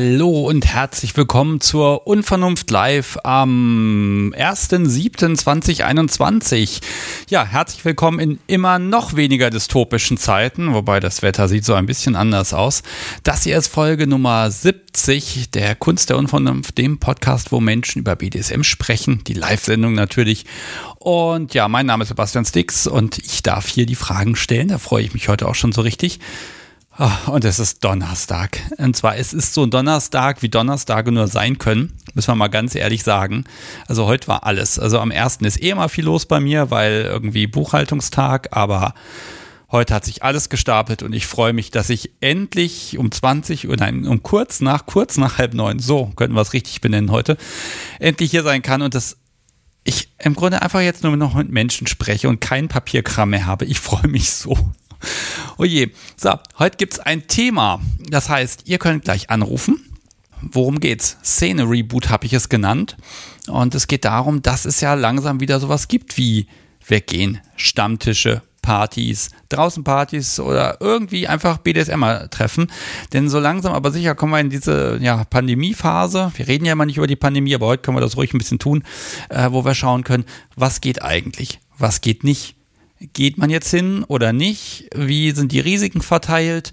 Hallo und herzlich willkommen zur Unvernunft Live am 1.7.2021. Ja, herzlich willkommen in immer noch weniger dystopischen Zeiten, wobei das Wetter sieht so ein bisschen anders aus. Das hier ist Folge Nummer 70 der Kunst der Unvernunft, dem Podcast, wo Menschen über BDSM sprechen, die Live-Sendung natürlich. Und ja, mein Name ist Sebastian Stix und ich darf hier die Fragen stellen. Da freue ich mich heute auch schon so richtig. Oh, und es ist Donnerstag. Und zwar, es ist so ein Donnerstag, wie Donnerstage nur sein können, müssen wir mal ganz ehrlich sagen. Also heute war alles. Also am ersten ist eh immer viel los bei mir, weil irgendwie Buchhaltungstag, aber heute hat sich alles gestapelt und ich freue mich, dass ich endlich um 20 Uhr, nein, um kurz nach, kurz nach halb neun, so könnten wir es richtig benennen heute, endlich hier sein kann und das ich im Grunde einfach jetzt nur noch mit Menschen spreche und kein Papierkram mehr habe. Ich freue mich so. Oh je. So, heute gibt es ein Thema. Das heißt, ihr könnt gleich anrufen. Worum geht's? Szene-Reboot habe ich es genannt. Und es geht darum, dass es ja langsam wieder sowas gibt wie Weggehen, Stammtische, Partys, draußen Partys oder irgendwie einfach BDSMer treffen. Denn so langsam aber sicher kommen wir in diese ja, Pandemiephase. Wir reden ja immer nicht über die Pandemie, aber heute können wir das ruhig ein bisschen tun, äh, wo wir schauen können, was geht eigentlich, was geht nicht Geht man jetzt hin oder nicht? Wie sind die Risiken verteilt?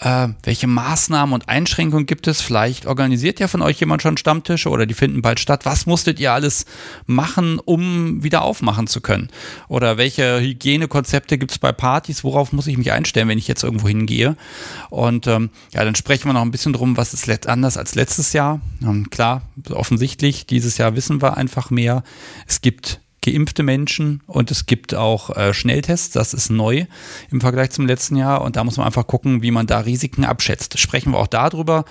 Äh, welche Maßnahmen und Einschränkungen gibt es? Vielleicht organisiert ja von euch jemand schon Stammtische oder die finden bald statt. Was musstet ihr alles machen, um wieder aufmachen zu können? Oder welche Hygienekonzepte gibt es bei Partys? Worauf muss ich mich einstellen, wenn ich jetzt irgendwo hingehe? Und ähm, ja, dann sprechen wir noch ein bisschen drum, was ist anders als letztes Jahr. Ähm, klar, offensichtlich, dieses Jahr wissen wir einfach mehr. Es gibt geimpfte Menschen und es gibt auch äh, Schnelltests. Das ist neu im Vergleich zum letzten Jahr und da muss man einfach gucken, wie man da Risiken abschätzt. Sprechen wir auch darüber.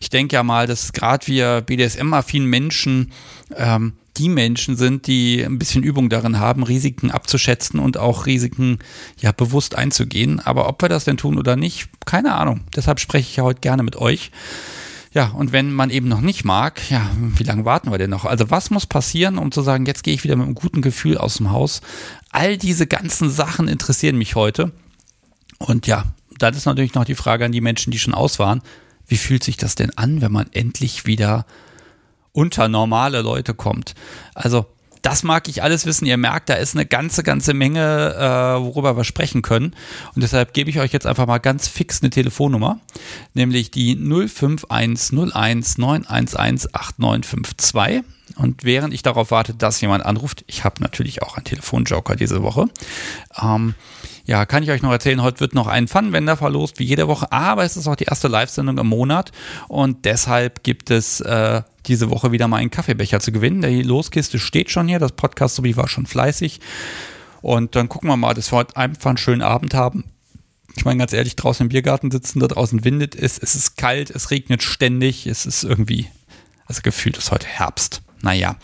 Ich denke ja mal, dass gerade wir BDSM-affinen Menschen ähm, die Menschen sind, die ein bisschen Übung darin haben, Risiken abzuschätzen und auch Risiken ja bewusst einzugehen. Aber ob wir das denn tun oder nicht, keine Ahnung. Deshalb spreche ich ja heute gerne mit euch. Ja, und wenn man eben noch nicht mag, ja, wie lange warten wir denn noch? Also was muss passieren, um zu sagen, jetzt gehe ich wieder mit einem guten Gefühl aus dem Haus? All diese ganzen Sachen interessieren mich heute. Und ja, dann ist natürlich noch die Frage an die Menschen, die schon aus waren. Wie fühlt sich das denn an, wenn man endlich wieder unter normale Leute kommt? Also das mag ich alles wissen. Ihr merkt, da ist eine ganze, ganze Menge, äh, worüber wir sprechen können. Und deshalb gebe ich euch jetzt einfach mal ganz fix eine Telefonnummer, nämlich die 0510191118952. Und während ich darauf warte, dass jemand anruft, ich habe natürlich auch einen Telefonjoker diese Woche, ähm, ja, kann ich euch noch erzählen, heute wird noch ein Funwender verlost, wie jede Woche, aber es ist auch die erste Live-Sendung im Monat und deshalb gibt es äh, diese Woche wieder mal einen Kaffeebecher zu gewinnen. Die Loskiste steht schon hier, das Podcast sowie war schon fleißig und dann gucken wir mal, dass wir heute einfach einen schönen Abend haben. Ich meine, ganz ehrlich, draußen im Biergarten sitzen, da draußen windet es, es ist kalt, es regnet ständig, es ist irgendwie, also gefühlt ist heute Herbst. Naja.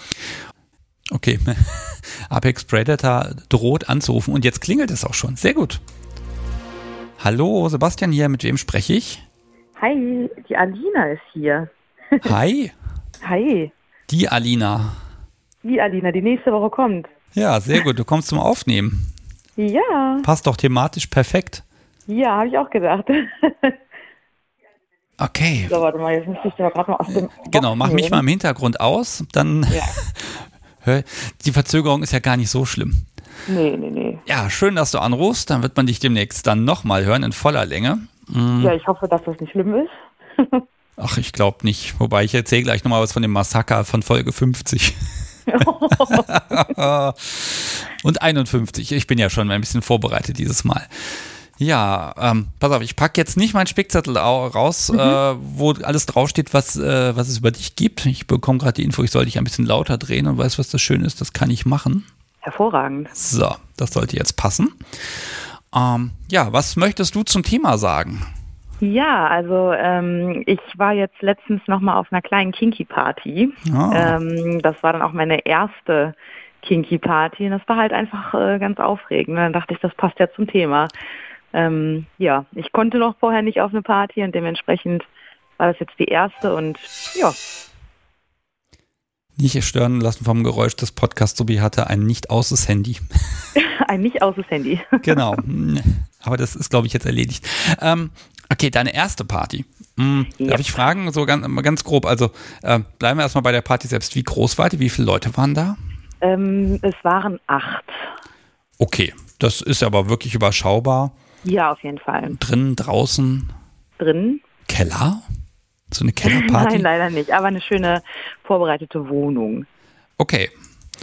Okay. Apex Predator droht anzurufen und jetzt klingelt es auch schon. Sehr gut. Hallo, Sebastian hier, mit wem spreche ich? Hi, die Alina ist hier. Hi. Hi. Die Alina. Die Alina, die nächste Woche kommt. Ja, sehr gut. Du kommst zum Aufnehmen. Ja. Passt doch thematisch perfekt. Ja, habe ich auch gedacht. Okay. So, warte mal, jetzt muss ich da gerade mal aus dem. Genau, mach mich mal im Hintergrund aus, dann ja. Die Verzögerung ist ja gar nicht so schlimm. Nee, nee, nee. Ja, schön, dass du anrufst. Dann wird man dich demnächst dann nochmal hören in voller Länge. Mhm. Ja, ich hoffe, dass das nicht schlimm ist. Ach, ich glaube nicht. Wobei ich erzähle gleich nochmal was von dem Massaker von Folge 50. Und 51. Ich bin ja schon ein bisschen vorbereitet dieses Mal. Ja, ähm, pass auf, ich packe jetzt nicht meinen Spickzettel raus, mhm. äh, wo alles draufsteht, was, äh, was es über dich gibt. Ich bekomme gerade die Info, ich soll dich ein bisschen lauter drehen und weiß, was das Schöne ist, das kann ich machen. Hervorragend. So, das sollte jetzt passen. Ähm, ja, was möchtest du zum Thema sagen? Ja, also ähm, ich war jetzt letztens nochmal auf einer kleinen Kinky-Party. Oh. Ähm, das war dann auch meine erste Kinky-Party und das war halt einfach äh, ganz aufregend. Und dann dachte ich, das passt ja zum Thema ähm, ja, ich konnte noch vorher nicht auf eine Party und dementsprechend war das jetzt die erste und ja. Nicht stören lassen vom Geräusch des Podcasts. Sobi hatte ein nicht außes Handy. ein nicht außes Handy. genau. Aber das ist, glaube ich, jetzt erledigt. Ähm, Okay, deine erste Party. Hm, ja. Darf ich fragen, so ganz, ganz grob, also äh, bleiben wir erstmal bei der Party selbst. Wie groß war die? Wie viele Leute waren da? Ähm, es waren acht. Okay, das ist aber wirklich überschaubar. Ja, auf jeden Fall. Drinnen, draußen? Drinnen. Keller? So eine Kellerparty? Nein, leider nicht, aber eine schöne vorbereitete Wohnung. Okay,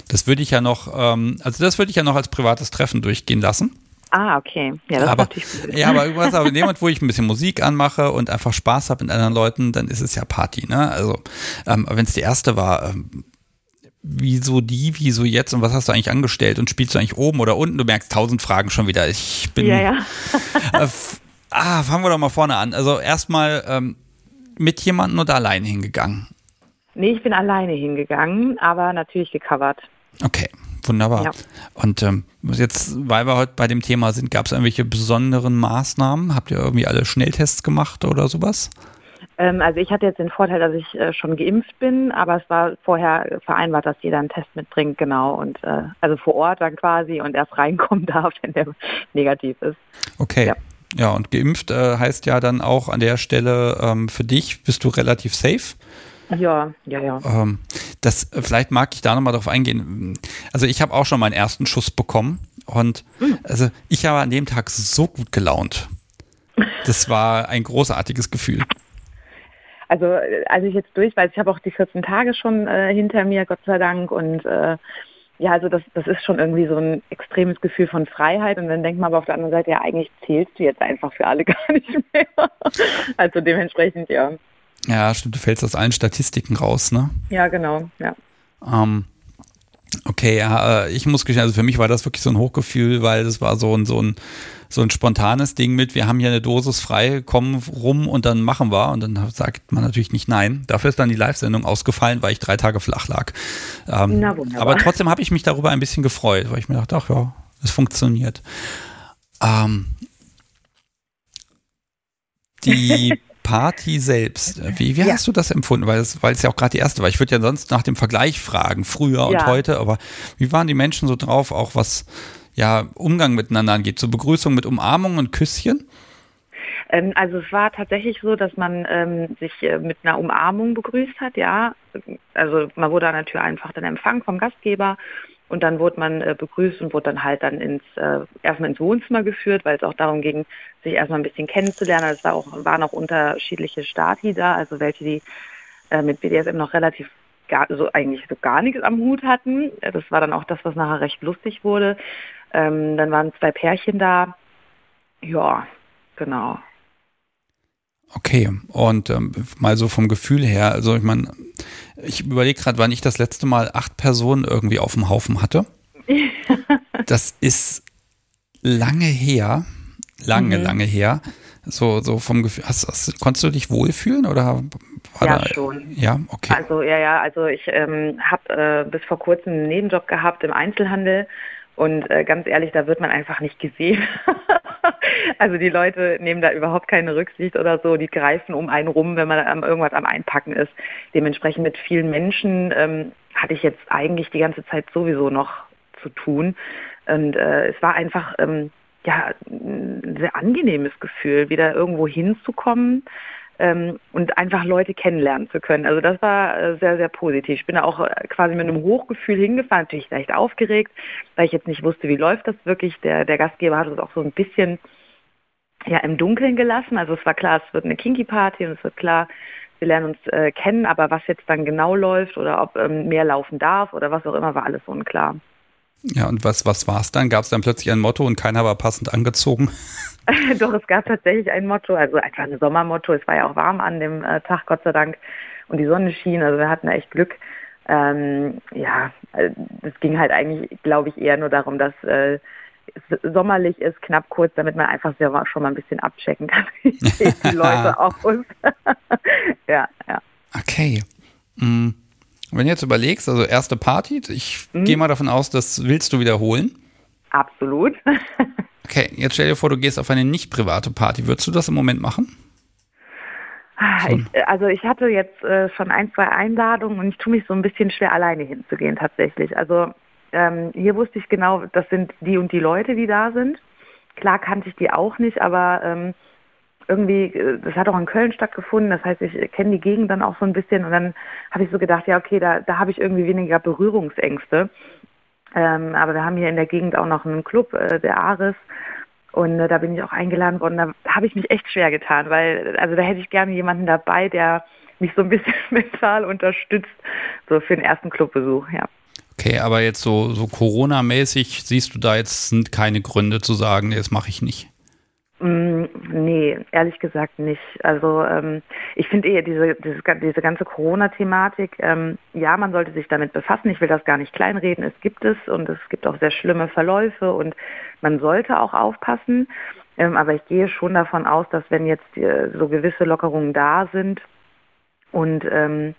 das würde ich ja noch, ähm, also das würde ich ja noch als privates Treffen durchgehen lassen. Ah, okay. Ja, das aber, ist natürlich. Ja, aber irgendwas, aber in dem Moment, wo ich ein bisschen Musik anmache und einfach Spaß habe mit anderen Leuten, dann ist es ja Party, ne? Also, ähm, wenn es die erste war, ähm, wieso die, wieso jetzt und was hast du eigentlich angestellt und spielst du eigentlich oben oder unten? Du merkst tausend Fragen schon wieder. Ich bin. Ja, ja. äh, ah, fangen wir doch mal vorne an. Also erstmal ähm, mit jemandem oder alleine hingegangen? Nee, ich bin alleine hingegangen, aber natürlich gecovert. Okay, wunderbar. Ja. Und ähm, jetzt, weil wir heute bei dem Thema sind, gab es irgendwelche besonderen Maßnahmen? Habt ihr irgendwie alle Schnelltests gemacht oder sowas? Ähm, also ich hatte jetzt den Vorteil, dass ich äh, schon geimpft bin, aber es war vorher vereinbart, dass jeder einen Test mitbringt, genau. Und äh, also vor Ort dann quasi und erst reinkommen darf, wenn der negativ ist. Okay. Ja. Ja, und geimpft äh, heißt ja dann auch an der Stelle ähm, für dich bist du relativ safe. Ja, ja, ja. Ähm, das, vielleicht mag ich da nochmal drauf eingehen. Also ich habe auch schon meinen ersten Schuss bekommen und mhm. also ich habe an dem Tag so gut gelaunt. Das war ein großartiges Gefühl. Also als ich jetzt durch war, ich habe auch die 14 Tage schon äh, hinter mir, Gott sei Dank, und äh, ja, also das, das ist schon irgendwie so ein extremes Gefühl von Freiheit und dann denkt man aber auf der anderen Seite, ja, eigentlich zählst du jetzt einfach für alle gar nicht mehr. also dementsprechend, ja. Ja, stimmt, du fällst aus allen Statistiken raus, ne? Ja, genau, ja. Ähm, okay, ja, äh, ich muss gestehen, also für mich war das wirklich so ein Hochgefühl, weil das war so ein, so ein, so ein spontanes Ding mit, wir haben hier eine Dosis frei, kommen rum und dann machen wir. Und dann sagt man natürlich nicht nein. Dafür ist dann die Live-Sendung ausgefallen, weil ich drei Tage flach lag. Ähm, Na, aber trotzdem habe ich mich darüber ein bisschen gefreut, weil ich mir dachte, ach ja, es funktioniert. Ähm, die Party selbst, wie, wie ja. hast du das empfunden? Weil es, weil es ja auch gerade die erste war. Ich würde ja sonst nach dem Vergleich fragen, früher und heute, aber wie waren die Menschen so drauf, auch was ja, Umgang miteinander angeht, so Begrüßung mit Umarmung und Küsschen? Ähm, also es war tatsächlich so, dass man ähm, sich äh, mit einer Umarmung begrüßt hat, ja. Also man wurde an der Tür einfach dann empfangen vom Gastgeber und dann wurde man äh, begrüßt und wurde dann halt dann ins äh, erstmal ins Wohnzimmer geführt, weil es auch darum ging, sich erstmal ein bisschen kennenzulernen. Also es war auch, waren auch unterschiedliche Stati da, also welche, die äh, mit BDSM noch relativ gar, so eigentlich so gar nichts am Hut hatten. Das war dann auch das, was nachher recht lustig wurde. Ähm, dann waren zwei Pärchen da. Ja, genau. Okay, und ähm, mal so vom Gefühl her, also ich meine, ich überlege gerade, wann ich das letzte Mal acht Personen irgendwie auf dem Haufen hatte. das ist lange her, lange, mhm. lange her. So, so vom Gefühl, hast, hast, konntest du dich wohlfühlen oder war ja, da, schon. Ja, okay. Also ja, ja, also ich ähm, habe äh, bis vor kurzem einen Nebenjob gehabt im Einzelhandel und äh, ganz ehrlich, da wird man einfach nicht gesehen. also die Leute nehmen da überhaupt keine Rücksicht oder so. Die greifen um einen rum, wenn man am, irgendwas am Einpacken ist. Dementsprechend mit vielen Menschen ähm, hatte ich jetzt eigentlich die ganze Zeit sowieso noch zu tun. Und äh, es war einfach ähm, ja, ein sehr angenehmes Gefühl, wieder irgendwo hinzukommen ähm, und einfach Leute kennenlernen zu können. Also das war äh, sehr, sehr positiv. Ich bin da auch äh, quasi mit einem Hochgefühl hingefahren, natürlich leicht aufgeregt, weil ich jetzt nicht wusste, wie läuft das wirklich. Der, der Gastgeber hat uns auch so ein bisschen ja, im Dunkeln gelassen. Also es war klar, es wird eine Kinky-Party und es wird klar, wir lernen uns äh, kennen, aber was jetzt dann genau läuft oder ob ähm, mehr laufen darf oder was auch immer, war alles unklar. Ja, und was, was war es dann? Gab es dann plötzlich ein Motto und keiner war passend angezogen? Doch, es gab tatsächlich ein Motto, also einfach ein Sommermotto. Es war ja auch warm an dem äh, Tag, Gott sei Dank. Und die Sonne schien, also wir hatten echt Glück. Ähm, ja, es äh, ging halt eigentlich, glaube ich, eher nur darum, dass äh, es sommerlich ist, knapp kurz, damit man einfach selber schon mal ein bisschen abchecken kann, wie die Leute aus. ja, ja. Okay. Mhm. Wenn du jetzt überlegst, also erste Party, ich mhm. gehe mal davon aus, das willst du wiederholen. Absolut. okay, jetzt stell dir vor, du gehst auf eine nicht private Party. Würdest du das im Moment machen? Ah, ich, also ich hatte jetzt äh, schon ein, zwei Einladungen und ich tue mich so ein bisschen schwer, alleine hinzugehen tatsächlich. Also ähm, hier wusste ich genau, das sind die und die Leute, die da sind. Klar kannte ich die auch nicht, aber ähm, irgendwie, das hat auch in Köln stattgefunden, das heißt, ich kenne die Gegend dann auch so ein bisschen und dann habe ich so gedacht, ja okay, da, da habe ich irgendwie weniger Berührungsängste. Ähm, aber wir haben hier in der Gegend auch noch einen Club, äh, der Aris. Und äh, da bin ich auch eingeladen worden. Da habe ich mich echt schwer getan, weil also da hätte ich gerne jemanden dabei, der mich so ein bisschen mental unterstützt, so für den ersten Clubbesuch, ja. Okay, aber jetzt so, so Corona-mäßig siehst du da jetzt sind keine Gründe zu sagen, das mache ich nicht. Mm, nee, ehrlich gesagt nicht. Also ähm, ich finde eher diese, diese, diese ganze Corona-Thematik, ähm, ja, man sollte sich damit befassen. Ich will das gar nicht kleinreden. Es gibt es und es gibt auch sehr schlimme Verläufe und man sollte auch aufpassen. Ähm, aber ich gehe schon davon aus, dass wenn jetzt äh, so gewisse Lockerungen da sind und ähm,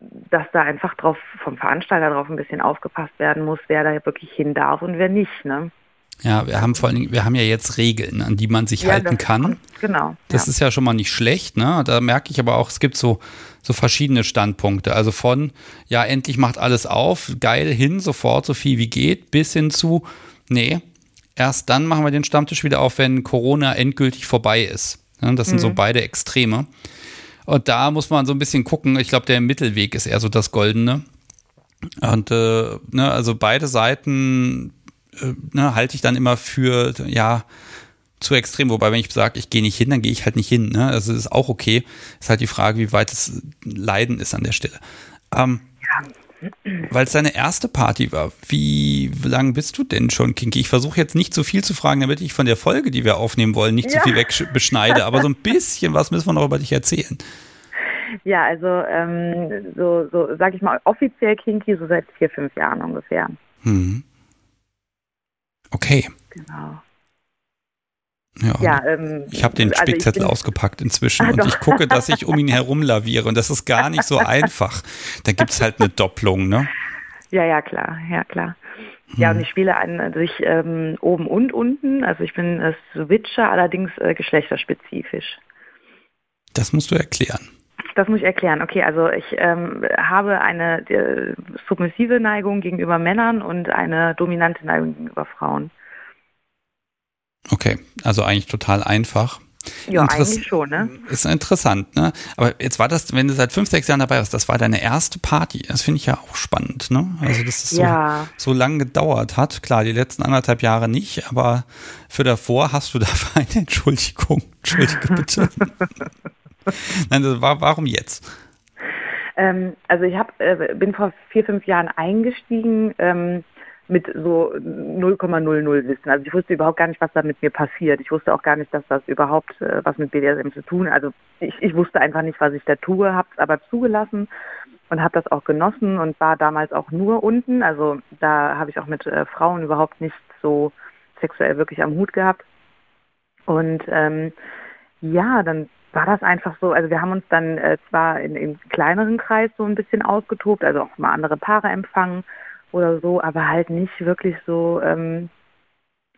dass da einfach drauf vom Veranstalter drauf ein bisschen aufgepasst werden muss, wer da wirklich hin darf und wer nicht. Ne? Ja, wir haben vor allen Dingen, wir haben ja jetzt Regeln, an die man sich ja, halten kann. Kommt, genau. Das ja. ist ja schon mal nicht schlecht, ne? Da merke ich aber auch, es gibt so, so verschiedene Standpunkte. Also von, ja, endlich macht alles auf, geil hin, sofort so viel wie geht, bis hin zu, nee, erst dann machen wir den Stammtisch wieder auf, wenn Corona endgültig vorbei ist. Das sind mhm. so beide Extreme. Und da muss man so ein bisschen gucken. Ich glaube, der Mittelweg ist eher so das Goldene. Und äh, ne, also beide Seiten ne, halte ich dann immer für, ja, zu extrem. Wobei, wenn ich sage, ich gehe nicht hin, dann gehe ich halt nicht hin. Ne? Also ist auch okay. Ist halt die Frage, wie weit das Leiden ist an der Stelle. Ähm, ja. Weil es deine erste Party war, wie lange bist du denn schon Kinky? Ich versuche jetzt nicht zu viel zu fragen, damit ich von der Folge, die wir aufnehmen wollen, nicht ja. zu viel wegbeschneide, aber so ein bisschen was müssen wir noch über dich erzählen. Ja, also ähm, so, so sage ich mal, offiziell Kinky so seit vier, fünf Jahren ungefähr. Mhm. Okay. Genau. Ja, ja ähm, ich habe den also Spickzettel also ausgepackt inzwischen ah, und ich gucke, dass ich um ihn herum laviere und das ist gar nicht so einfach. Da gibt es halt eine Doppelung, ne? Ja, ja, klar, ja, klar. Ja, hm. und ich spiele an sich ähm, oben und unten. Also ich bin äh, Switcher, allerdings äh, geschlechterspezifisch. Das musst du erklären. Das muss ich erklären. Okay, also ich ähm, habe eine äh, submissive Neigung gegenüber Männern und eine dominante Neigung gegenüber Frauen. Okay, also eigentlich total einfach. Ja, Interess eigentlich schon, ne? Ist interessant, ne? Aber jetzt war das, wenn du seit fünf, sechs Jahren dabei warst, das war deine erste Party. Das finde ich ja auch spannend, ne? Also, dass es ja. so, so lange gedauert hat. Klar, die letzten anderthalb Jahre nicht, aber für davor hast du dafür eine Entschuldigung. Entschuldige bitte. Nein, also warum jetzt? Ähm, also ich hab, äh, bin vor vier, fünf Jahren eingestiegen ähm, mit so 0,00 Wissen. Also ich wusste überhaupt gar nicht, was da mit mir passiert. Ich wusste auch gar nicht, dass das überhaupt äh, was mit BDSM zu tun. Also ich, ich wusste einfach nicht, was ich da tue, habe es aber zugelassen und habe das auch genossen und war damals auch nur unten. Also da habe ich auch mit äh, Frauen überhaupt nicht so sexuell wirklich am Hut gehabt. Und ähm, ja, dann war das einfach so, also wir haben uns dann äh, zwar in, in kleineren Kreis so ein bisschen ausgetobt, also auch mal andere Paare empfangen oder so, aber halt nicht wirklich so, ähm,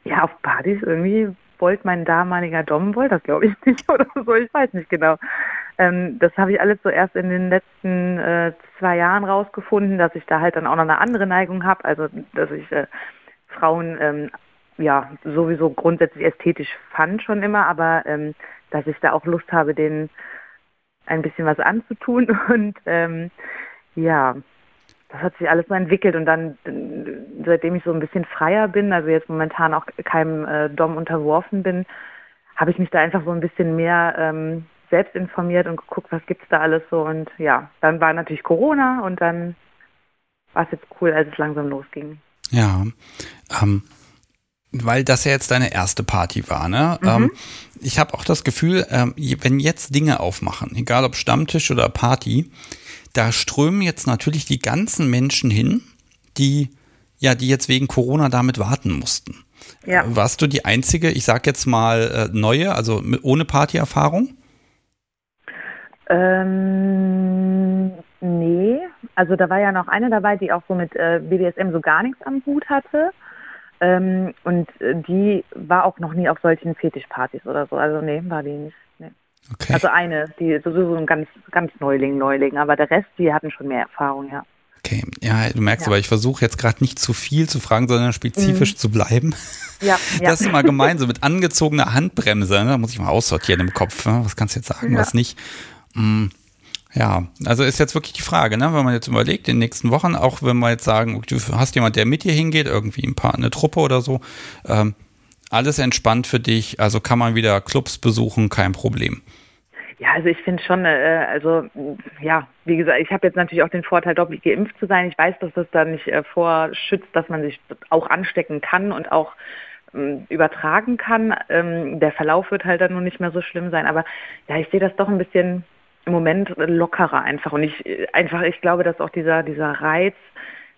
ja, auf Partys irgendwie wollte mein damaliger Dom, wollte das glaube ich nicht oder so, ich weiß nicht genau. Ähm, das habe ich alles so erst in den letzten äh, zwei Jahren rausgefunden, dass ich da halt dann auch noch eine andere Neigung habe, also dass ich äh, Frauen ähm, ja sowieso grundsätzlich ästhetisch fand schon immer, aber ähm, dass ich da auch Lust habe, denen ein bisschen was anzutun. Und ähm, ja, das hat sich alles so entwickelt und dann, seitdem ich so ein bisschen freier bin, also jetzt momentan auch keinem äh, Dom unterworfen bin, habe ich mich da einfach so ein bisschen mehr ähm, selbst informiert und geguckt, was gibt's da alles so. Und ja, dann war natürlich Corona und dann war es jetzt cool, als es langsam losging. Ja, ähm, weil das ja jetzt deine erste Party war, ne? Mhm. Ähm, ich habe auch das Gefühl, ähm, wenn jetzt Dinge aufmachen, egal ob Stammtisch oder Party, da strömen jetzt natürlich die ganzen Menschen hin, die ja, die jetzt wegen Corona damit warten mussten. Ja. Warst du die einzige, ich sag jetzt mal äh, neue, also mit, ohne Partyerfahrung? Ähm, nee, also da war ja noch eine dabei, die auch so mit äh, BDSM so gar nichts am Hut hatte. Ähm, und äh, die war auch noch nie auf solchen Fetischpartys oder so. Also nee, war die nicht. Nee. Okay. Also eine, die sowieso ein ganz, ganz Neuling, Neuling, aber der Rest, die hatten schon mehr Erfahrung, ja. Okay, ja, du merkst ja. aber, ich versuche jetzt gerade nicht zu viel zu fragen, sondern spezifisch mhm. zu bleiben. Ja, ja. Das ist immer gemein, so mit angezogener Handbremse. Ne? Da muss ich mal aussortieren im Kopf. Ne? Was kannst du jetzt sagen, ja. was nicht? Mhm. Ja, also ist jetzt wirklich die Frage, ne? wenn man jetzt überlegt, in den nächsten Wochen, auch wenn wir jetzt sagen, du hast jemand, der mit dir hingeht, irgendwie ein paar, eine Truppe oder so, ähm, alles entspannt für dich, also kann man wieder Clubs besuchen, kein Problem. Ja, also ich finde schon, äh, also ja, wie gesagt, ich habe jetzt natürlich auch den Vorteil, doppelt geimpft zu sein. Ich weiß, dass das da nicht äh, vorschützt, dass man sich auch anstecken kann und auch ähm, übertragen kann. Ähm, der Verlauf wird halt dann nur nicht mehr so schlimm sein. Aber ja, ich sehe das doch ein bisschen im Moment lockerer einfach. Und ich einfach, ich glaube, dass auch dieser, dieser Reiz,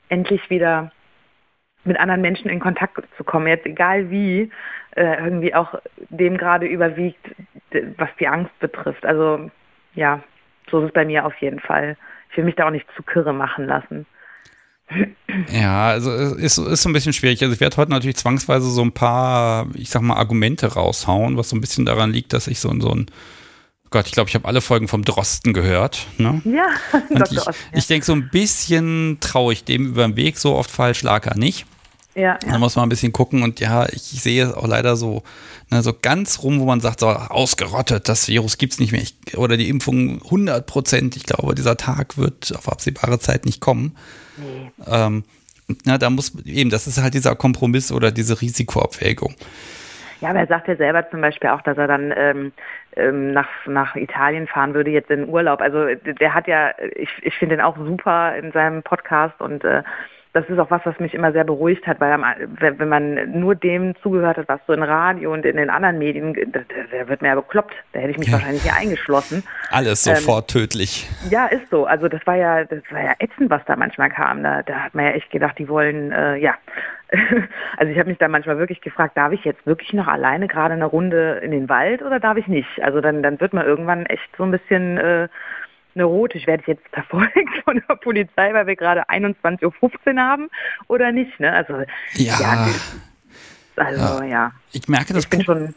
endlich wieder mit anderen Menschen in Kontakt zu kommen, jetzt egal wie, äh, irgendwie auch dem gerade überwiegt, was die Angst betrifft. Also ja, so ist es bei mir auf jeden Fall. Ich will mich da auch nicht zu kirre machen lassen. Ja, also es ist, ist so ein bisschen schwierig. Also ich werde heute natürlich zwangsweise so ein paar, ich sag mal, Argumente raushauen, was so ein bisschen daran liegt, dass ich so, so ein Gott, ich glaube, ich habe alle Folgen vom Drosten gehört. Ne? Ja, Dr. ich, ja. ich denke, so ein bisschen traue ich dem über den Weg, so oft falsch lag er nicht. Ja, ja. Da muss man ein bisschen gucken und ja, ich sehe es auch leider so, ne, so ganz rum, wo man sagt, so ausgerottet, das Virus gibt es nicht mehr ich, oder die Impfung 100 Prozent. Ich glaube, dieser Tag wird auf absehbare Zeit nicht kommen. Nee. Ähm, na, da muss eben, das ist halt dieser Kompromiss oder diese Risikoabwägung. Ja, aber er sagt ja selber zum Beispiel auch, dass er dann ähm, ähm, nach, nach Italien fahren würde, jetzt in Urlaub. Also der hat ja, ich, ich finde ihn auch super in seinem Podcast und äh, das ist auch was, was mich immer sehr beruhigt hat, weil wenn man nur dem zugehört hat, was so in Radio und in den anderen Medien, der wird mir ja bekloppt. Da hätte ich mich ja. wahrscheinlich hier eingeschlossen. Alles sofort ähm, tödlich. Ja, ist so. Also das war ja, das war ja ätzend, was da manchmal kam. Da, da hat man ja echt gedacht, die wollen, äh, ja. also ich habe mich da manchmal wirklich gefragt, darf ich jetzt wirklich noch alleine gerade eine Runde in den Wald oder darf ich nicht? Also dann, dann wird man irgendwann echt so ein bisschen äh, neurotisch, werde ich jetzt verfolgt von der Polizei, weil wir gerade 21.15 Uhr haben oder nicht. Ne? Also ja, ja also ja. ja. Ich merke das. Ich bin schon.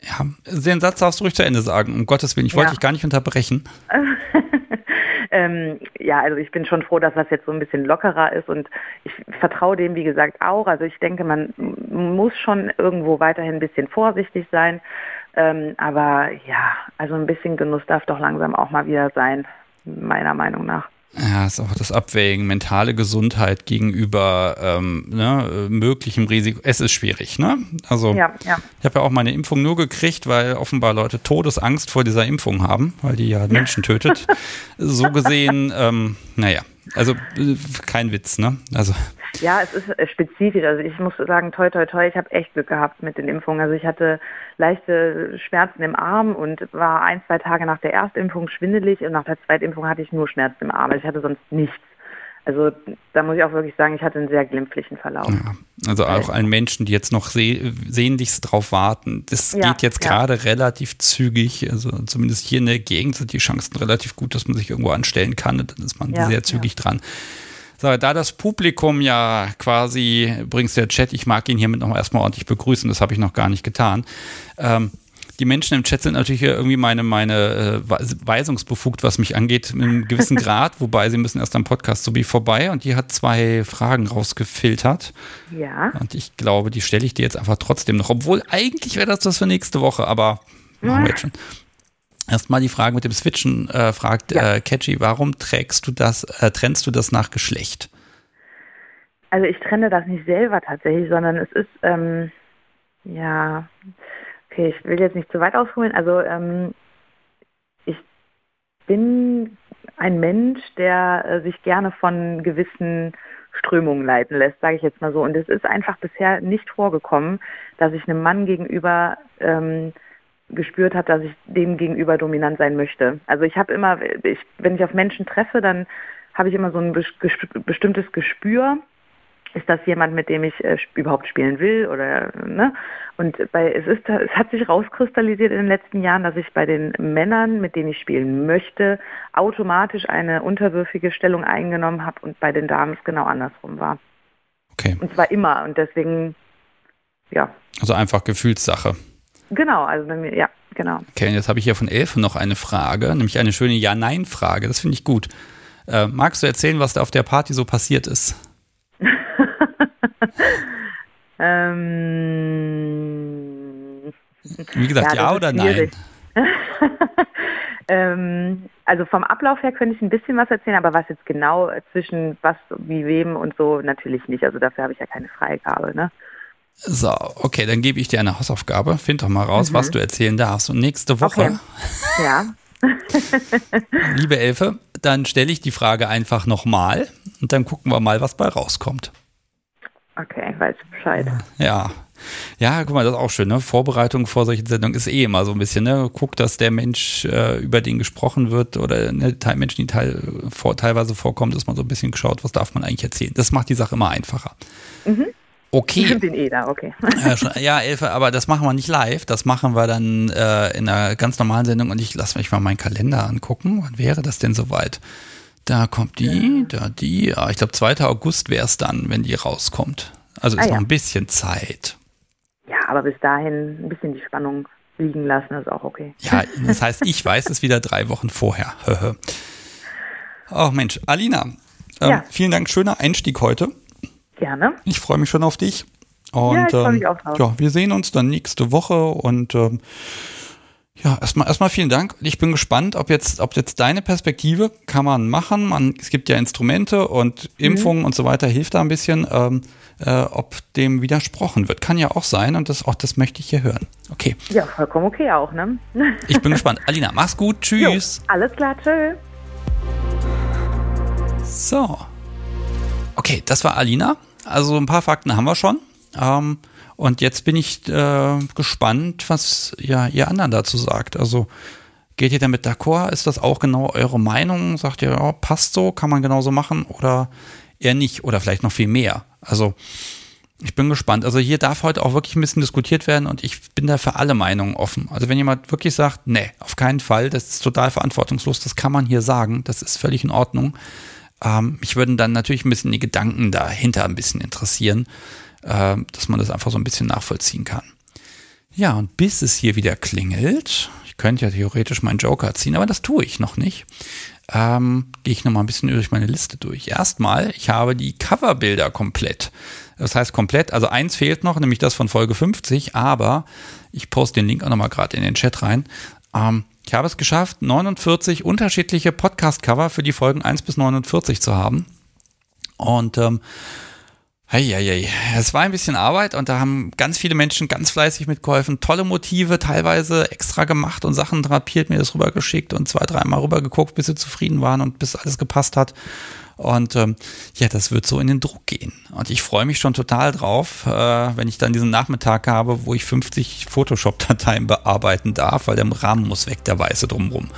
Ja, den Satz darfst du ruhig zu Ende sagen. Um Gottes Willen, ich wollte ja. dich gar nicht unterbrechen. ähm, ja, also ich bin schon froh, dass das jetzt so ein bisschen lockerer ist und ich vertraue dem, wie gesagt, auch. Also ich denke, man muss schon irgendwo weiterhin ein bisschen vorsichtig sein. Ähm, aber ja, also ein bisschen Genuss darf doch langsam auch mal wieder sein, meiner Meinung nach. Ja, ist auch das Abwägen, mentale Gesundheit gegenüber ähm, ne, möglichem Risiko. Es ist schwierig, ne? Also ja, ja. ich habe ja auch meine Impfung nur gekriegt, weil offenbar Leute Todesangst vor dieser Impfung haben, weil die ja Menschen tötet. so gesehen, ähm, naja, also äh, kein Witz, ne? Also ja, es ist äh, spezifisch. Also ich muss sagen, toi, toi, toi, ich habe echt Glück gehabt mit den Impfungen. Also ich hatte leichte Schmerzen im Arm und war ein, zwei Tage nach der Erstimpfung schwindelig und nach der Zweitimpfung hatte ich nur Schmerzen im Arm. Also ich hatte sonst nichts. Also da muss ich auch wirklich sagen, ich hatte einen sehr glimpflichen Verlauf. Ja, also auch allen Menschen, die jetzt noch seh sehnlichst drauf warten. Das ja, geht jetzt gerade ja. relativ zügig. Also zumindest hier in der Gegend sind die Chancen relativ gut, dass man sich irgendwo anstellen kann. dann ist man sehr zügig dran. So, da das Publikum ja quasi, bringst der Chat, ich mag ihn hiermit noch erstmal ordentlich begrüßen, das habe ich noch gar nicht getan. Ähm, die Menschen im Chat sind natürlich irgendwie meine, meine äh, weisungsbefugt, was mich angeht, in einem gewissen Grad, wobei sie müssen erst am Podcast so wie vorbei und die hat zwei Fragen rausgefiltert. Ja. Und ich glaube, die stelle ich dir jetzt einfach trotzdem noch, obwohl eigentlich wäre das das für nächste Woche, aber machen wir jetzt schon. Erstmal die Frage mit dem Switchen, äh, fragt ja. äh, Catchy, warum trägst du das, äh, trennst du das nach Geschlecht? Also ich trenne das nicht selber tatsächlich, sondern es ist, ähm, ja, okay, ich will jetzt nicht zu weit ausholen. Also ähm, ich bin ein Mensch, der äh, sich gerne von gewissen Strömungen leiten lässt, sage ich jetzt mal so. Und es ist einfach bisher nicht vorgekommen, dass ich einem Mann gegenüber ähm, gespürt habe, dass ich dem gegenüber dominant sein möchte. Also ich habe immer, ich, wenn ich auf Menschen treffe, dann habe ich immer so ein bestimmtes Gespür. Ist das jemand, mit dem ich äh, überhaupt spielen will oder ne? Und bei es ist es hat sich rauskristallisiert in den letzten Jahren, dass ich bei den Männern, mit denen ich spielen möchte, automatisch eine unterwürfige Stellung eingenommen habe und bei den Damen es genau andersrum war. Okay. Und zwar immer und deswegen ja. Also einfach Gefühlssache. Genau, also bei mir, ja, genau. Okay, und jetzt habe ich hier von Elfe noch eine Frage, nämlich eine schöne Ja-Nein-Frage. Das finde ich gut. Äh, magst du erzählen, was da auf der Party so passiert ist? ähm, Wie gesagt, ja, ja oder nein? ähm, also vom Ablauf her könnte ich ein bisschen was erzählen, aber was jetzt genau zwischen was, wie wem und so natürlich nicht. Also dafür habe ich ja keine Freigabe. Ne? So, okay, dann gebe ich dir eine Hausaufgabe. Find doch mal raus, mhm. was du erzählen darfst. Und nächste Woche, okay. ja. liebe Elfe, dann stelle ich die Frage einfach nochmal und dann gucken wir mal, was bei rauskommt. Okay, weiß Bescheid. Ja. Ja, guck mal, das ist auch schön, ne? Vorbereitung vor solchen Sendungen ist eh immer so ein bisschen, ne? Guck, dass der Mensch, äh, über den gesprochen wird oder ne, Menschen, die teil, vor, teilweise vorkommen, dass man so ein bisschen geschaut, was darf man eigentlich erzählen. Das macht die Sache immer einfacher. Mhm. Okay. Ich bin eh da, okay. ja, Elfe, aber das machen wir nicht live. Das machen wir dann äh, in einer ganz normalen Sendung und ich lasse mich mal meinen Kalender angucken. Wann wäre das denn soweit? Da kommt die, ja. da die. Ah, ich glaube, 2. August wäre es dann, wenn die rauskommt. Also ist ah, ja. noch ein bisschen Zeit. Ja, aber bis dahin ein bisschen die Spannung liegen lassen, ist auch okay. Ja, das heißt, ich weiß es wieder drei Wochen vorher. oh Mensch, Alina, ähm, ja. vielen Dank, schöner Einstieg heute. Gerne. Ich freue mich schon auf dich. Und ja, ich freue mich ähm, auch drauf. Ja, wir sehen uns dann nächste Woche und ähm, ja, erstmal erstmal vielen Dank. Ich bin gespannt, ob jetzt, ob jetzt deine Perspektive kann man machen. Man, es gibt ja Instrumente und mhm. Impfungen mhm. und so weiter, hilft da ein bisschen, ähm, äh, ob dem widersprochen wird. Kann ja auch sein und das auch das möchte ich hier hören. Okay. Ja, vollkommen okay auch, ne? ich bin gespannt. Alina, mach's gut. Tschüss. Jo, alles klar, tschüss. So. Okay, das war Alina. Also ein paar Fakten haben wir schon. Ähm, und jetzt bin ich äh, gespannt, was ja, ihr anderen dazu sagt. Also geht ihr damit d'accord? Ist das auch genau eure Meinung? Sagt ihr, oh, passt so, kann man genauso machen oder eher nicht oder vielleicht noch viel mehr? Also ich bin gespannt. Also hier darf heute auch wirklich ein bisschen diskutiert werden und ich bin da für alle Meinungen offen. Also wenn jemand wirklich sagt, nee, auf keinen Fall, das ist total verantwortungslos, das kann man hier sagen, das ist völlig in Ordnung. Ähm, mich würden dann natürlich ein bisschen die Gedanken dahinter ein bisschen interessieren äh, dass man das einfach so ein bisschen nachvollziehen kann. Ja, und bis es hier wieder klingelt, ich könnte ja theoretisch meinen Joker ziehen, aber das tue ich noch nicht, ähm, gehe ich nochmal ein bisschen durch meine Liste durch. Erstmal, ich habe die Coverbilder komplett. Das heißt komplett, also eins fehlt noch, nämlich das von Folge 50, aber ich poste den Link auch nochmal gerade in den Chat rein. Ähm, ich habe es geschafft, 49 unterschiedliche Podcast-Cover für die Folgen 1 bis 49 zu haben. Und ähm, Heieiei. Es war ein bisschen Arbeit und da haben ganz viele Menschen ganz fleißig mitgeholfen. Tolle Motive, teilweise extra gemacht und Sachen drapiert, mir das rübergeschickt und zwei, dreimal rübergeguckt, bis sie zufrieden waren und bis alles gepasst hat. Und ähm, ja, das wird so in den Druck gehen. Und ich freue mich schon total drauf, äh, wenn ich dann diesen Nachmittag habe, wo ich 50 Photoshop-Dateien bearbeiten darf, weil der Rahmen muss weg, der weiße drumrum.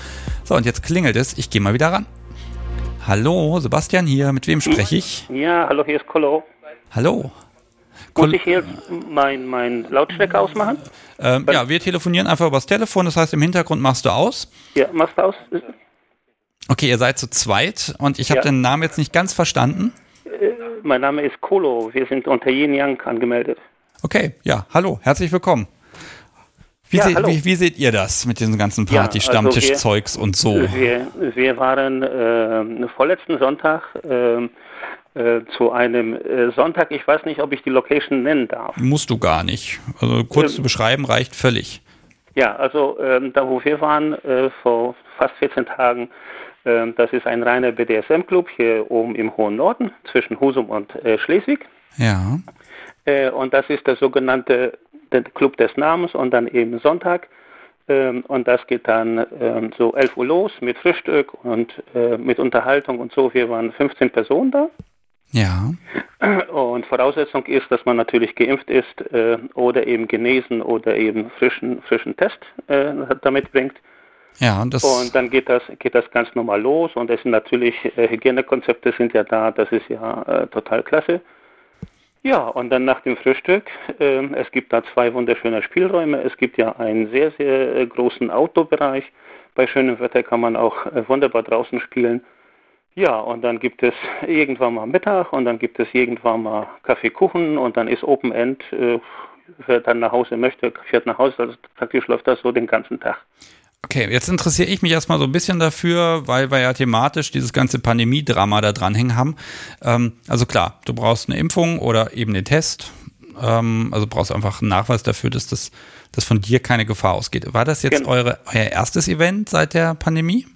So, und jetzt klingelt es. Ich gehe mal wieder ran. Hallo, Sebastian hier. Mit wem spreche ich? Ja, hallo, hier ist Kolo. Hallo. Muss ich hier mein, mein Lautstärker ausmachen? Ähm, ja, wir telefonieren einfach übers Telefon, das heißt im Hintergrund machst du aus. Ja, machst du aus. Okay, ihr seid zu zweit und ich habe ja. den Namen jetzt nicht ganz verstanden. Äh, mein Name ist Kolo, wir sind unter Yin Yang angemeldet. Okay, ja, hallo, herzlich willkommen. Wie, ja, se wie, wie seht ihr das mit diesem ganzen Party-Stammtisch-Zeugs ja, also und so? Wir, wir waren äh, vorletzten Sonntag äh, äh, zu einem äh, Sonntag. Ich weiß nicht, ob ich die Location nennen darf. Musst du gar nicht. Also kurz ähm, zu beschreiben reicht völlig. Ja, also ähm, da wo wir waren äh, vor fast 14 Tagen, das ist ein reiner BDSM-Club hier oben im hohen Norden zwischen Husum und äh, Schleswig. Ja. Äh, und das ist der sogenannte Club des Namens und dann eben Sonntag. Ähm, und das geht dann ähm, so 11 Uhr los mit Frühstück und äh, mit Unterhaltung und so. Wir waren 15 Personen da. Ja. Und Voraussetzung ist, dass man natürlich geimpft ist äh, oder eben genesen oder eben frischen, frischen Test äh, damit bringt. Ja, und, das und dann geht das, geht das ganz normal los und es sind natürlich, äh, Hygienekonzepte sind ja da, das ist ja äh, total klasse. Ja, und dann nach dem Frühstück, äh, es gibt da zwei wunderschöne Spielräume, es gibt ja einen sehr, sehr äh, großen Outdoor-Bereich, bei schönem Wetter kann man auch äh, wunderbar draußen spielen. Ja, und dann gibt es irgendwann mal Mittag und dann gibt es irgendwann mal Kaffeekuchen und dann ist Open End, äh, wer dann nach Hause möchte, fährt nach Hause. Also praktisch läuft das so den ganzen Tag. Okay, jetzt interessiere ich mich erstmal so ein bisschen dafür, weil wir ja thematisch dieses ganze Pandemie-Drama da dranhängen haben. Ähm, also klar, du brauchst eine Impfung oder eben den Test. Ähm, also brauchst einfach einen Nachweis dafür, dass das dass von dir keine Gefahr ausgeht. War das jetzt genau. eure, euer erstes Event seit der Pandemie?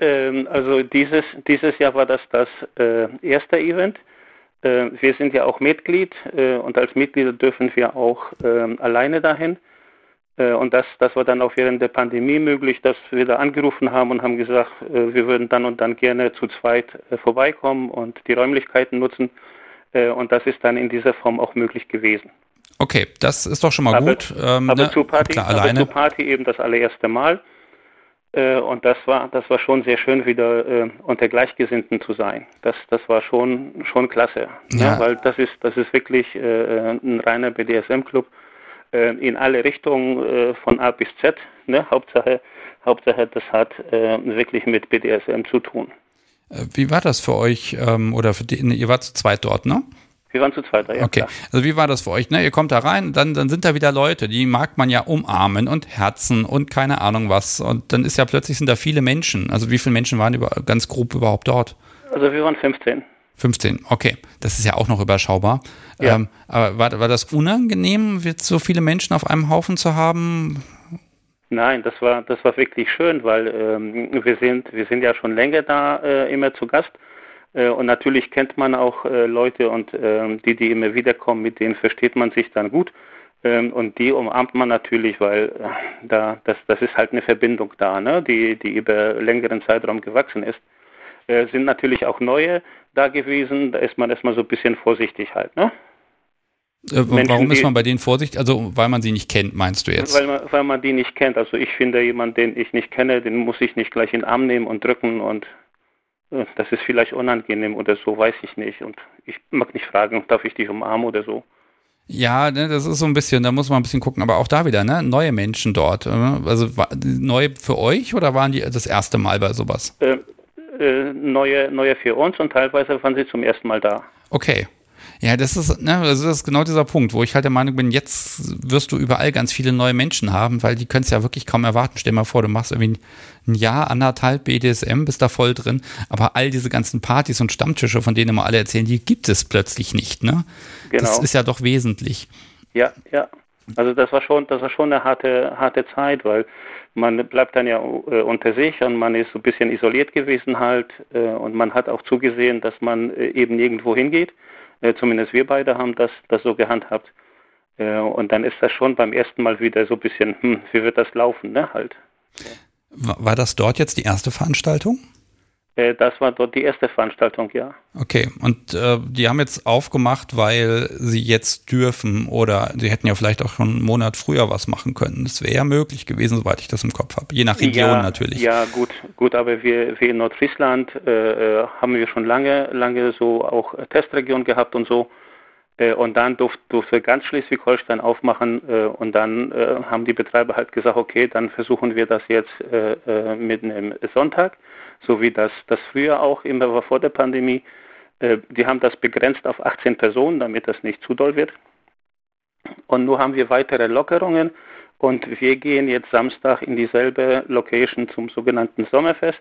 Ähm, also dieses, dieses Jahr war das das äh, erste Event. Äh, wir sind ja auch Mitglied äh, und als Mitglieder dürfen wir auch ähm, alleine dahin. Äh, und das, das war dann auch während der Pandemie möglich, dass wir da angerufen haben und haben gesagt, äh, wir würden dann und dann gerne zu zweit äh, vorbeikommen und die Räumlichkeiten nutzen. Und das ist dann in dieser Form auch möglich gewesen. Okay, das ist doch schon mal aber, gut. Ähm, aber, ne? zu Party, Klar, aber zu Party eben das allererste Mal. Und das war, das war schon sehr schön, wieder unter Gleichgesinnten zu sein. Das, das war schon, schon klasse. Ja. ja weil das ist, das ist wirklich ein reiner BDSM-Club äh, in alle Richtungen äh, von A bis Z. Ne? Hauptsache, Hauptsache, das hat äh, wirklich mit BDSM zu tun. Wie war das für euch? Ähm, oder für die, ihr wart zu zweit dort, ne? Wir waren zu zweit, ja. Okay, klar. also wie war das für euch? Ne? Ihr kommt da rein, dann, dann sind da wieder Leute, die mag man ja umarmen und Herzen und keine Ahnung was. Und dann ist ja plötzlich sind da viele Menschen. Also wie viele Menschen waren über, ganz grob überhaupt dort? Also wir waren 15. 15, okay. Das ist ja auch noch überschaubar. Ja. Ähm, aber war, war das unangenehm, so viele Menschen auf einem Haufen zu haben? Nein, das war das war wirklich schön, weil ähm, wir sind wir sind ja schon länger da äh, immer zu Gast äh, und natürlich kennt man auch äh, Leute und ähm, die, die immer wieder kommen, mit denen versteht man sich dann gut. Ähm, und die umarmt man natürlich, weil äh, da, das, das ist halt eine Verbindung da, ne? die, die über längeren Zeitraum gewachsen ist. Sind natürlich auch neue da gewesen, da ist man erstmal so ein bisschen vorsichtig halt. Ne? Menschen, Warum ist man bei denen vorsichtig? Also weil man sie nicht kennt, meinst du jetzt? Weil man, weil man die nicht kennt. Also ich finde jemanden, den ich nicht kenne, den muss ich nicht gleich in den Arm nehmen und drücken und das ist vielleicht unangenehm oder so, weiß ich nicht. Und ich mag nicht fragen, darf ich dich umarmen oder so. Ja, ne, das ist so ein bisschen, da muss man ein bisschen gucken, aber auch da wieder, ne, neue Menschen dort. Äh, also neu für euch oder waren die das erste Mal bei sowas? Äh, äh, neue, neue für uns und teilweise waren sie zum ersten Mal da. Okay. Ja, das ist, ne, das ist genau dieser Punkt, wo ich halt der Meinung bin, jetzt wirst du überall ganz viele neue Menschen haben, weil die können es ja wirklich kaum erwarten. Stell dir mal vor, du machst irgendwie ein Jahr, anderthalb BDSM, bist da voll drin, aber all diese ganzen Partys und Stammtische, von denen immer alle erzählen, die gibt es plötzlich nicht, ne? Genau. Das ist ja doch wesentlich. Ja, ja. Also das war schon, das war schon eine harte, harte Zeit, weil man bleibt dann ja äh, unter sich und man ist so ein bisschen isoliert gewesen halt äh, und man hat auch zugesehen, dass man äh, eben nirgendwo hingeht. Zumindest wir beide haben das, das so gehandhabt. Und dann ist das schon beim ersten Mal wieder so ein bisschen, hm, wie wird das laufen, ne, halt. War das dort jetzt die erste Veranstaltung? Äh, das war dort die erste Veranstaltung, ja. Okay, und äh, die haben jetzt aufgemacht, weil sie jetzt dürfen oder sie hätten ja vielleicht auch schon einen Monat früher was machen können. Das wäre ja möglich gewesen, soweit ich das im Kopf habe. Je nach Region ja, natürlich. Ja, gut, gut, aber wir, wir in Nordfriesland äh, äh haben wir schon lange, lange so auch Testregion gehabt und so. Äh, und dann durfte, durfte ganz Schleswig-Holstein aufmachen äh, und dann haben die Betreiber halt gesagt, okay, dann versuchen wir das jetzt mit einem Sonntag so wie das, das früher auch immer war vor der Pandemie. Äh, die haben das begrenzt auf 18 Personen, damit das nicht zu doll wird. Und nun haben wir weitere Lockerungen und wir gehen jetzt Samstag in dieselbe Location zum sogenannten Sommerfest.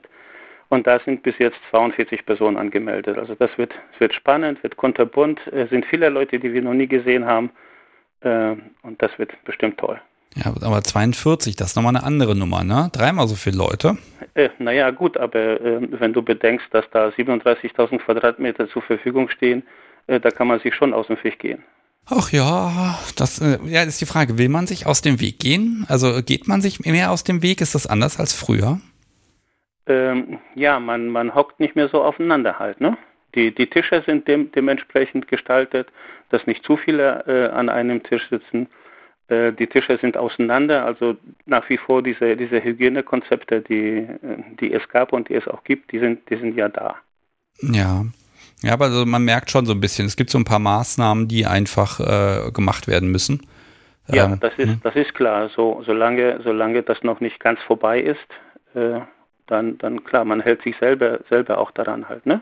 Und da sind bis jetzt 42 Personen angemeldet. Also das wird, wird spannend, wird kunterbunt. Es sind viele Leute, die wir noch nie gesehen haben. Äh, und das wird bestimmt toll. Ja, aber 42, das ist nochmal eine andere Nummer, ne? Dreimal so viele Leute. Äh, naja, gut, aber äh, wenn du bedenkst, dass da 37.000 Quadratmeter zur Verfügung stehen, äh, da kann man sich schon aus dem Weg gehen. Ach ja, das äh, ja, ist die Frage, will man sich aus dem Weg gehen? Also geht man sich mehr aus dem Weg? Ist das anders als früher? Ähm, ja, man, man hockt nicht mehr so aufeinander halt, ne? Die, die Tische sind dem, dementsprechend gestaltet, dass nicht zu viele äh, an einem Tisch sitzen. Äh, die Tische sind auseinander, also nach wie vor diese, diese Hygienekonzepte, die, äh, die es gab und die es auch gibt, die sind, die sind ja da. Ja. Ja, aber also man merkt schon so ein bisschen, es gibt so ein paar Maßnahmen, die einfach äh, gemacht werden müssen. Ja, ähm, das ist, hm. das ist klar. So, solange, solange das noch nicht ganz vorbei ist, äh, dann, dann klar, man hält sich selber, selber auch daran halt, ne?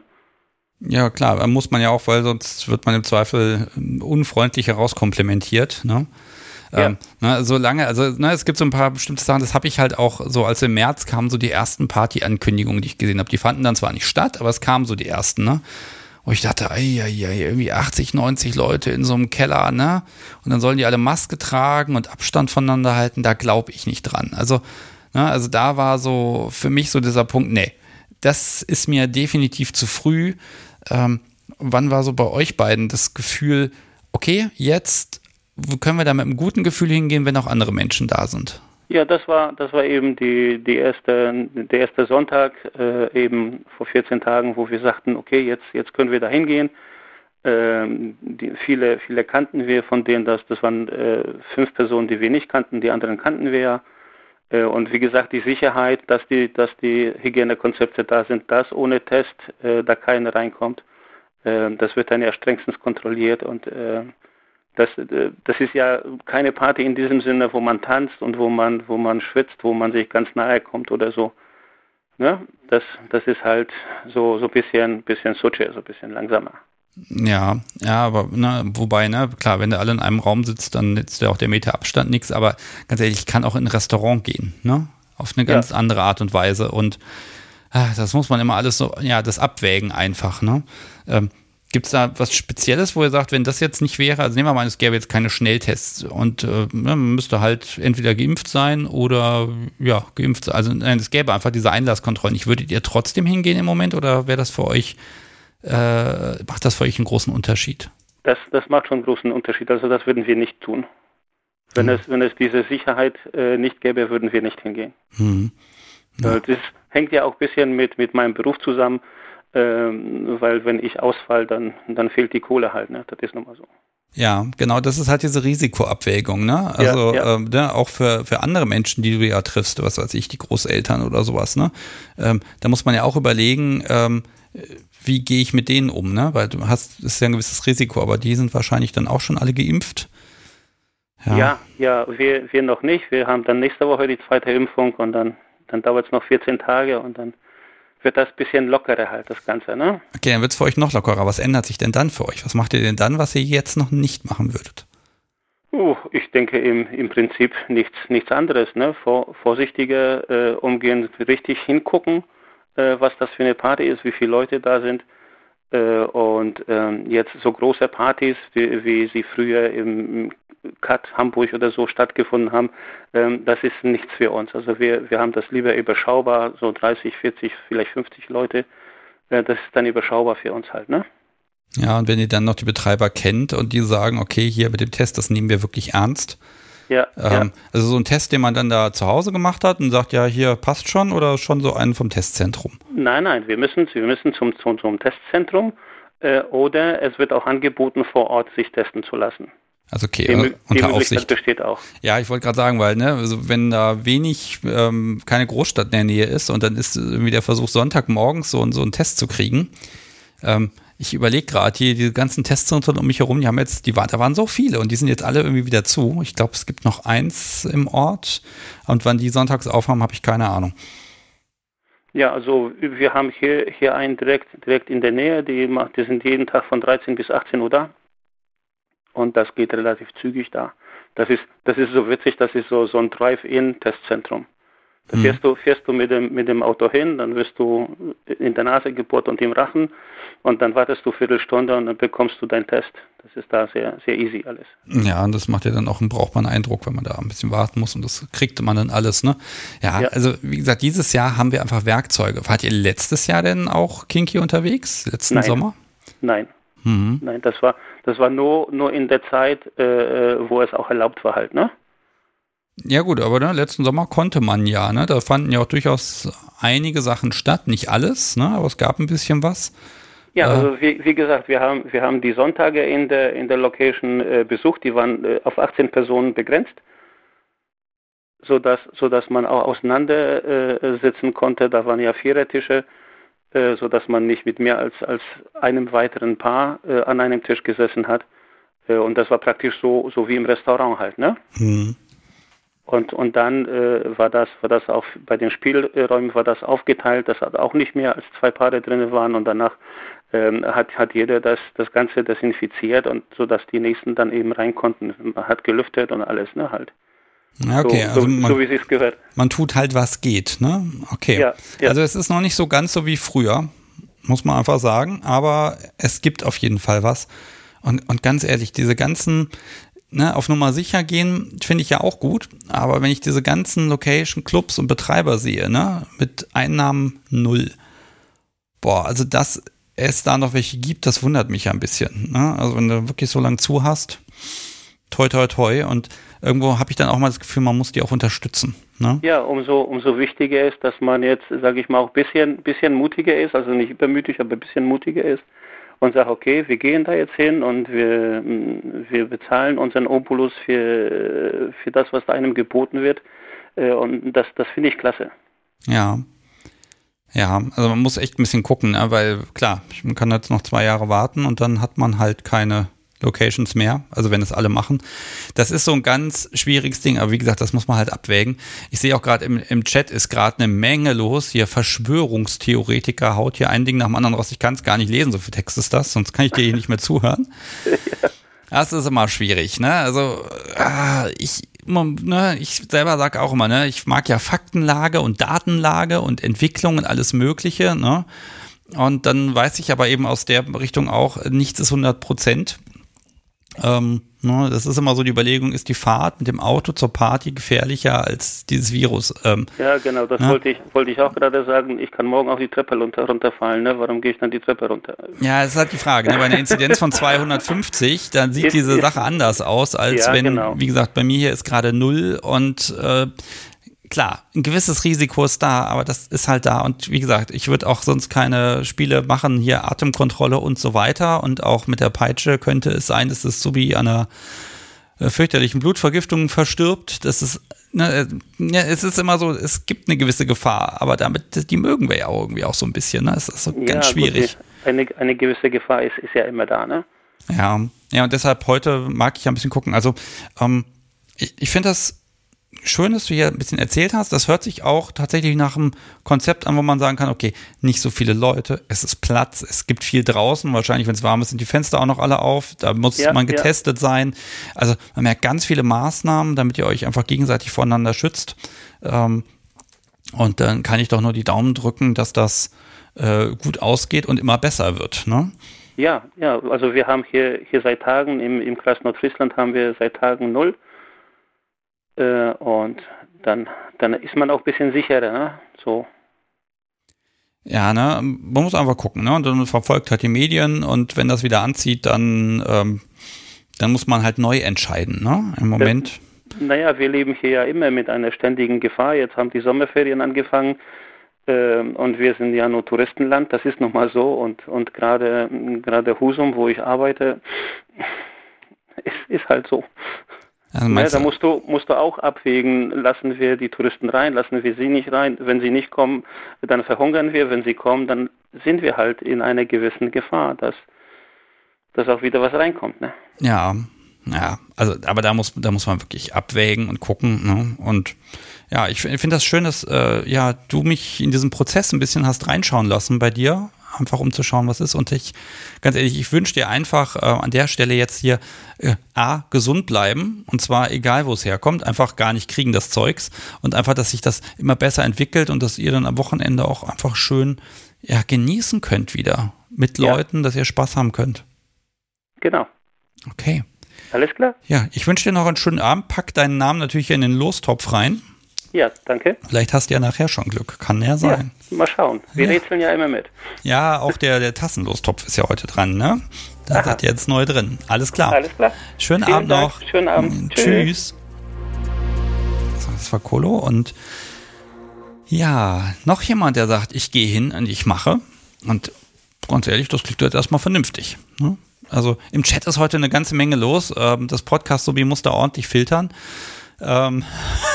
Ja, klar, muss man ja auch, weil sonst wird man im Zweifel unfreundlich herauskomplementiert, ne? Ja. Ähm, ne, so lange, also ne, es gibt so ein paar bestimmte Sachen, das habe ich halt auch so, als im März kamen so die ersten Party-Ankündigungen, die ich gesehen habe. Die fanden dann zwar nicht statt, aber es kamen so die ersten, ne? Und ich dachte, ei, ei, ei, irgendwie 80, 90 Leute in so einem Keller, ne? Und dann sollen die alle Maske tragen und Abstand voneinander halten, da glaube ich nicht dran. Also, ne, also da war so für mich so dieser Punkt, nee, das ist mir definitiv zu früh. Ähm, wann war so bei euch beiden das Gefühl, okay, jetzt können wir da mit einem guten Gefühl hingehen, wenn auch andere Menschen da sind? Ja, das war das war eben die die erste der erste Sonntag äh, eben vor 14 Tagen, wo wir sagten, okay, jetzt jetzt können wir da hingehen. Ähm, viele viele kannten wir, von denen das das waren äh, fünf Personen, die wir nicht kannten, die anderen kannten wir ja. Äh, und wie gesagt, die Sicherheit, dass die dass die Hygienekonzepte da sind, dass ohne Test äh, da keiner reinkommt, äh, das wird dann ja strengstens kontrolliert und äh, das, äh, das ist ja keine Party in diesem Sinne, wo man tanzt und wo man, wo man schwitzt, wo man sich ganz nahe kommt oder so. Ne? Das, das ist halt so, so ein bisschen, bisschen Suche, so ein bisschen langsamer. Ja, ja, aber ne, wobei, ne, klar, wenn du alle in einem Raum sitzt, dann ist ja auch der Meter Abstand nichts, aber ganz ehrlich, ich kann auch in ein Restaurant gehen, ne? Auf eine ganz ja. andere Art und Weise. Und ach, das muss man immer alles so, ja, das abwägen einfach, ne? Ähm, Gibt es da was Spezielles, wo ihr sagt, wenn das jetzt nicht wäre, also nehmen wir mal, es gäbe jetzt keine Schnelltests und äh, man müsste halt entweder geimpft sein oder ja, geimpft sein. Also nein, es gäbe einfach diese Einlasskontrollen. Ich würdet ihr trotzdem hingehen im Moment oder wäre das für euch, äh, macht das für euch einen großen Unterschied? Das, das macht schon einen großen Unterschied. Also das würden wir nicht tun. Wenn, mhm. es, wenn es diese Sicherheit äh, nicht gäbe, würden wir nicht hingehen. Mhm. Ja. Das hängt ja auch ein bisschen mit, mit meinem Beruf zusammen ähm, weil wenn ich ausfall, dann, dann fehlt die Kohle halt, ne? Das ist nun mal so. Ja, genau, das ist halt diese Risikoabwägung, ne? Also ja, ja. Ähm, ne, auch für, für andere Menschen, die du ja triffst, was weiß ich, die Großeltern oder sowas, ne? Ähm, da muss man ja auch überlegen, ähm, wie gehe ich mit denen um, ne? Weil du hast, das ist ja ein gewisses Risiko, aber die sind wahrscheinlich dann auch schon alle geimpft. Ja, ja, ja wir, wir noch nicht. Wir haben dann nächste Woche die zweite Impfung und dann, dann dauert es noch 14 Tage und dann wird das ein bisschen lockerer halt, das Ganze, ne? Okay, dann wird es für euch noch lockerer. Was ändert sich denn dann für euch? Was macht ihr denn dann, was ihr jetzt noch nicht machen würdet? Uh, ich denke im, im Prinzip nichts, nichts anderes, ne? Vor, vorsichtiger äh, umgehen, richtig hingucken, äh, was das für eine Party ist, wie viele Leute da sind. Äh, und ähm, jetzt so große Partys, wie, wie sie früher im Cut Hamburg oder so stattgefunden haben, ähm, das ist nichts für uns. Also wir, wir haben das lieber überschaubar, so 30, 40, vielleicht 50 Leute. Äh, das ist dann überschaubar für uns halt, ne? Ja, und wenn ihr dann noch die Betreiber kennt und die sagen, okay, hier mit dem Test, das nehmen wir wirklich ernst. Ja, ähm, ja. Also so ein Test, den man dann da zu Hause gemacht hat und sagt, ja, hier passt schon oder schon so einen vom Testzentrum? Nein, nein, wir müssen, wir müssen zum, zum, zum Testzentrum äh, oder es wird auch angeboten, vor Ort sich testen zu lassen. Also okay, die, äh, unter die Aufsicht. besteht auch. Ja, ich wollte gerade sagen, weil, ne, also wenn da wenig, ähm, keine Großstadt in der Nähe ist und dann ist irgendwie der Versuch, Sonntagmorgens so, so einen Test zu kriegen. Ähm, ich überlege gerade, hier die ganzen Testzentren um mich herum, die haben jetzt, die waren, da waren so viele und die sind jetzt alle irgendwie wieder zu. Ich glaube, es gibt noch eins im Ort und wann die sonntags aufhaben, habe ich keine Ahnung. Ja, also wir haben hier, hier einen direkt, direkt in der Nähe, die, die sind jeden Tag von 13 bis 18 Uhr da und das geht relativ zügig da. Das ist, das ist so witzig, das ist so, so ein Drive-In-Testzentrum. Da mhm. fährst du, fährst du mit dem, mit dem Auto hin, dann wirst du in der Nase gebohrt und im Rachen und dann wartest du eine Viertelstunde und dann bekommst du deinen Test. Das ist da sehr, sehr easy alles. Ja, und das macht ja dann auch einen brauchbaren Eindruck, wenn man da ein bisschen warten muss und das kriegt man dann alles, ne? Ja, ja. also wie gesagt, dieses Jahr haben wir einfach Werkzeuge. Wart ihr letztes Jahr denn auch kinky unterwegs, letzten Nein. Sommer? Nein. Mhm. Nein, das war, das war nur, nur in der Zeit, äh, äh, wo es auch erlaubt war halt, ne? Ja gut, aber ne, letzten Sommer konnte man ja, ne? Da fanden ja auch durchaus einige Sachen statt, nicht alles, ne? Aber es gab ein bisschen was. Ja, äh, also wie, wie, gesagt, wir haben, wir haben die Sonntage in der, in der Location äh, besucht, die waren äh, auf 18 Personen begrenzt, sodass, sodass man auch auseinander äh, sitzen konnte. Da waren ja Vierertische. Äh, so dass man nicht mit mehr als, als einem weiteren Paar äh, an einem Tisch gesessen hat. Äh, und das war praktisch so, so wie im Restaurant halt, ne? Mhm. Und, und dann äh, war das, war das auch bei den Spielräumen war das aufgeteilt, dass auch nicht mehr als zwei Paare drin waren und danach ähm, hat, hat jeder das, das Ganze desinfiziert und so dass die nächsten dann eben rein konnten. Man hat gelüftet und alles, ne, halt. Okay, so, also man, so wie es gehört. Man tut halt, was geht, ne? Okay. Ja, ja. Also es ist noch nicht so ganz so wie früher, muss man einfach sagen, aber es gibt auf jeden Fall was. Und, und ganz ehrlich, diese ganzen, ne, auf Nummer sicher gehen, finde ich ja auch gut, aber wenn ich diese ganzen Location, Clubs und Betreiber sehe, ne, mit Einnahmen null, boah, also dass es da noch welche gibt, das wundert mich ja ein bisschen. Ne? Also wenn du wirklich so lange zu hast, toi toi toi und irgendwo habe ich dann auch mal das Gefühl, man muss die auch unterstützen. Ne? Ja, umso, umso wichtiger ist, dass man jetzt, sage ich mal, auch ein bisschen, bisschen mutiger ist, also nicht übermütig, aber ein bisschen mutiger ist und sagt, okay, wir gehen da jetzt hin und wir, wir bezahlen unseren Opulus für, für das, was da einem geboten wird. Äh, und das, das finde ich klasse. Ja. Ja, also man muss echt ein bisschen gucken, ne? weil klar, man kann jetzt noch zwei Jahre warten und dann hat man halt keine Locations mehr, also wenn es alle machen. Das ist so ein ganz schwieriges Ding, aber wie gesagt, das muss man halt abwägen. Ich sehe auch gerade im, im Chat ist gerade eine Menge los. Hier Verschwörungstheoretiker haut hier ein Ding nach dem anderen raus. Ich kann es gar nicht lesen, so viel Text ist das, sonst kann ich dir hier nicht mehr zuhören. Das ist immer schwierig, ne? Also, ah, ich, ne, ich selber sage auch immer, ne, ich mag ja Faktenlage und Datenlage und Entwicklung und alles Mögliche, ne? Und dann weiß ich aber eben aus der Richtung auch, nichts ist 100 Prozent. Ähm, ne, das ist immer so die Überlegung, ist die Fahrt mit dem Auto zur Party gefährlicher als dieses Virus? Ähm, ja, genau, das ne? wollte, ich, wollte ich auch gerade sagen. Ich kann morgen auch die Treppe runter, runterfallen. Ne? Warum gehe ich dann die Treppe runter? Ja, das ist halt die Frage. Ne? Bei einer Inzidenz von 250, dann sieht diese Sache anders aus, als ja, wenn, genau. wie gesagt, bei mir hier ist gerade null und äh, klar, ein gewisses Risiko ist da, aber das ist halt da. Und wie gesagt, ich würde auch sonst keine Spiele machen, hier Atemkontrolle und so weiter. Und auch mit der Peitsche könnte es sein, dass es so wie an einer äh, fürchterlichen Blutvergiftung verstirbt. Das ist, ne, ja, es ist immer so, es gibt eine gewisse Gefahr, aber damit, die mögen wir ja auch irgendwie auch so ein bisschen. Ne? Es ist so ganz ja, schwierig. Gut, eine, eine gewisse Gefahr ist, ist ja immer da, ne? Ja, ja, und deshalb heute mag ich ja ein bisschen gucken. Also, ähm, ich, ich finde das schön, dass du hier ein bisschen erzählt hast. Das hört sich auch tatsächlich nach einem Konzept an, wo man sagen kann, okay, nicht so viele Leute, es ist Platz, es gibt viel draußen. Wahrscheinlich, wenn es warm ist, sind die Fenster auch noch alle auf. Da muss ja, man getestet ja. sein. Also man merkt ganz viele Maßnahmen, damit ihr euch einfach gegenseitig voneinander schützt. Ähm, und dann kann ich doch nur die Daumen drücken, dass das äh, gut ausgeht und immer besser wird. Ne? Ja, ja, also wir haben hier, hier seit Tagen im, im Kreis Nordfriesland haben wir seit Tagen null äh, und dann, dann ist man auch ein bisschen sicherer, ne? So. Ja, ne, man muss einfach gucken, ne? Und dann verfolgt halt die Medien und wenn das wieder anzieht, dann, ähm, dann muss man halt neu entscheiden, ne? Im Moment. Das, naja, wir leben hier ja immer mit einer ständigen Gefahr. Jetzt haben die Sommerferien angefangen äh, und wir sind ja nur Touristenland, das ist nochmal so und, und gerade, gerade Husum, wo ich arbeite, ist, ist halt so. Also ja, da musst du, musst du auch abwägen, lassen wir die Touristen rein, lassen wir sie nicht rein. Wenn sie nicht kommen, dann verhungern wir. Wenn sie kommen, dann sind wir halt in einer gewissen Gefahr, dass, dass auch wieder was reinkommt. Ne? Ja, ja, also, aber da muss, da muss man wirklich abwägen und gucken. Ne? Und ja, ich finde das schön, dass äh, ja, du mich in diesen Prozess ein bisschen hast reinschauen lassen bei dir einfach um zu schauen, was ist. Und ich, ganz ehrlich, ich wünsche dir einfach äh, an der Stelle jetzt hier äh, A, gesund bleiben. Und zwar egal, wo es herkommt, einfach gar nicht kriegen das Zeugs. Und einfach, dass sich das immer besser entwickelt und dass ihr dann am Wochenende auch einfach schön ja, genießen könnt wieder. Mit Leuten, ja. dass ihr Spaß haben könnt. Genau. Okay. Alles klar? Ja, ich wünsche dir noch einen schönen Abend. Pack deinen Namen natürlich in den Lostopf rein. Ja, danke. Vielleicht hast du ja nachher schon Glück. Kann ja sein. Ja, mal schauen. Wir ja. rätseln ja immer mit. Ja, auch der, der Tassenlostopf ist ja heute dran, ne? Da Aha. seid ihr jetzt neu drin. Alles klar. Alles klar. Schönen Vielen Abend Dank. noch. Schönen Abend. Mhm. Tschüss. Das war Kolo und ja, noch jemand, der sagt, ich gehe hin und ich mache. Und ganz ehrlich, das klingt jetzt erstmal vernünftig. Ne? Also im Chat ist heute eine ganze Menge los. Ähm, das Podcast sowie muss da ordentlich filtern. Ähm,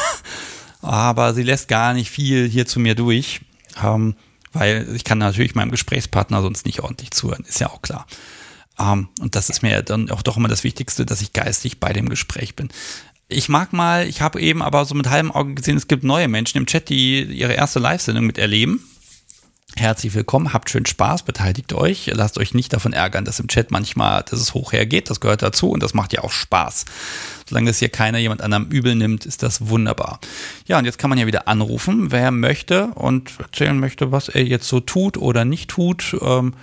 aber sie lässt gar nicht viel hier zu mir durch, ähm, weil ich kann natürlich meinem Gesprächspartner sonst nicht ordentlich zuhören, ist ja auch klar. Ähm, und das ist mir dann auch doch immer das Wichtigste, dass ich geistig bei dem Gespräch bin. Ich mag mal, ich habe eben aber so mit halbem Auge gesehen, es gibt neue Menschen im Chat, die ihre erste Live-Sendung miterleben. Herzlich willkommen, habt schön Spaß, beteiligt euch, lasst euch nicht davon ärgern, dass im Chat manchmal, dass es hoch hergeht, das gehört dazu und das macht ja auch Spaß. Solange das hier keiner jemand anderem übel nimmt, ist das wunderbar. Ja, und jetzt kann man ja wieder anrufen, wer möchte und erzählen möchte, was er jetzt so tut oder nicht tut, ähm,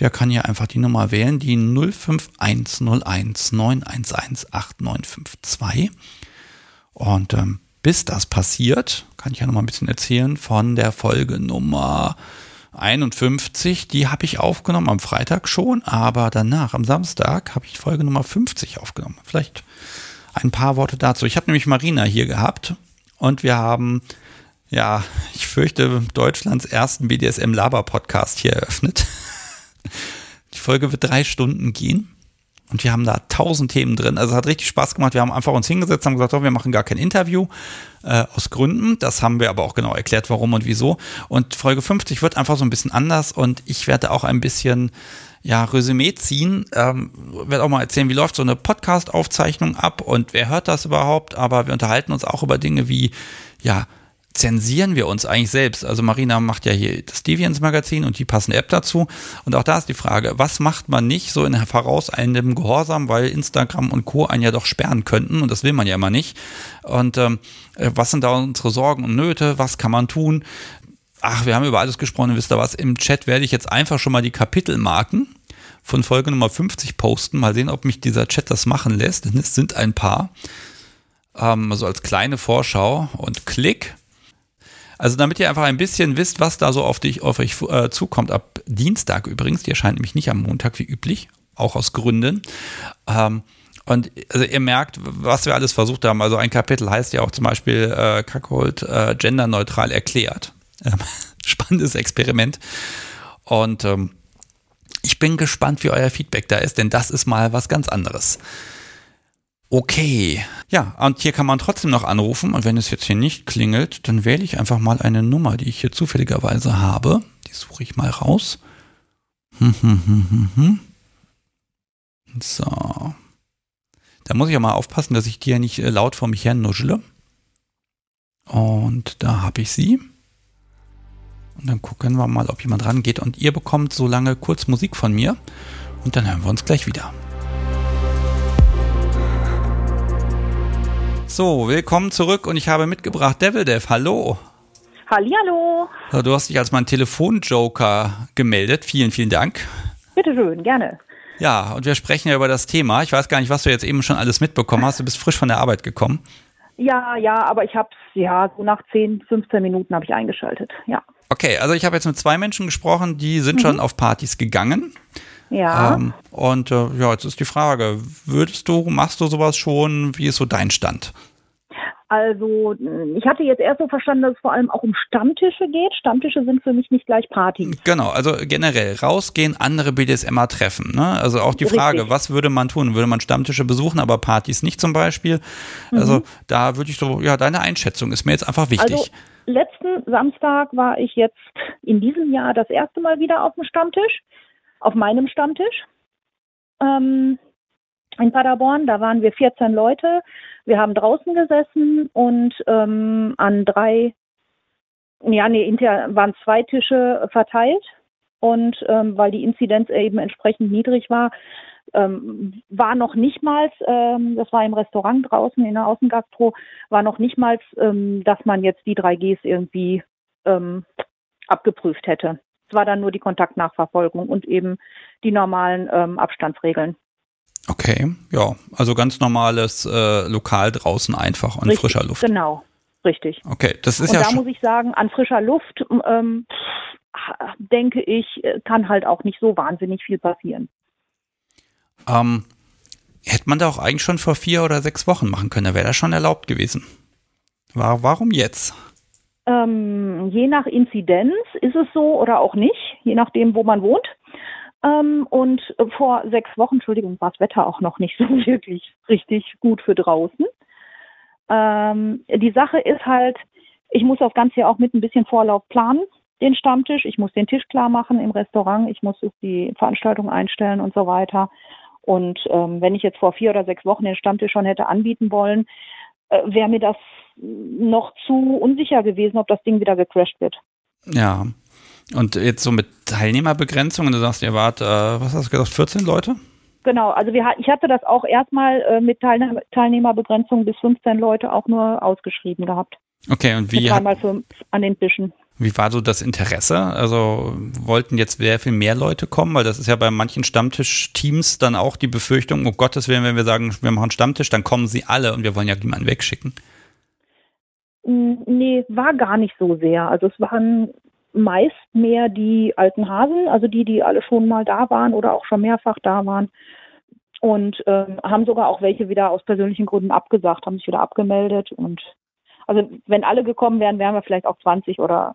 der kann ja einfach die Nummer wählen, die 05101 911 8952. Und ähm, bis das passiert, kann ich ja noch mal ein bisschen erzählen von der Folge Nummer 51, die habe ich aufgenommen am Freitag schon, aber danach, am Samstag, habe ich Folge Nummer 50 aufgenommen. Vielleicht ein paar Worte dazu. Ich habe nämlich Marina hier gehabt und wir haben, ja, ich fürchte, Deutschlands ersten BDSM-Laber-Podcast hier eröffnet. Die Folge wird drei Stunden gehen. Und wir haben da tausend Themen drin. Also es hat richtig Spaß gemacht. Wir haben einfach uns hingesetzt, haben gesagt, oh, wir machen gar kein Interview äh, aus Gründen. Das haben wir aber auch genau erklärt, warum und wieso. Und Folge 50 wird einfach so ein bisschen anders und ich werde auch ein bisschen ja, Resümee ziehen. Ähm, werde auch mal erzählen, wie läuft so eine Podcast-Aufzeichnung ab und wer hört das überhaupt. Aber wir unterhalten uns auch über Dinge wie, ja, zensieren wir uns eigentlich selbst? Also Marina macht ja hier das Deviants Magazin und die passende App dazu. Und auch da ist die Frage, was macht man nicht so in vorauseilendem Gehorsam, weil Instagram und Co. einen ja doch sperren könnten und das will man ja immer nicht. Und ähm, äh, was sind da unsere Sorgen und Nöte? Was kann man tun? Ach, wir haben über alles gesprochen, wisst ihr was? Im Chat werde ich jetzt einfach schon mal die Kapitelmarken von Folge Nummer 50 posten. Mal sehen, ob mich dieser Chat das machen lässt, denn es sind ein paar. Ähm, also als kleine Vorschau und Klick. Also damit ihr einfach ein bisschen wisst, was da so auf dich, auf euch äh, zukommt. Ab Dienstag übrigens, die erscheint nämlich nicht am Montag wie üblich, auch aus Gründen. Ähm, und also ihr merkt, was wir alles versucht haben. Also ein Kapitel heißt ja auch zum Beispiel äh, Kackhold äh, genderneutral erklärt. Ähm, spannendes Experiment. Und ähm, ich bin gespannt, wie euer Feedback da ist, denn das ist mal was ganz anderes. Okay. Ja, und hier kann man trotzdem noch anrufen. Und wenn es jetzt hier nicht klingelt, dann wähle ich einfach mal eine Nummer, die ich hier zufälligerweise habe. Die suche ich mal raus. So. Da muss ich auch mal aufpassen, dass ich die ja nicht äh, laut vor mich her nuschle. Und da habe ich sie. Und dann gucken wir mal, ob jemand rangeht. Und ihr bekommt so lange kurz Musik von mir. Und dann hören wir uns gleich wieder. So, willkommen zurück und ich habe mitgebracht Devil Dev. Hallo. Hallihallo. So, du hast dich als mein Telefonjoker gemeldet. Vielen, vielen Dank. Bitte schön, gerne. Ja, und wir sprechen ja über das Thema. Ich weiß gar nicht, was du jetzt eben schon alles mitbekommen hast. Du bist frisch von der Arbeit gekommen. Ja, ja, aber ich habe ja so nach 10, 15 Minuten habe ich eingeschaltet. Ja. Okay, also ich habe jetzt mit zwei Menschen gesprochen, die sind mhm. schon auf Partys gegangen. Ja. Ähm, und äh, ja, jetzt ist die Frage, würdest du, machst du sowas schon? Wie ist so dein Stand? Also ich hatte jetzt erst so verstanden, dass es vor allem auch um Stammtische geht. Stammtische sind für mich nicht gleich Partys. Genau, also generell rausgehen, andere BDSMer treffen. Ne? Also auch die Frage, Richtig. was würde man tun? Würde man Stammtische besuchen, aber Partys nicht zum Beispiel? Mhm. Also da würde ich so, ja, deine Einschätzung ist mir jetzt einfach wichtig. Also, letzten Samstag war ich jetzt in diesem Jahr das erste Mal wieder auf dem Stammtisch auf meinem Stammtisch ähm, in Paderborn. Da waren wir 14 Leute. Wir haben draußen gesessen und ähm, an drei, ja, nee, inter waren zwei Tische verteilt. Und ähm, weil die Inzidenz eben entsprechend niedrig war, ähm, war noch nicht mal, ähm, das war im Restaurant draußen in der Außengastro, war noch nicht mal, ähm, dass man jetzt die 3Gs irgendwie ähm, abgeprüft hätte. Es war dann nur die Kontaktnachverfolgung und eben die normalen ähm, Abstandsregeln. Okay, ja, also ganz normales äh, Lokal draußen einfach an richtig, frischer Luft. Genau, richtig. Okay, das ist und ja. Da muss ich sagen, an frischer Luft, ähm, denke ich, kann halt auch nicht so wahnsinnig viel passieren. Ähm, hätte man da auch eigentlich schon vor vier oder sechs Wochen machen können, da wäre das schon erlaubt gewesen. War, warum jetzt? Ähm, je nach Inzidenz ist es so oder auch nicht, je nachdem, wo man wohnt. Ähm, und vor sechs Wochen, Entschuldigung, war das Wetter auch noch nicht so wirklich richtig gut für draußen. Ähm, die Sache ist halt, ich muss das Ganze ja auch mit ein bisschen Vorlauf planen, den Stammtisch. Ich muss den Tisch klar machen im Restaurant. Ich muss die Veranstaltung einstellen und so weiter. Und ähm, wenn ich jetzt vor vier oder sechs Wochen den Stammtisch schon hätte anbieten wollen, äh, wäre mir das noch zu unsicher gewesen, ob das Ding wieder gecrashed wird. Ja. Und jetzt so mit Teilnehmerbegrenzungen, du sagst, ihr wart, äh, was hast du gesagt, 14 Leute? Genau, also wir, ich hatte das auch erstmal äh, mit Teilnehmer, Teilnehmerbegrenzung bis 15 Leute auch nur ausgeschrieben gehabt. Okay, und wie? Dreimal fünf an den Tischen. Wie war so das Interesse? Also wollten jetzt sehr viel mehr Leute kommen, weil das ist ja bei manchen Stammtischteams dann auch die Befürchtung, um Gottes Willen, wenn wir sagen, wir machen Stammtisch, dann kommen sie alle und wir wollen ja niemanden wegschicken. Nee, war gar nicht so sehr. Also es waren meist mehr die alten Hasen, also die, die alle schon mal da waren oder auch schon mehrfach da waren. Und ähm, haben sogar auch welche wieder aus persönlichen Gründen abgesagt, haben sich wieder abgemeldet. Und also wenn alle gekommen wären, wären wir vielleicht auch 20 oder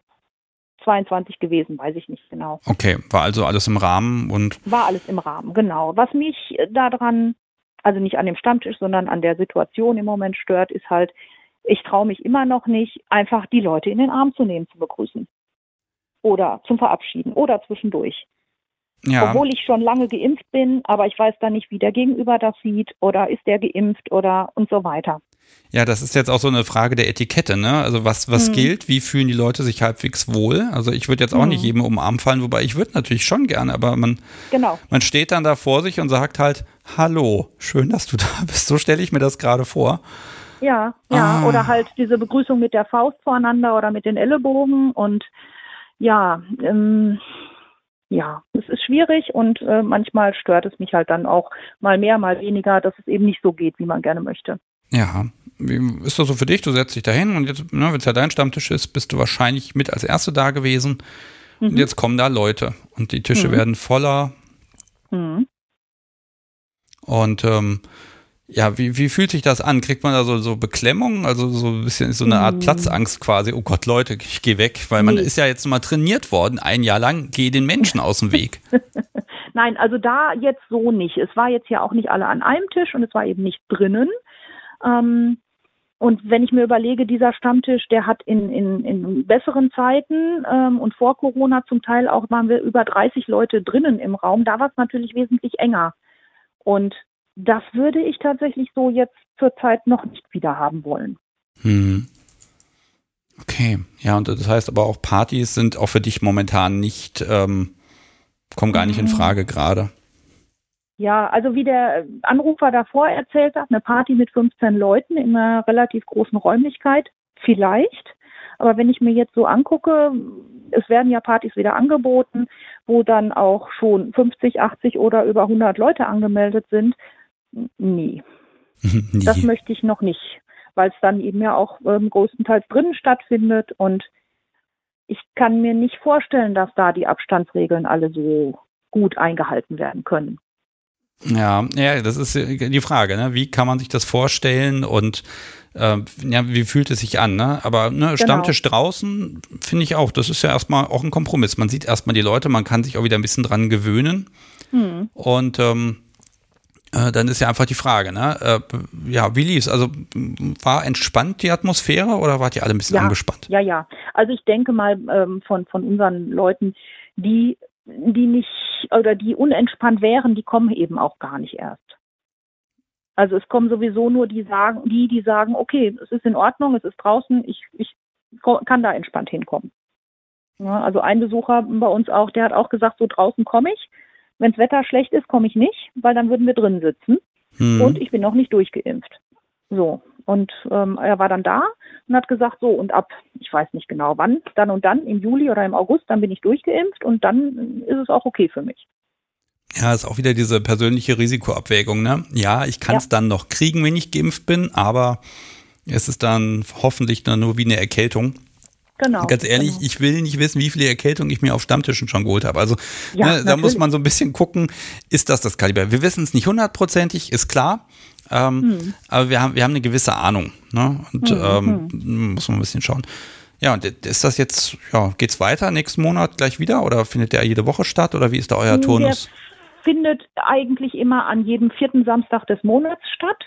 22 gewesen, weiß ich nicht genau. Okay, war also alles im Rahmen und. War alles im Rahmen, genau. Was mich daran, also nicht an dem Stammtisch, sondern an der Situation im Moment stört, ist halt, ich traue mich immer noch nicht, einfach die Leute in den Arm zu nehmen, zu begrüßen oder zum Verabschieden oder zwischendurch. Ja. Obwohl ich schon lange geimpft bin, aber ich weiß dann nicht, wie der Gegenüber das sieht oder ist der geimpft oder und so weiter. Ja, das ist jetzt auch so eine Frage der Etikette, ne? Also was, was hm. gilt, wie fühlen die Leute sich halbwegs wohl? Also ich würde jetzt auch hm. nicht jedem umarm fallen, wobei ich würde natürlich schon gerne, aber man, genau. man steht dann da vor sich und sagt halt, hallo, schön, dass du da bist. So stelle ich mir das gerade vor. Ja, ja, ah. oder halt diese Begrüßung mit der Faust voreinander oder mit den Ellenbogen und ja, ähm, ja, es ist schwierig und äh, manchmal stört es mich halt dann auch mal mehr, mal weniger, dass es eben nicht so geht, wie man gerne möchte. Ja, wie ist das so für dich? Du setzt dich dahin und jetzt, ne, wenn es ja dein Stammtisch ist, bist du wahrscheinlich mit als Erste da gewesen. Mhm. Und jetzt kommen da Leute und die Tische mhm. werden voller. Mhm. Und ähm, ja, wie, wie fühlt sich das an? Kriegt man da so, so Beklemmung? Also so ein bisschen so eine Art mm. Platzangst quasi. Oh Gott, Leute, ich gehe weg, weil man nee. ist ja jetzt mal trainiert worden, ein Jahr lang, gehe den Menschen aus dem Weg. Nein, also da jetzt so nicht. Es war jetzt ja auch nicht alle an einem Tisch und es war eben nicht drinnen. Ähm, und wenn ich mir überlege, dieser Stammtisch, der hat in, in, in besseren Zeiten ähm, und vor Corona zum Teil auch waren wir über 30 Leute drinnen im Raum, da war es natürlich wesentlich enger. Und das würde ich tatsächlich so jetzt zurzeit noch nicht wieder haben wollen. Hm. Okay, ja, und das heißt aber auch Partys sind auch für dich momentan nicht, ähm, kommen gar nicht in mhm. Frage gerade. Ja, also wie der Anrufer davor erzählt hat, eine Party mit 15 Leuten in einer relativ großen Räumlichkeit, vielleicht. Aber wenn ich mir jetzt so angucke, es werden ja Partys wieder angeboten, wo dann auch schon 50, 80 oder über 100 Leute angemeldet sind. Nie. Nie. Das möchte ich noch nicht, weil es dann eben ja auch ähm, größtenteils drinnen stattfindet und ich kann mir nicht vorstellen, dass da die Abstandsregeln alle so gut eingehalten werden können. Ja, ja, das ist die Frage, ne? Wie kann man sich das vorstellen und äh, ja, wie fühlt es sich an, ne? Aber ne, genau. Stammtisch draußen finde ich auch, das ist ja erstmal auch ein Kompromiss. Man sieht erstmal die Leute, man kann sich auch wieder ein bisschen dran gewöhnen. Hm. Und ähm, äh, dann ist ja einfach die Frage, ne? Äh, ja, wie lief's? Also war entspannt die Atmosphäre oder wart ihr alle ein bisschen ja, angespannt? Ja, ja. Also ich denke mal ähm, von, von unseren Leuten, die, die nicht oder die unentspannt wären, die kommen eben auch gar nicht erst. Also es kommen sowieso nur die sagen, die, die sagen, okay, es ist in Ordnung, es ist draußen, ich, ich kann da entspannt hinkommen. Ja, also ein Besucher bei uns auch, der hat auch gesagt, so draußen komme ich. Wenn das Wetter schlecht ist, komme ich nicht, weil dann würden wir drin sitzen. Hm. Und ich bin noch nicht durchgeimpft. So. Und ähm, er war dann da und hat gesagt, so, und ab, ich weiß nicht genau wann, dann und dann, im Juli oder im August, dann bin ich durchgeimpft und dann ist es auch okay für mich. Ja, ist auch wieder diese persönliche Risikoabwägung, ne? Ja, ich kann es ja. dann noch kriegen, wenn ich geimpft bin, aber es ist dann hoffentlich nur wie eine Erkältung. Genau. Ganz ehrlich, genau. ich will nicht wissen, wie viele Erkältungen ich mir auf Stammtischen schon geholt habe. Also ja, ne, da muss man so ein bisschen gucken, ist das das Kaliber? Wir wissen es nicht hundertprozentig, ist klar. Ähm, hm. Aber wir haben, wir haben eine gewisse Ahnung. Ne? Und hm, ähm, hm. muss man ein bisschen schauen. Ja, und ist das jetzt, ja, geht's weiter nächsten Monat gleich wieder oder findet der jede Woche statt oder wie ist da euer hm, Turnus? Der findet eigentlich immer an jedem vierten Samstag des Monats statt.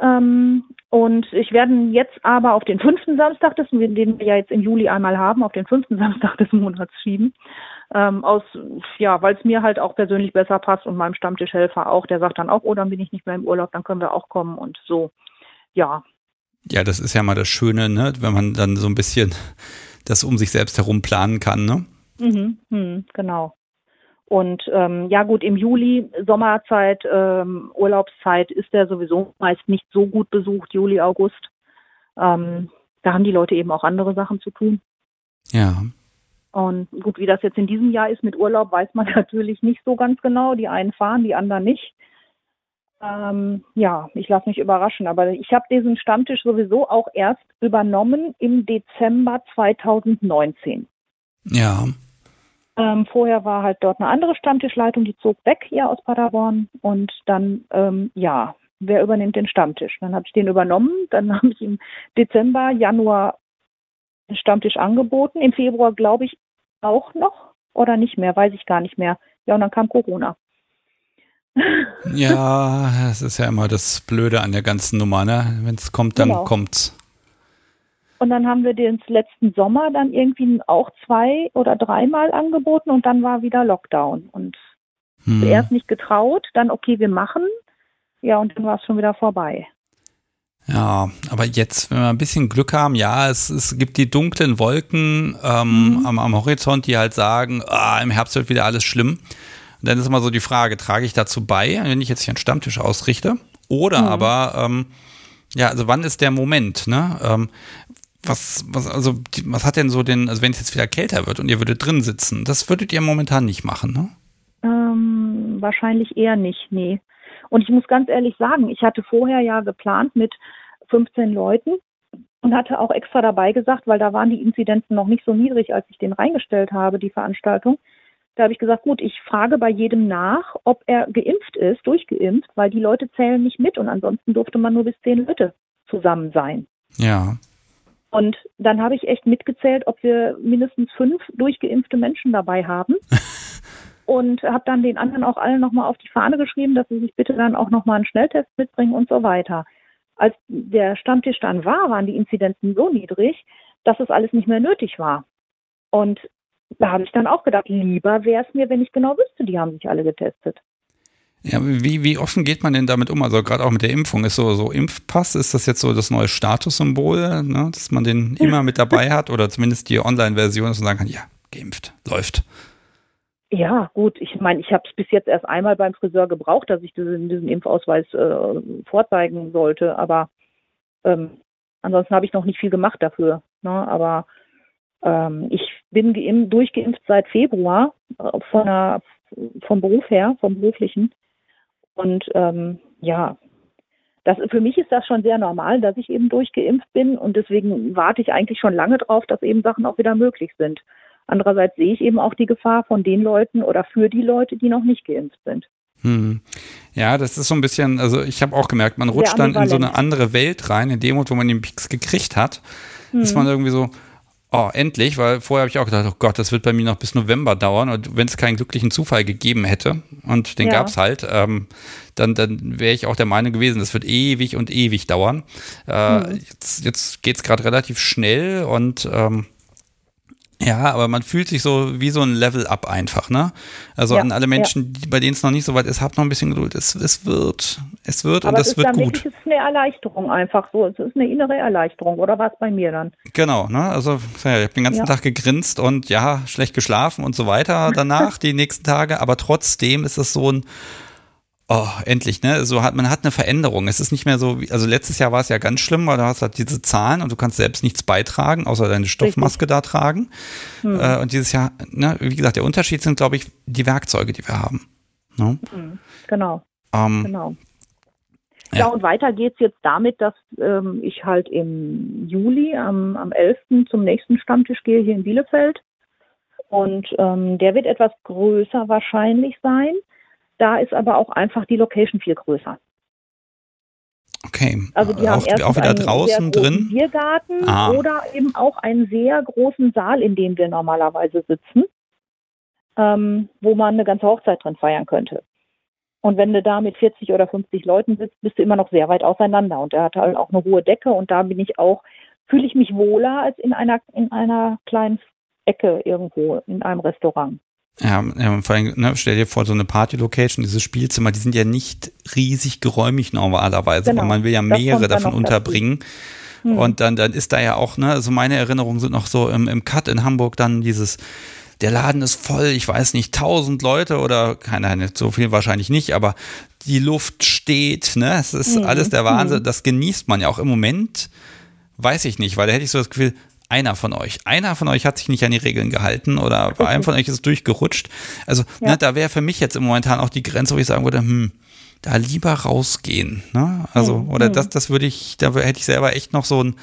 Ähm, und ich werde jetzt aber auf den fünften Samstag, des, den wir ja jetzt im Juli einmal haben, auf den fünften Samstag des Monats schieben. Ähm, aus, ja, weil es mir halt auch persönlich besser passt und meinem Stammtischhelfer auch, der sagt dann auch, oh, dann bin ich nicht mehr im Urlaub, dann können wir auch kommen und so. Ja. Ja, das ist ja mal das Schöne, ne, wenn man dann so ein bisschen das um sich selbst herum planen kann, ne? Mhm, mhm, genau. Und ähm, ja gut, im Juli, Sommerzeit, ähm, Urlaubszeit ist der sowieso meist nicht so gut besucht, Juli, August. Ähm, da haben die Leute eben auch andere Sachen zu tun. Ja. Und gut, wie das jetzt in diesem Jahr ist mit Urlaub, weiß man natürlich nicht so ganz genau. Die einen fahren, die anderen nicht. Ähm, ja, ich lasse mich überraschen. Aber ich habe diesen Stammtisch sowieso auch erst übernommen im Dezember 2019. Ja. Ähm, vorher war halt dort eine andere Stammtischleitung, die zog weg hier aus Paderborn. Und dann, ähm, ja, wer übernimmt den Stammtisch? Dann habe ich den übernommen. Dann habe ich im Dezember, Januar den Stammtisch angeboten. Im Februar, glaube ich, auch noch oder nicht mehr, weiß ich gar nicht mehr. Ja, und dann kam Corona. Ja, das ist ja immer das Blöde an der ganzen Nummer, ne? Wenn es kommt, dann genau. kommt's. Und dann haben wir den letzten Sommer dann irgendwie auch zwei oder dreimal angeboten und dann war wieder Lockdown. Und hm. zuerst nicht getraut, dann okay, wir machen. Ja, und dann war es schon wieder vorbei. Ja, aber jetzt, wenn wir ein bisschen Glück haben, ja, es, es gibt die dunklen Wolken ähm, mhm. am, am, Horizont, die halt sagen, ah, im Herbst wird wieder alles schlimm. Und dann ist immer so die Frage, trage ich dazu bei, wenn ich jetzt hier einen Stammtisch ausrichte? Oder mhm. aber, ähm, ja, also wann ist der Moment, ne? Ähm, was, was, also, was hat denn so den, also wenn es jetzt wieder kälter wird und ihr würdet drin sitzen, das würdet ihr momentan nicht machen, ne? Ähm, wahrscheinlich eher nicht, nee. Und ich muss ganz ehrlich sagen, ich hatte vorher ja geplant mit 15 Leuten und hatte auch extra dabei gesagt, weil da waren die Inzidenzen noch nicht so niedrig, als ich den reingestellt habe, die Veranstaltung. Da habe ich gesagt, gut, ich frage bei jedem nach, ob er geimpft ist, durchgeimpft, weil die Leute zählen nicht mit und ansonsten durfte man nur bis zehn Leute zusammen sein. Ja. Und dann habe ich echt mitgezählt, ob wir mindestens fünf durchgeimpfte Menschen dabei haben. und habe dann den anderen auch allen nochmal auf die Fahne geschrieben, dass sie sich bitte dann auch nochmal einen Schnelltest mitbringen und so weiter. Als der Stammtisch dann war, waren die Inzidenzen so niedrig, dass es alles nicht mehr nötig war. Und da habe ich dann auch gedacht, lieber wäre es mir, wenn ich genau wüsste, die haben sich alle getestet. Ja, wie, wie offen geht man denn damit um? Also gerade auch mit der Impfung. Ist so, so Impfpass, ist das jetzt so das neue Statussymbol, ne? dass man den immer mit dabei hat oder zumindest die Online-Version ist und sagen kann, ja, geimpft, läuft. Ja, gut. Ich meine, ich habe es bis jetzt erst einmal beim Friseur gebraucht, dass ich diesen, diesen Impfausweis äh, vorzeigen sollte. Aber ähm, ansonsten habe ich noch nicht viel gemacht dafür. Ne? Aber ähm, ich bin geimpft, durchgeimpft seit Februar äh, von einer, vom Beruf her, vom beruflichen. Und ähm, ja, das, für mich ist das schon sehr normal, dass ich eben durchgeimpft bin und deswegen warte ich eigentlich schon lange drauf, dass eben Sachen auch wieder möglich sind. Andererseits sehe ich eben auch die Gefahr von den Leuten oder für die Leute, die noch nicht geimpft sind. Hm. Ja, das ist so ein bisschen, also ich habe auch gemerkt, man rutscht dann in so eine andere Welt rein, in dem Moment, wo man den Pix gekriegt hat, hm. ist man irgendwie so, oh, endlich, weil vorher habe ich auch gedacht, oh Gott, das wird bei mir noch bis November dauern und wenn es keinen glücklichen Zufall gegeben hätte und den ja. gab es halt, ähm, dann, dann wäre ich auch der Meinung gewesen, das wird ewig und ewig dauern. Äh, hm. Jetzt, jetzt geht es gerade relativ schnell und ähm, ja, aber man fühlt sich so wie so ein Level-Up einfach, ne? Also ja, an alle Menschen, ja. bei denen es noch nicht so weit ist, habt noch ein bisschen Geduld. Es, es wird, es wird aber und es wird gut. Wirklich, es ist eine Erleichterung einfach so. Es ist eine innere Erleichterung, oder was bei mir dann? Genau, ne? Also ich habe den ganzen ja. Tag gegrinst und ja, schlecht geschlafen und so weiter danach, die nächsten Tage, aber trotzdem ist es so ein Oh, endlich, ne? So hat man hat eine Veränderung. Es ist nicht mehr so, wie, also letztes Jahr war es ja ganz schlimm, weil du hast halt diese Zahlen und du kannst selbst nichts beitragen, außer deine Stoffmaske Richtig. da tragen. Hm. Äh, und dieses Jahr, ne, wie gesagt, der Unterschied sind, glaube ich, die Werkzeuge, die wir haben. Ne? Hm. Genau. Ähm, genau. Ja. ja, und weiter geht's jetzt damit, dass ähm, ich halt im Juli, am, am 11. zum nächsten Stammtisch gehe hier in Bielefeld. Und ähm, der wird etwas größer wahrscheinlich sein. Da ist aber auch einfach die Location viel größer. Okay. Also die haben auch, auch wieder einen draußen drin. Biergarten ah. oder eben auch einen sehr großen Saal, in dem wir normalerweise sitzen, ähm, wo man eine ganze Hochzeit drin feiern könnte. Und wenn du da mit 40 oder 50 Leuten sitzt, bist du immer noch sehr weit auseinander. Und er hat halt auch eine hohe Decke und da bin ich auch, fühle ich mich wohler als in einer, in einer kleinen Ecke irgendwo in einem Restaurant. Ja, ja vor allem, ne, stell dir vor, so eine Party-Location, diese Spielzimmer, die sind ja nicht riesig geräumig normalerweise, genau. weil man will ja mehrere davon unterbringen. Hm. Und dann, dann ist da ja auch, ne, also meine Erinnerungen sind noch so im, im Cut in Hamburg dann dieses der Laden ist voll, ich weiß nicht, tausend Leute oder keine, nicht so viel wahrscheinlich nicht, aber die Luft steht, ne? Es ist mhm. alles der Wahnsinn. Mhm. Das genießt man ja auch im Moment. Weiß ich nicht, weil da hätte ich so das Gefühl, einer von euch, einer von euch hat sich nicht an die Regeln gehalten oder bei einem von euch ist es durchgerutscht. Also ja. ne, da wäre für mich jetzt im Momentan auch die Grenze, wo ich sagen würde, hm, da lieber rausgehen. Ne? Also, mhm. oder das, das würde ich, da hätte ich selber echt noch so ein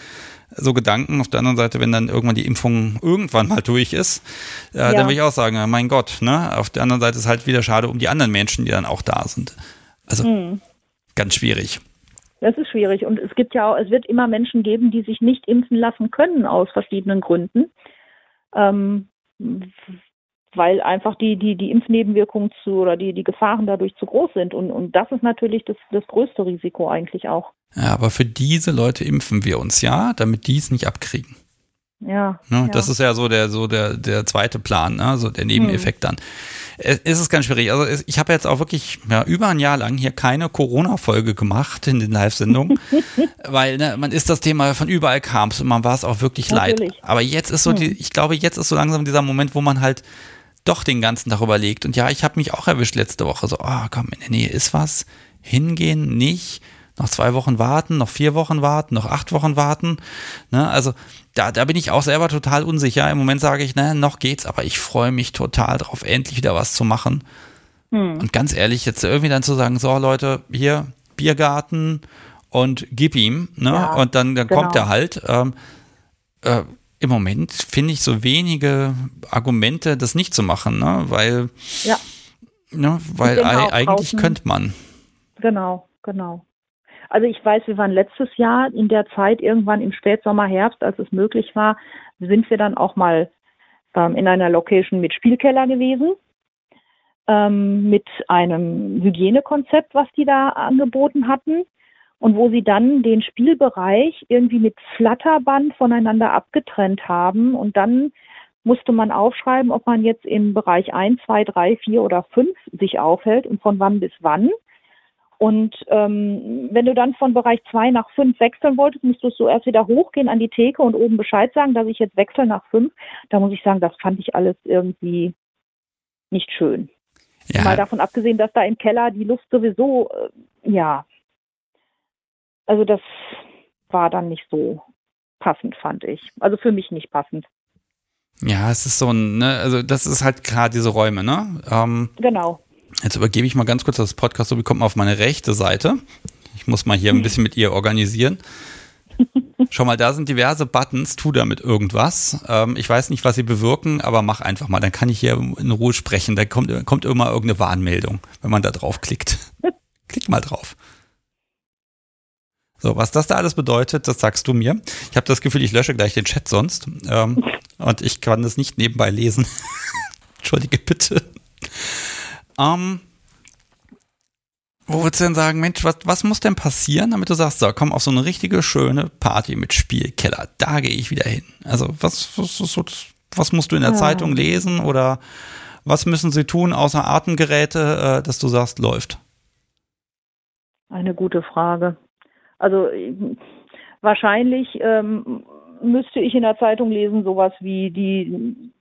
so Gedanken. Auf der anderen Seite, wenn dann irgendwann die Impfung irgendwann mal durch ist, äh, ja. dann würde ich auch sagen, mein Gott, ne? Auf der anderen Seite ist halt wieder schade um die anderen Menschen, die dann auch da sind. Also mhm. ganz schwierig. Das ist schwierig. Und es gibt ja auch, es wird immer Menschen geben, die sich nicht impfen lassen können aus verschiedenen Gründen. Ähm, weil einfach die, die, die Impfnebenwirkungen zu oder die, die Gefahren dadurch zu groß sind. Und, und das ist natürlich das, das größte Risiko eigentlich auch. Ja, aber für diese Leute impfen wir uns ja, damit die es nicht abkriegen. Ja, ne? ja. Das ist ja so der, so der, der zweite Plan, ne? so der Nebeneffekt hm. dann. Es ist ganz schwierig. Also ich habe jetzt auch wirklich ja, über ein Jahr lang hier keine Corona-Folge gemacht in den Live-Sendungen, weil ne, man ist das Thema von überall kam und man war es auch wirklich Natürlich. leid. Aber jetzt ist so hm. die, ich glaube, jetzt ist so langsam dieser Moment, wo man halt doch den ganzen Tag überlegt. Und ja, ich habe mich auch erwischt letzte Woche. So, ah, oh, komm, in der Nähe ist was. Hingehen, nicht. Noch zwei Wochen warten, noch vier Wochen warten, noch acht Wochen warten. Ne, also da, da bin ich auch selber total unsicher. Im Moment sage ich, ne, noch geht's, aber ich freue mich total drauf, endlich wieder was zu machen. Hm. Und ganz ehrlich, jetzt irgendwie dann zu sagen, so Leute, hier, Biergarten und gib ihm, ne? Ja, und dann, dann genau. kommt er halt. Ähm, äh, im Moment finde ich so wenige Argumente, das nicht zu machen, ne? weil, ja. ne? weil eigentlich draußen. könnte man. Genau, genau. Also ich weiß, wir waren letztes Jahr in der Zeit, irgendwann im Spätsommer, Herbst, als es möglich war, sind wir dann auch mal ähm, in einer Location mit Spielkeller gewesen, ähm, mit einem Hygienekonzept, was die da angeboten hatten und wo sie dann den Spielbereich irgendwie mit Flatterband voneinander abgetrennt haben und dann musste man aufschreiben, ob man jetzt im Bereich 1, 2, 3, 4 oder 5 sich aufhält und von wann bis wann. Und ähm, wenn du dann von Bereich 2 nach 5 wechseln wolltest, musstest du erst wieder hochgehen an die Theke und oben Bescheid sagen, dass ich jetzt wechsle nach 5. Da muss ich sagen, das fand ich alles irgendwie nicht schön. Ja. Mal davon abgesehen, dass da im Keller die Luft sowieso, äh, ja, also das war dann nicht so passend, fand ich. Also für mich nicht passend. Ja, es ist so ein, ne, also das ist halt gerade diese Räume, ne? Ähm, genau. Jetzt übergebe ich mal ganz kurz das Podcast, so bekommt man auf meine rechte Seite. Ich muss mal hier ein bisschen mit ihr organisieren. Schau mal, da sind diverse Buttons, tu damit irgendwas. Ähm, ich weiß nicht, was sie bewirken, aber mach einfach mal. Dann kann ich hier in Ruhe sprechen. Da kommt, kommt immer irgendeine Warnmeldung, wenn man da drauf klickt. Klick mal drauf. So, was das da alles bedeutet, das sagst du mir. Ich habe das Gefühl, ich lösche gleich den Chat sonst. Ähm, und ich kann das nicht nebenbei lesen. Entschuldige bitte. Ähm, wo würdest du denn sagen, Mensch, was, was muss denn passieren, damit du sagst, so, komm auf so eine richtige schöne Party mit Spielkeller, da gehe ich wieder hin. Also, was, was, was, was musst du in der ja. Zeitung lesen oder was müssen sie tun, außer Atemgeräte, äh, dass du sagst, läuft? Eine gute Frage. Also wahrscheinlich ähm, müsste ich in der Zeitung lesen, sowas wie die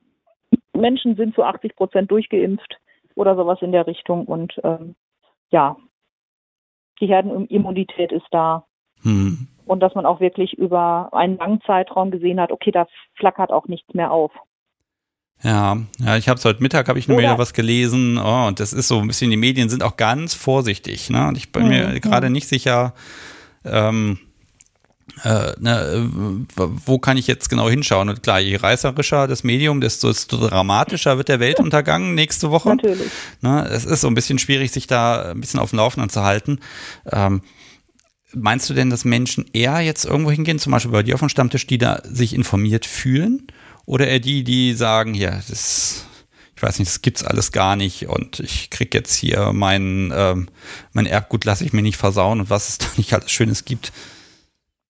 Menschen sind zu 80 Prozent durchgeimpft oder sowas in der Richtung. Und ähm, ja, die Herdenimmunität ist da. Hm. Und dass man auch wirklich über einen langen Zeitraum gesehen hat, okay, da flackert auch nichts mehr auf. Ja, ja, ich habe es heute Mittag habe ich nur wieder was gelesen. Oh, und das ist so ein bisschen, die Medien sind auch ganz vorsichtig. Ne? Und ich bin mhm. mir gerade nicht sicher, ähm, äh, ne, wo kann ich jetzt genau hinschauen? Und klar, je reißerischer das Medium, desto, desto dramatischer wird der Weltuntergang nächste Woche. Natürlich. Ne, es ist so ein bisschen schwierig, sich da ein bisschen auf dem Laufenden zu halten. Ähm, meinst du denn, dass Menschen eher jetzt irgendwo hingehen, zum Beispiel bei dir auf dem Stammtisch, die da sich informiert fühlen? Oder eher die, die sagen, ja, das ich weiß nicht, das gibt's alles gar nicht und ich krieg jetzt hier mein, ähm, mein Erbgut lasse ich mir nicht versauen und was es da nicht alles Schönes gibt.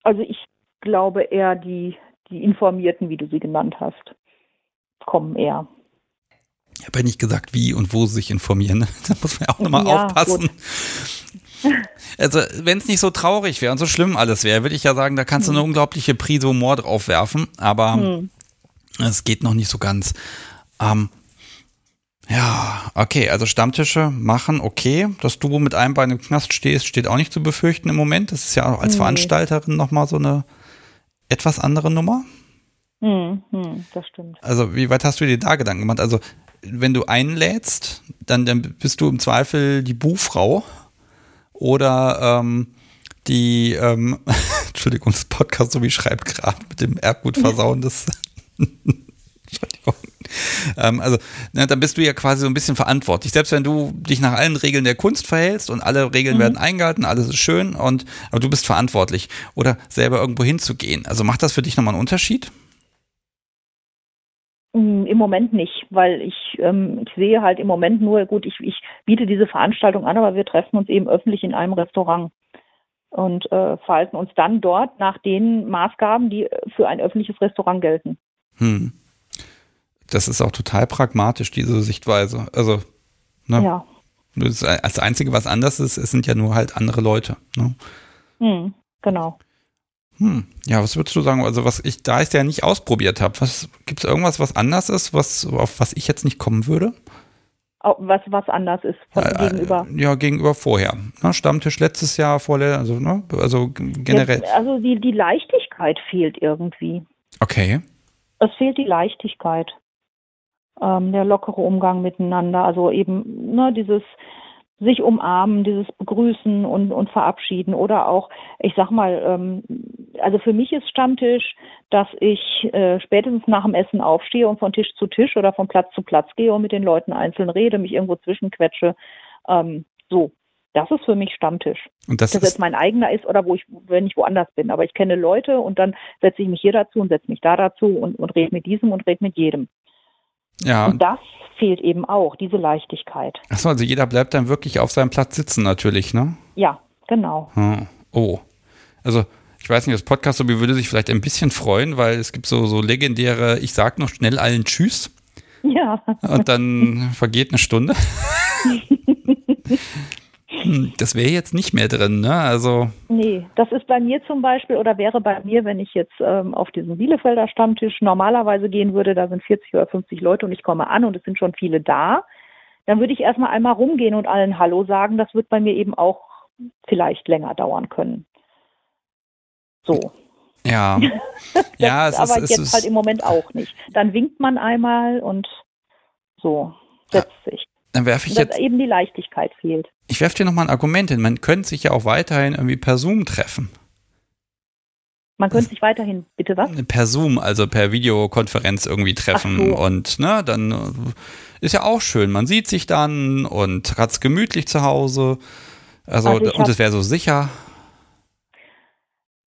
Also ich glaube eher die, die Informierten, wie du sie genannt hast, kommen eher. Ich habe ja nicht gesagt, wie und wo sie sich informieren. Da muss man ja auch nochmal ja, aufpassen. Gut. Also, wenn es nicht so traurig wäre und so schlimm alles wäre, würde ich ja sagen, da kannst hm. du eine unglaubliche Prise Humor drauf werfen, aber hm. es geht noch nicht so ganz. Ähm, ja, okay, also Stammtische machen, okay. Dass du mit einem Bein im Knast stehst, steht auch nicht zu befürchten im Moment. Das ist ja auch als nee. Veranstalterin nochmal so eine etwas andere Nummer. Hm, hm, das stimmt. Also, wie weit hast du dir da Gedanken gemacht? Also, wenn du einlädst, dann, dann bist du im Zweifel die Buhfrau oder ähm, die, ähm, Entschuldigung, das Podcast so wie schreibt gerade mit dem Erbgut versauen, das Entschuldigung. Ähm, also, ne, dann bist du ja quasi so ein bisschen verantwortlich. Selbst wenn du dich nach allen Regeln der Kunst verhältst und alle Regeln mhm. werden eingehalten, alles ist schön und aber du bist verantwortlich. Oder selber irgendwo hinzugehen. Also macht das für dich nochmal einen Unterschied? Mm, Im Moment nicht, weil ich, ähm, ich sehe halt im Moment nur, gut, ich, ich biete diese Veranstaltung an, aber wir treffen uns eben öffentlich in einem Restaurant und äh, verhalten uns dann dort nach den Maßgaben, die für ein öffentliches Restaurant gelten. Hm. Das ist auch total pragmatisch, diese Sichtweise. Also, ne? Ja. Das, das Einzige, was anders ist, es sind ja nur halt andere Leute. Ne? Hm, genau. Hm. Ja, was würdest du sagen? Also, was ich da ich ja nicht ausprobiert habe, gibt es irgendwas, was anders ist, was, auf was ich jetzt nicht kommen würde? Was, was anders ist von ja, gegenüber? Ja, gegenüber vorher. Ne? Stammtisch letztes Jahr, vorher, also, ne? also generell. Jetzt, also die, die Leichtigkeit fehlt irgendwie. Okay. Es fehlt die Leichtigkeit ähm, der lockere Umgang miteinander, also eben ne, dieses sich umarmen, dieses Begrüßen und, und Verabschieden oder auch, ich sag mal, ähm, also für mich ist Stammtisch, dass ich äh, spätestens nach dem Essen aufstehe und von Tisch zu Tisch oder von Platz zu Platz gehe und mit den Leuten einzeln rede, mich irgendwo zwischenquetsche. Ähm, so, das ist für mich Stammtisch. Und das, das jetzt mein eigener ist oder wo ich, wenn ich woanders bin. Aber ich kenne Leute und dann setze ich mich hier dazu und setze mich da dazu und, und rede mit diesem und rede mit jedem. Ja. Und das fehlt eben auch, diese Leichtigkeit. Achso, also jeder bleibt dann wirklich auf seinem Platz sitzen natürlich, ne? Ja, genau. Hm. Oh. Also, ich weiß nicht, das Podcast würde sich vielleicht ein bisschen freuen, weil es gibt so, so legendäre, ich sag noch schnell allen Tschüss. Ja. Und dann vergeht eine Stunde. Hm, das wäre jetzt nicht mehr drin, ne? Also. Nee, das ist bei mir zum Beispiel oder wäre bei mir, wenn ich jetzt ähm, auf diesen Bielefelder Stammtisch normalerweise gehen würde, da sind 40 oder 50 Leute und ich komme an und es sind schon viele da, dann würde ich erstmal einmal rumgehen und allen Hallo sagen. Das wird bei mir eben auch vielleicht länger dauern können. So. Ja. ja, es aber ist, jetzt ist, halt im Moment auch nicht. Dann winkt man einmal und so setzt ja. sich. Dann werfe ich jetzt. eben die Leichtigkeit fehlt. Ich werfe dir nochmal ein Argument hin. Man könnte sich ja auch weiterhin irgendwie per Zoom treffen. Man könnte sich weiterhin, bitte was? Per Zoom, also per Videokonferenz irgendwie treffen. So. Und ne, dann äh, ist ja auch schön. Man sieht sich dann und hat es gemütlich zu Hause. Also, also und es wäre so sicher.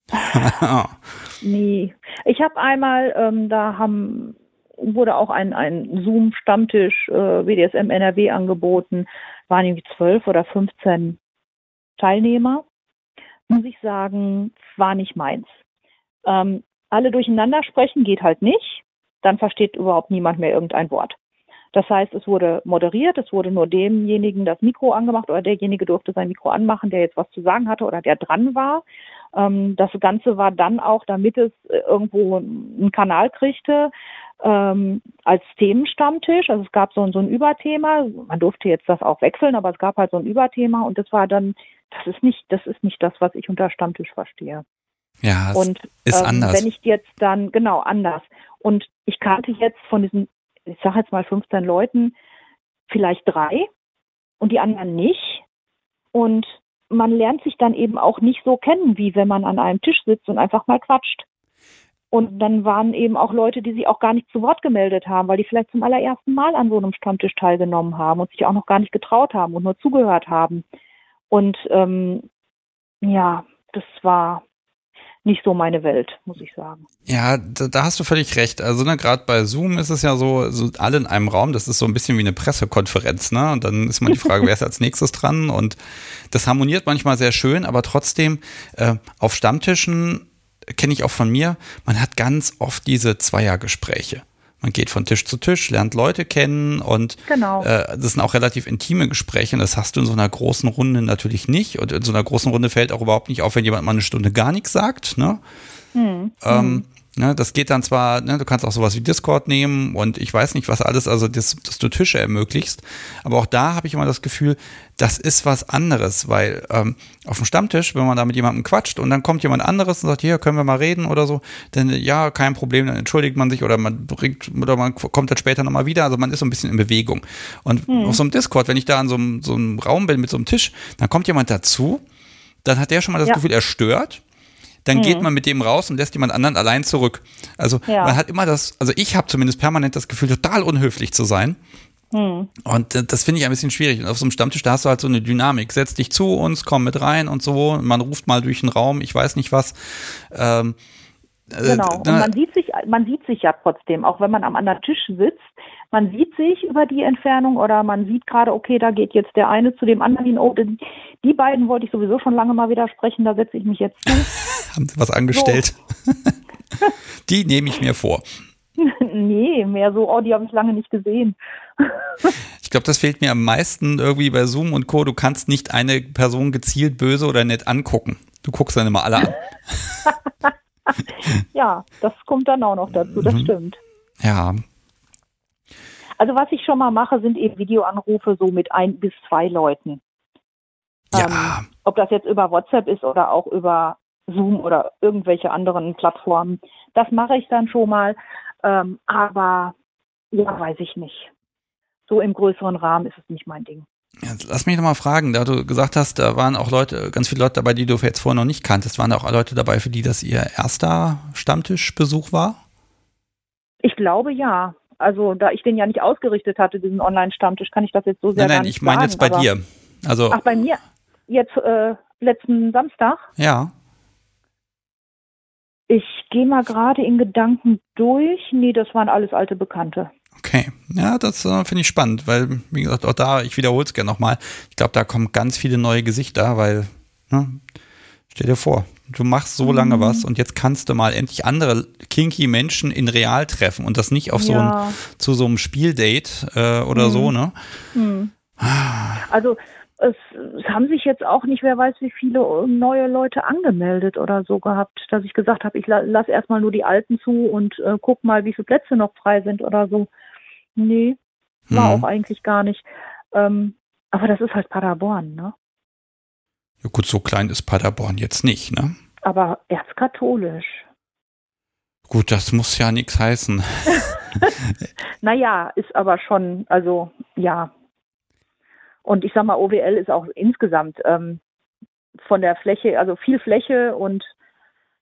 nee. Ich habe einmal, ähm, da haben wurde auch ein, ein Zoom-Stammtisch äh, WDSM NRW angeboten, waren irgendwie zwölf oder 15 Teilnehmer. Muss ich sagen, war nicht meins. Ähm, alle durcheinander sprechen geht halt nicht, dann versteht überhaupt niemand mehr irgendein Wort. Das heißt, es wurde moderiert, es wurde nur demjenigen das Mikro angemacht oder derjenige durfte sein Mikro anmachen, der jetzt was zu sagen hatte oder der dran war. Ähm, das Ganze war dann auch, damit es äh, irgendwo einen Kanal kriegte, ähm, als Themenstammtisch. Also es gab so, so ein Überthema. Man durfte jetzt das auch wechseln, aber es gab halt so ein Überthema und das war dann, das ist nicht, das ist nicht das, was ich unter Stammtisch verstehe. Ja, und ist ähm, anders. Wenn ich jetzt dann, genau, anders. Und ich kannte jetzt von diesen, ich sage jetzt mal 15 Leuten, vielleicht drei und die anderen nicht. Und man lernt sich dann eben auch nicht so kennen, wie wenn man an einem Tisch sitzt und einfach mal quatscht. Und dann waren eben auch Leute, die sich auch gar nicht zu Wort gemeldet haben, weil die vielleicht zum allerersten Mal an so einem Stammtisch teilgenommen haben und sich auch noch gar nicht getraut haben und nur zugehört haben. Und ähm, ja, das war nicht so meine Welt, muss ich sagen. Ja, da, da hast du völlig recht. Also ne, gerade bei Zoom ist es ja so, so alle in einem Raum, das ist so ein bisschen wie eine Pressekonferenz, ne? Und dann ist mal die Frage, wer ist als nächstes dran? Und das harmoniert manchmal sehr schön, aber trotzdem äh, auf Stammtischen kenne ich auch von mir, man hat ganz oft diese Zweiergespräche. Man geht von Tisch zu Tisch, lernt Leute kennen und genau. äh, das sind auch relativ intime Gespräche und das hast du in so einer großen Runde natürlich nicht. Und in so einer großen Runde fällt auch überhaupt nicht auf, wenn jemand mal eine Stunde gar nichts sagt. Ne? Hm. Ähm, Ne, das geht dann zwar, ne, du kannst auch sowas wie Discord nehmen und ich weiß nicht, was alles, also das, dass du Tische ermöglichst. Aber auch da habe ich immer das Gefühl, das ist was anderes, weil ähm, auf dem Stammtisch, wenn man da mit jemandem quatscht und dann kommt jemand anderes und sagt, hier können wir mal reden oder so, dann ja, kein Problem, dann entschuldigt man sich oder man bringt oder man kommt dann später nochmal wieder. Also man ist so ein bisschen in Bewegung. Und hm. auf so einem Discord, wenn ich da an so einem, so einem Raum bin mit so einem Tisch, dann kommt jemand dazu, dann hat der schon mal das ja. Gefühl, er stört dann mhm. geht man mit dem raus und lässt jemand anderen allein zurück. Also ja. man hat immer das, also ich habe zumindest permanent das Gefühl, total unhöflich zu sein. Mhm. Und äh, das finde ich ein bisschen schwierig. Und auf so einem Stammtisch, da hast du halt so eine Dynamik. Setz dich zu uns, komm mit rein und so. Man ruft mal durch den Raum, ich weiß nicht was. Ähm, äh, genau. Und man sieht sich, man sieht sich ja trotzdem, auch wenn man am anderen Tisch sitzt. Man sieht sich über die Entfernung oder man sieht gerade, okay, da geht jetzt der eine zu dem anderen hin. Oh, die beiden wollte ich sowieso schon lange mal widersprechen, da setze ich mich jetzt zu. Haben Sie was angestellt? So. die nehme ich mir vor. nee, mehr so, oh, die habe ich lange nicht gesehen. ich glaube, das fehlt mir am meisten irgendwie bei Zoom und Co. Du kannst nicht eine Person gezielt böse oder nett angucken. Du guckst dann immer alle an. ja, das kommt dann auch noch dazu, das mhm. stimmt. Ja. Also was ich schon mal mache, sind eben Videoanrufe so mit ein bis zwei Leuten. Ja. Ähm, ob das jetzt über WhatsApp ist oder auch über Zoom oder irgendwelche anderen Plattformen. Das mache ich dann schon mal. Ähm, aber ja, weiß ich nicht. So im größeren Rahmen ist es nicht mein Ding. Jetzt lass mich nochmal fragen, da du gesagt hast, da waren auch Leute, ganz viele Leute dabei, die du jetzt vorher noch nicht kanntest. Waren da auch Leute dabei, für die das ihr erster Stammtischbesuch war? Ich glaube ja. Also da ich den ja nicht ausgerichtet hatte, diesen Online-Stammtisch, kann ich das jetzt so sehr Nein, nein, ich meine jetzt bei dir. Also, ach, bei mir? Jetzt äh, letzten Samstag? Ja. Ich gehe mal gerade in Gedanken durch. Nee, das waren alles alte Bekannte. Okay, ja, das äh, finde ich spannend, weil, wie gesagt, auch da, ich wiederhole es gerne nochmal, ich glaube, da kommen ganz viele neue Gesichter, weil, ne, stell dir vor, du machst so lange mhm. was und jetzt kannst du mal endlich andere kinky Menschen in real treffen und das nicht auf ja. so ein, zu so einem Spieldate äh, oder mhm. so, ne? Mhm. Also es, es, haben sich jetzt auch nicht, wer weiß, wie viele neue Leute angemeldet oder so gehabt, dass ich gesagt habe, ich la lasse erstmal nur die Alten zu und äh, guck mal, wie viele Plätze noch frei sind oder so. Nee, war mhm. auch eigentlich gar nicht. Ähm, aber das ist halt Paderborn, ne? Ja gut, so klein ist Paderborn jetzt nicht, ne? Aber erzkatholisch. Gut, das muss ja nichts heißen. naja, ist aber schon, also ja, und ich sag mal, OWL ist auch insgesamt ähm, von der Fläche, also viel Fläche und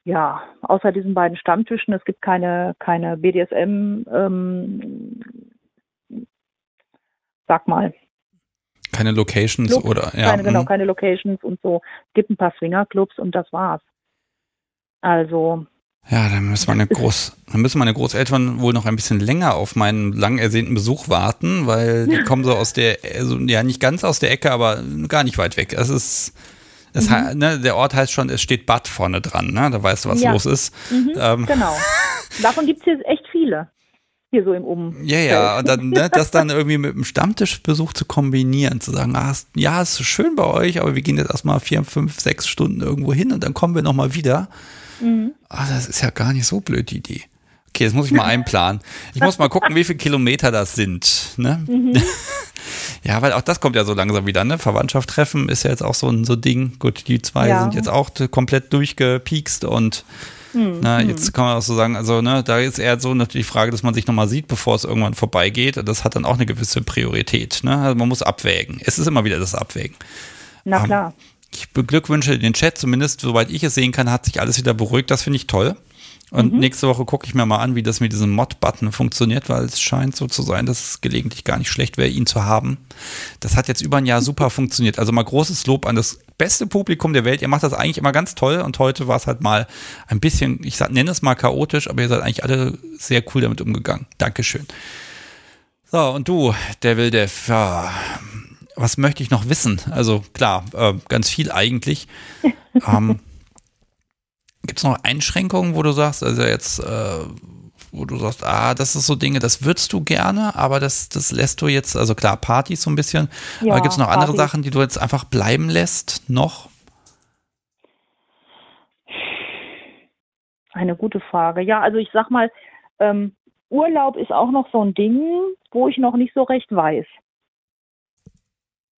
ja, außer diesen beiden Stammtischen, es gibt keine, keine BDSM, ähm, sag mal. Keine Locations Clubs, oder ja. Keine, genau, mhm. keine Locations und so. Es gibt ein paar Swingerclubs und das war's. Also ja, dann müssen meine Groß, dann müssen meine Großeltern wohl noch ein bisschen länger auf meinen lang ersehnten Besuch warten, weil die kommen so aus der, also ja nicht ganz aus der Ecke, aber gar nicht weit weg. Es ist, es, mhm. ne, der Ort heißt schon, es steht Bad vorne dran, ne? Da weißt du, was ja. los ist. Mhm, ähm. Genau. Davon gibt es hier echt viele. Hier so im Um. Ja, ja, und dann, ne, das dann irgendwie mit einem Stammtischbesuch zu kombinieren, zu sagen, ah, ja, ist schön bei euch, aber wir gehen jetzt erstmal vier, fünf, sechs Stunden irgendwo hin und dann kommen wir nochmal wieder. Mhm. Ah, das ist ja gar nicht so blöd, die Idee. Okay, jetzt muss ich mal einplanen. Ich muss mal gucken, wie viele Kilometer das sind. Ne? Mhm. ja, weil auch das kommt ja so langsam wieder. Ne? Verwandtschaft treffen ist ja jetzt auch so ein so Ding. Gut, die zwei ja. sind jetzt auch komplett durchgepiekst und mhm. na, jetzt kann man auch so sagen, also ne, da ist eher so natürlich die Frage, dass man sich nochmal sieht, bevor es irgendwann vorbeigeht. Das hat dann auch eine gewisse Priorität. Ne? Also man muss abwägen. Es ist immer wieder das Abwägen. Na klar. Um, ich beglückwünsche den Chat, zumindest soweit ich es sehen kann, hat sich alles wieder beruhigt. Das finde ich toll. Und mhm. nächste Woche gucke ich mir mal an, wie das mit diesem Mod-Button funktioniert, weil es scheint so zu sein, dass es gelegentlich gar nicht schlecht wäre, ihn zu haben. Das hat jetzt über ein Jahr super funktioniert. Also mal großes Lob an das beste Publikum der Welt. Ihr macht das eigentlich immer ganz toll und heute war es halt mal ein bisschen, ich sag, nenne es mal chaotisch, aber ihr seid eigentlich alle sehr cool damit umgegangen. Dankeschön. So, und du, Devil Dev, ja, was möchte ich noch wissen? Also klar, äh, ganz viel eigentlich. ähm, Gibt es noch Einschränkungen, wo du sagst, also jetzt, äh, wo du sagst, ah, das ist so Dinge, das würdest du gerne, aber das, das lässt du jetzt, also klar, Partys so ein bisschen, ja, aber gibt es noch andere Sachen, die du jetzt einfach bleiben lässt, noch? Eine gute Frage. Ja, also ich sag mal, ähm, Urlaub ist auch noch so ein Ding, wo ich noch nicht so recht weiß.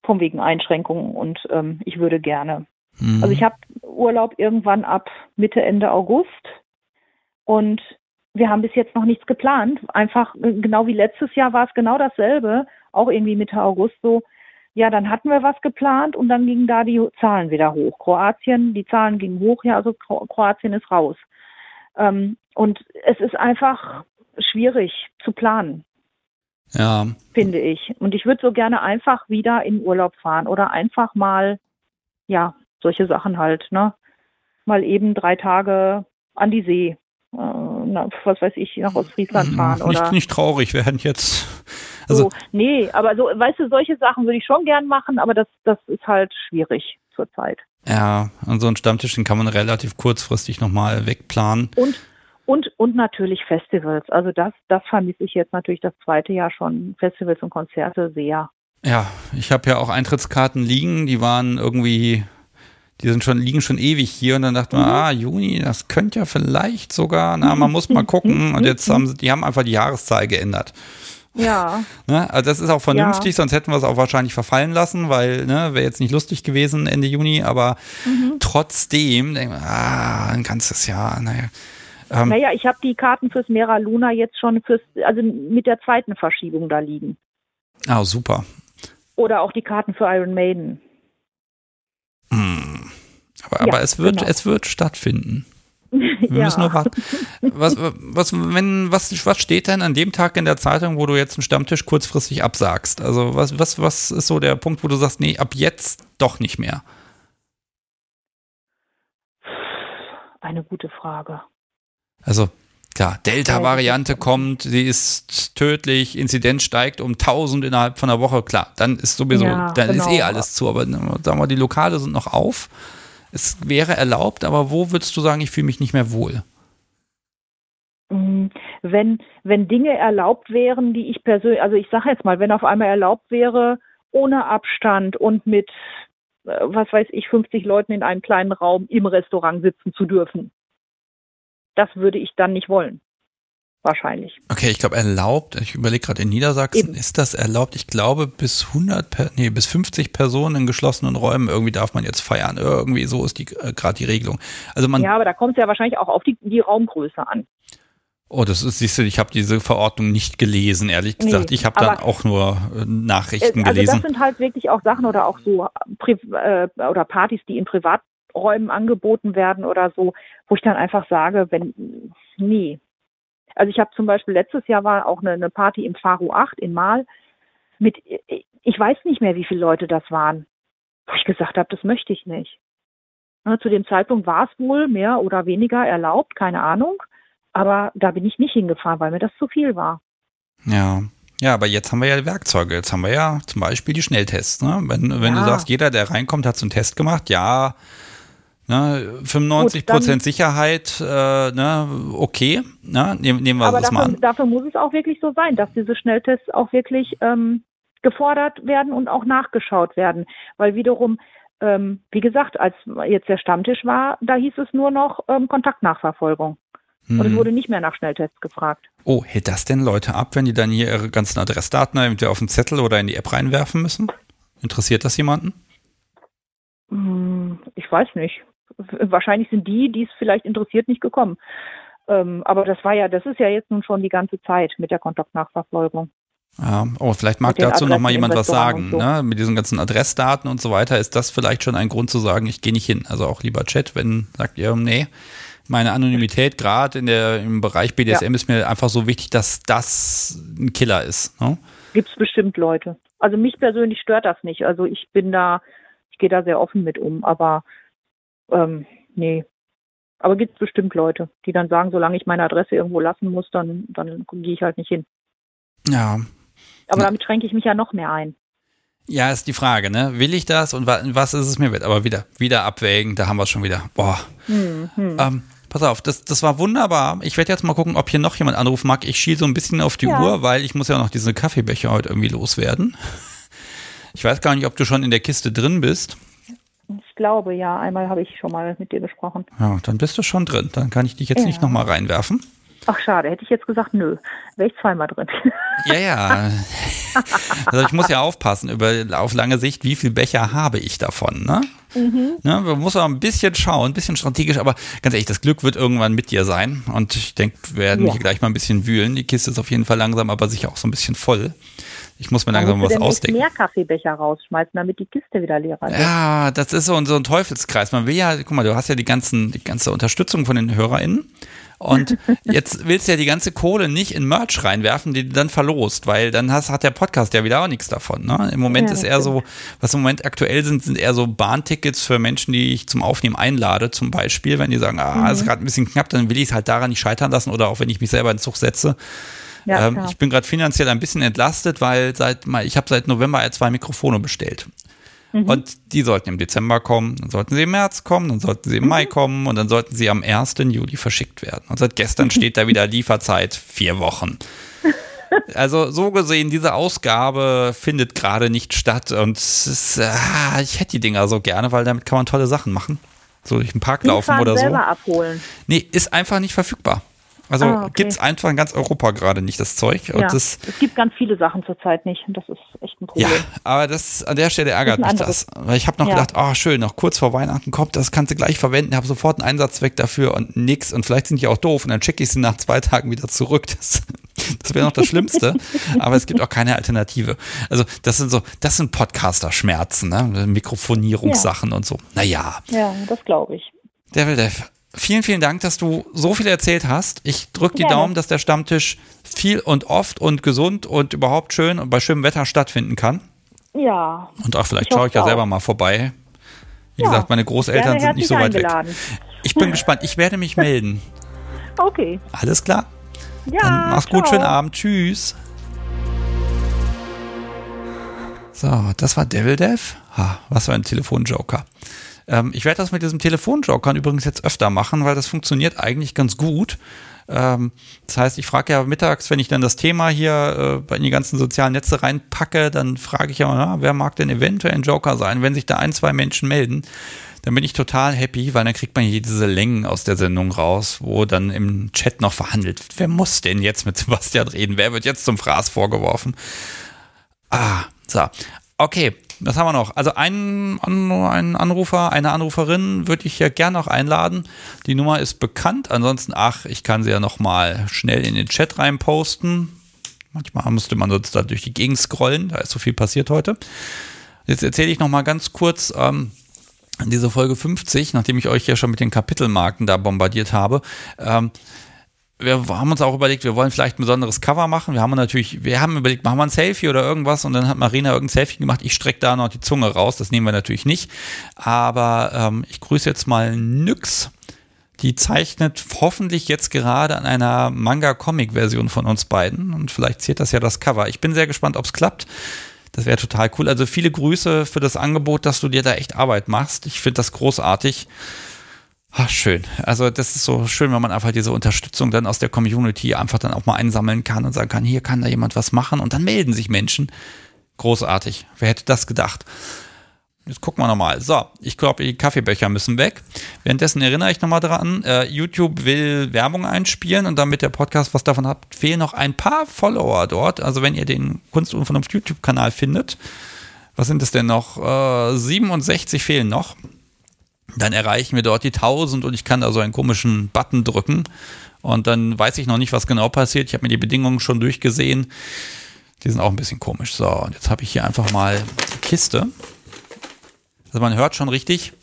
Von wegen Einschränkungen und ähm, ich würde gerne. Mhm. Also ich habe Urlaub irgendwann ab Mitte, Ende August und wir haben bis jetzt noch nichts geplant. Einfach genau wie letztes Jahr war es genau dasselbe, auch irgendwie Mitte August so. Ja, dann hatten wir was geplant und dann gingen da die Zahlen wieder hoch. Kroatien, die Zahlen gingen hoch, ja, also Kroatien ist raus. Ähm, und es ist einfach schwierig zu planen. Ja. Finde ich. Und ich würde so gerne einfach wieder in Urlaub fahren oder einfach mal, ja, solche Sachen halt, ne? Mal eben drei Tage an die See. Äh, na, was weiß ich, nach Ostfriesland fahren. Nicht, oder nicht traurig, wir hätten jetzt. Also, so, nee, aber so, weißt du, solche Sachen würde ich schon gern machen, aber das, das ist halt schwierig zurzeit. Ja, an so einen Stammtisch, den kann man relativ kurzfristig nochmal wegplanen. Und und, und natürlich Festivals. Also das, das vermisse ich jetzt natürlich das zweite Jahr schon. Festivals und Konzerte sehr. Ja, ich habe ja auch Eintrittskarten liegen, die waren irgendwie, die sind schon, liegen schon ewig hier und dann dachte man, mhm. ah, Juni, das könnte ja vielleicht sogar, na, man muss mal gucken. Und jetzt haben sie, die haben einfach die Jahreszahl geändert. Ja. Ne? Also das ist auch vernünftig, ja. sonst hätten wir es auch wahrscheinlich verfallen lassen, weil ne, wäre jetzt nicht lustig gewesen Ende Juni, aber mhm. trotzdem, ah, ein ganzes Jahr, naja. Ähm, naja, ich habe die Karten fürs Mera Luna jetzt schon fürs, also mit der zweiten Verschiebung da liegen. Ah, super. Oder auch die Karten für Iron Maiden. Hm. Aber, ja, aber es wird, genau. es wird stattfinden. Wir ja. müssen nur warten. Was, was, wenn, was, was steht denn an dem Tag in der Zeitung, wo du jetzt einen Stammtisch kurzfristig absagst? Also was, was, was ist so der Punkt, wo du sagst, nee, ab jetzt doch nicht mehr? Eine gute Frage. Also klar, Delta-Variante kommt, sie ist tödlich, Inzidenz steigt um 1000 innerhalb von einer Woche, klar, dann ist sowieso, ja, dann genau. ist eh alles zu, aber sagen wir, die Lokale sind noch auf. Es wäre erlaubt, aber wo würdest du sagen, ich fühle mich nicht mehr wohl? Mm, wenn, wenn Dinge erlaubt wären, die ich persönlich, also ich sage jetzt mal, wenn auf einmal erlaubt wäre, ohne Abstand und mit, äh, was weiß ich, 50 Leuten in einem kleinen Raum im Restaurant sitzen zu dürfen das würde ich dann nicht wollen. Wahrscheinlich. Okay, ich glaube erlaubt, ich überlege gerade in Niedersachsen, Eben. ist das erlaubt? Ich glaube bis 100, nee, bis 50 Personen in geschlossenen Räumen irgendwie darf man jetzt feiern. Irgendwie so ist die äh, gerade die Regelung. Also man Ja, aber da kommt es ja wahrscheinlich auch auf die, die Raumgröße an. Oh, das ist, siehst du, ich habe diese Verordnung nicht gelesen, ehrlich gesagt. Nee, ich habe dann auch nur äh, Nachrichten also gelesen. Also das sind halt wirklich auch Sachen oder auch so Pri äh, oder Partys, die in Privat Räumen angeboten werden oder so, wo ich dann einfach sage, wenn, nee. Also ich habe zum Beispiel letztes Jahr war auch eine, eine Party im Faro 8 in Mal mit, ich weiß nicht mehr, wie viele Leute das waren, wo ich gesagt habe, das möchte ich nicht. Ne, zu dem Zeitpunkt war es wohl mehr oder weniger erlaubt, keine Ahnung. Aber da bin ich nicht hingefahren, weil mir das zu viel war. Ja. Ja, aber jetzt haben wir ja Werkzeuge. Jetzt haben wir ja zum Beispiel die Schnelltests. Ne? Wenn, wenn ja. du sagst, jeder, der reinkommt, hat so einen Test gemacht, ja, Ne, 95 Prozent Sicherheit, äh, ne, okay, ne, nehmen, nehmen wir aber das dafür, mal an. Dafür muss es auch wirklich so sein, dass diese Schnelltests auch wirklich ähm, gefordert werden und auch nachgeschaut werden. Weil wiederum, ähm, wie gesagt, als jetzt der Stammtisch war, da hieß es nur noch ähm, Kontaktnachverfolgung. Hm. Und es hm. wurde nicht mehr nach Schnelltests gefragt. Oh, hält das denn Leute ab, wenn die dann hier ihre ganzen Adressdaten entweder auf den Zettel oder in die App reinwerfen müssen? Interessiert das jemanden? Hm, ich weiß nicht wahrscheinlich sind die, die es vielleicht interessiert, nicht gekommen. Ähm, aber das war ja, das ist ja jetzt nun schon die ganze Zeit mit der Kontaktnachverfolgung. Ja, oh, vielleicht mag dazu noch mal jemand was sagen. So. Ne? Mit diesen ganzen Adressdaten und so weiter ist das vielleicht schon ein Grund zu sagen, ich gehe nicht hin. Also auch lieber Chat, wenn sagt ihr, nee, meine Anonymität gerade in der im Bereich BDSM ja. ist mir einfach so wichtig, dass das ein Killer ist. Ne? Gibt es bestimmt Leute. Also mich persönlich stört das nicht. Also ich bin da, ich gehe da sehr offen mit um, aber ähm, nee. Aber gibt es bestimmt Leute, die dann sagen, solange ich meine Adresse irgendwo lassen muss, dann, dann gehe ich halt nicht hin. Ja. Aber damit schränke ich mich ja noch mehr ein. Ja, ist die Frage, ne? Will ich das und was ist es mir wert? Aber wieder, wieder abwägen, da haben wir es schon wieder. Boah. Hm, hm. Ähm, pass auf, das, das war wunderbar. Ich werde jetzt mal gucken, ob hier noch jemand anrufen mag. Ich schiele so ein bisschen auf die ja. Uhr, weil ich muss ja noch diese Kaffeebecher heute irgendwie loswerden. Ich weiß gar nicht, ob du schon in der Kiste drin bist. Ich glaube, ja. Einmal habe ich schon mal mit dir gesprochen. Ja, dann bist du schon drin. Dann kann ich dich jetzt ja. nicht nochmal reinwerfen. Ach, schade. Hätte ich jetzt gesagt, nö. Wäre ich zweimal drin. Ja, ja. Also ich muss ja aufpassen, über, auf lange Sicht, wie viel Becher habe ich davon, ne? Mhm. ne man muss auch ein bisschen schauen, ein bisschen strategisch, aber ganz ehrlich, das Glück wird irgendwann mit dir sein. Und ich denke, wir werden ja. hier gleich mal ein bisschen wühlen. Die Kiste ist auf jeden Fall langsam, aber sicher auch so ein bisschen voll. Ich muss mir langsam was ausdenken. mehr Kaffeebecher rausschmeißen, damit die Kiste wieder leer ist. Ja, das ist so, so ein Teufelskreis. Man will ja, guck mal, du hast ja die ganzen, die ganze Unterstützung von den HörerInnen. Und jetzt willst du ja die ganze Kohle nicht in Merch reinwerfen, die du dann verlost, weil dann hast, hat der Podcast ja wieder auch nichts davon. Ne? Im Moment ja, ist eher so, was im Moment aktuell sind, sind eher so Bahntickets für Menschen, die ich zum Aufnehmen einlade, zum Beispiel. Wenn die sagen, ah, mhm. ist gerade ein bisschen knapp, dann will ich es halt daran nicht scheitern lassen oder auch wenn ich mich selber in den Zug setze. Ja, ähm, ich bin gerade finanziell ein bisschen entlastet, weil seit ich habe seit November zwei Mikrofone bestellt. Mhm. Und die sollten im Dezember kommen, dann sollten sie im März kommen, dann sollten sie im mhm. Mai kommen und dann sollten sie am 1. Juli verschickt werden. Und seit gestern steht da wieder Lieferzeit vier Wochen. Also so gesehen, diese Ausgabe findet gerade nicht statt und ist, ah, ich hätte die Dinger so gerne, weil damit kann man tolle Sachen machen. So durch den Park laufen oder so. abholen. Nee, ist einfach nicht verfügbar. Also ah, okay. gibt es einfach in ganz Europa gerade nicht das Zeug. Ja, das, es gibt ganz viele Sachen zurzeit nicht und das ist echt ein Problem. Ja, aber das an der Stelle ärgert mich das. Weil ich habe noch ja. gedacht, oh schön, noch kurz vor Weihnachten kommt, das kannst du gleich verwenden. Ich habe sofort einen Einsatzzweck dafür und nix. Und vielleicht sind die auch doof und dann schicke ich sie nach zwei Tagen wieder zurück. Das, das wäre noch das Schlimmste. aber es gibt auch keine Alternative. Also das sind so, das sind Podcaster-Schmerzen, ne? Mikrofonierungssachen ja. und so. Naja. Ja, das glaube ich. Devil Dev, vielen, vielen Dank, dass du so viel erzählt hast. Ich drücke die ja. Daumen, dass der Stammtisch viel und oft und gesund und überhaupt schön und bei schönem Wetter stattfinden kann. Ja. Und auch vielleicht schaue ich ja auch. selber mal vorbei. Wie ja. gesagt, meine Großeltern sind nicht so weit eingeladen. weg. Ich bin gespannt. Ich werde mich melden. Okay. Alles klar. Ja. Dann mach's ciao. gut, schönen Abend. Tschüss. So, das war Devil Dev. Ha, was für ein Telefonjoker. Ähm, ich werde das mit diesem Telefonjokern übrigens jetzt öfter machen, weil das funktioniert eigentlich ganz gut. Ähm, das heißt, ich frage ja mittags, wenn ich dann das Thema hier äh, in die ganzen sozialen Netze reinpacke, dann frage ich ja, na, wer mag denn eventuell ein Joker sein? Wenn sich da ein, zwei Menschen melden, dann bin ich total happy, weil dann kriegt man hier diese Längen aus der Sendung raus, wo dann im Chat noch verhandelt wird. Wer muss denn jetzt mit Sebastian reden? Wer wird jetzt zum Fraß vorgeworfen? Ah, so. Okay, was haben wir noch? Also einen, einen Anrufer, eine Anruferin würde ich ja gerne noch einladen. Die Nummer ist bekannt. Ansonsten, ach, ich kann sie ja noch mal schnell in den Chat reinposten. Manchmal müsste man sonst da durch die Gegend scrollen. Da ist so viel passiert heute. Jetzt erzähle ich noch mal ganz kurz ähm, diese Folge 50, nachdem ich euch ja schon mit den Kapitelmarken da bombardiert habe. Ähm, wir haben uns auch überlegt, wir wollen vielleicht ein besonderes Cover machen. Wir haben natürlich, wir haben überlegt, machen wir ein Selfie oder irgendwas und dann hat Marina irgendein Selfie gemacht. Ich strecke da noch die Zunge raus, das nehmen wir natürlich nicht. Aber ähm, ich grüße jetzt mal Nyx. Die zeichnet hoffentlich jetzt gerade an einer Manga-Comic-Version von uns beiden und vielleicht zählt das ja das Cover. Ich bin sehr gespannt, ob es klappt. Das wäre total cool. Also viele Grüße für das Angebot, dass du dir da echt Arbeit machst. Ich finde das großartig. Ach, schön. Also das ist so schön, wenn man einfach diese Unterstützung dann aus der Community einfach dann auch mal einsammeln kann und sagen kann, hier kann da jemand was machen und dann melden sich Menschen. Großartig. Wer hätte das gedacht? Jetzt gucken wir nochmal. So, ich glaube, die Kaffeebecher müssen weg. Währenddessen erinnere ich nochmal dran, äh, YouTube will Werbung einspielen und damit der Podcast was davon hat, fehlen noch ein paar Follower dort. Also wenn ihr den Kunst und Vernunft YouTube-Kanal findet, was sind es denn noch? Äh, 67 fehlen noch dann erreichen wir dort die 1000 und ich kann da so einen komischen Button drücken und dann weiß ich noch nicht, was genau passiert. Ich habe mir die Bedingungen schon durchgesehen. Die sind auch ein bisschen komisch. So, und jetzt habe ich hier einfach mal die Kiste. Also man hört schon richtig,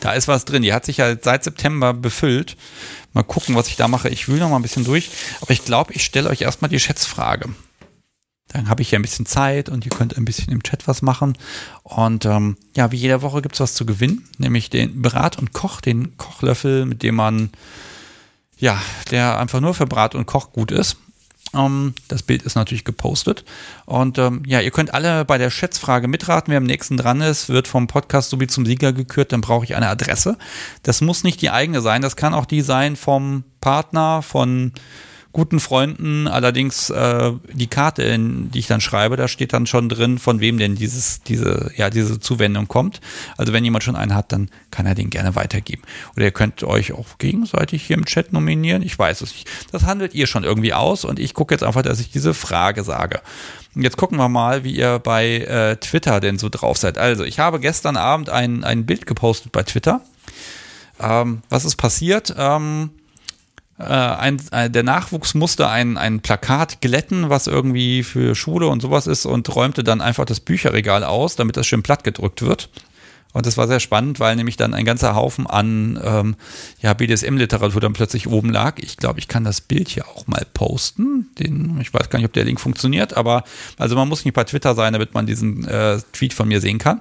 da ist was drin. Die hat sich ja seit September befüllt. Mal gucken, was ich da mache. Ich will noch mal ein bisschen durch. Aber ich glaube, ich stelle euch erstmal die Schätzfrage. Dann habe ich hier ein bisschen Zeit und ihr könnt ein bisschen im Chat was machen. Und ähm, ja, wie jede Woche gibt es was zu gewinnen, nämlich den Brat und Koch, den Kochlöffel, mit dem man, ja, der einfach nur für Brat und Koch gut ist. Ähm, das Bild ist natürlich gepostet. Und ähm, ja, ihr könnt alle bei der Schätzfrage mitraten. Wer am nächsten dran ist, wird vom Podcast sowie zum Sieger gekürt. Dann brauche ich eine Adresse. Das muss nicht die eigene sein. Das kann auch die sein vom Partner, von guten Freunden. Allerdings äh, die Karte, in, die ich dann schreibe, da steht dann schon drin, von wem denn dieses, diese, ja, diese Zuwendung kommt. Also wenn jemand schon einen hat, dann kann er den gerne weitergeben. Oder ihr könnt euch auch gegenseitig hier im Chat nominieren. Ich weiß es nicht. Das handelt ihr schon irgendwie aus und ich gucke jetzt einfach, dass ich diese Frage sage. Jetzt gucken wir mal, wie ihr bei äh, Twitter denn so drauf seid. Also, ich habe gestern Abend ein, ein Bild gepostet bei Twitter. Ähm, was ist passiert? Ähm, äh, ein, äh, der Nachwuchs musste ein, ein Plakat glätten, was irgendwie für Schule und sowas ist, und räumte dann einfach das Bücherregal aus, damit das schön platt gedrückt wird. Und das war sehr spannend, weil nämlich dann ein ganzer Haufen an ähm, ja, BDSM-Literatur dann plötzlich oben lag. Ich glaube, ich kann das Bild hier auch mal posten. Den, ich weiß gar nicht, ob der Link funktioniert, aber also man muss nicht bei Twitter sein, damit man diesen äh, Tweet von mir sehen kann.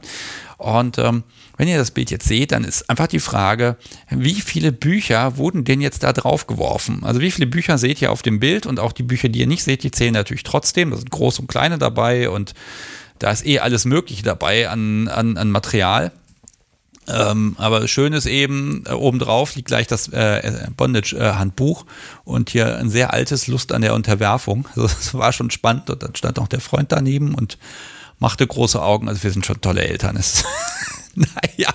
Und ähm, wenn ihr das Bild jetzt seht, dann ist einfach die Frage, wie viele Bücher wurden denn jetzt da drauf geworfen? Also wie viele Bücher seht ihr auf dem Bild und auch die Bücher, die ihr nicht seht, die zählen natürlich trotzdem. Da sind große und kleine dabei und da ist eh alles Mögliche dabei an, an, an Material. Ähm, aber schön ist eben, äh, obendrauf liegt gleich das äh, Bondage-Handbuch und hier ein sehr altes Lust an der Unterwerfung. Also das war schon spannend und dann stand auch der Freund daneben und machte große Augen. Also wir sind schon tolle Eltern. naja,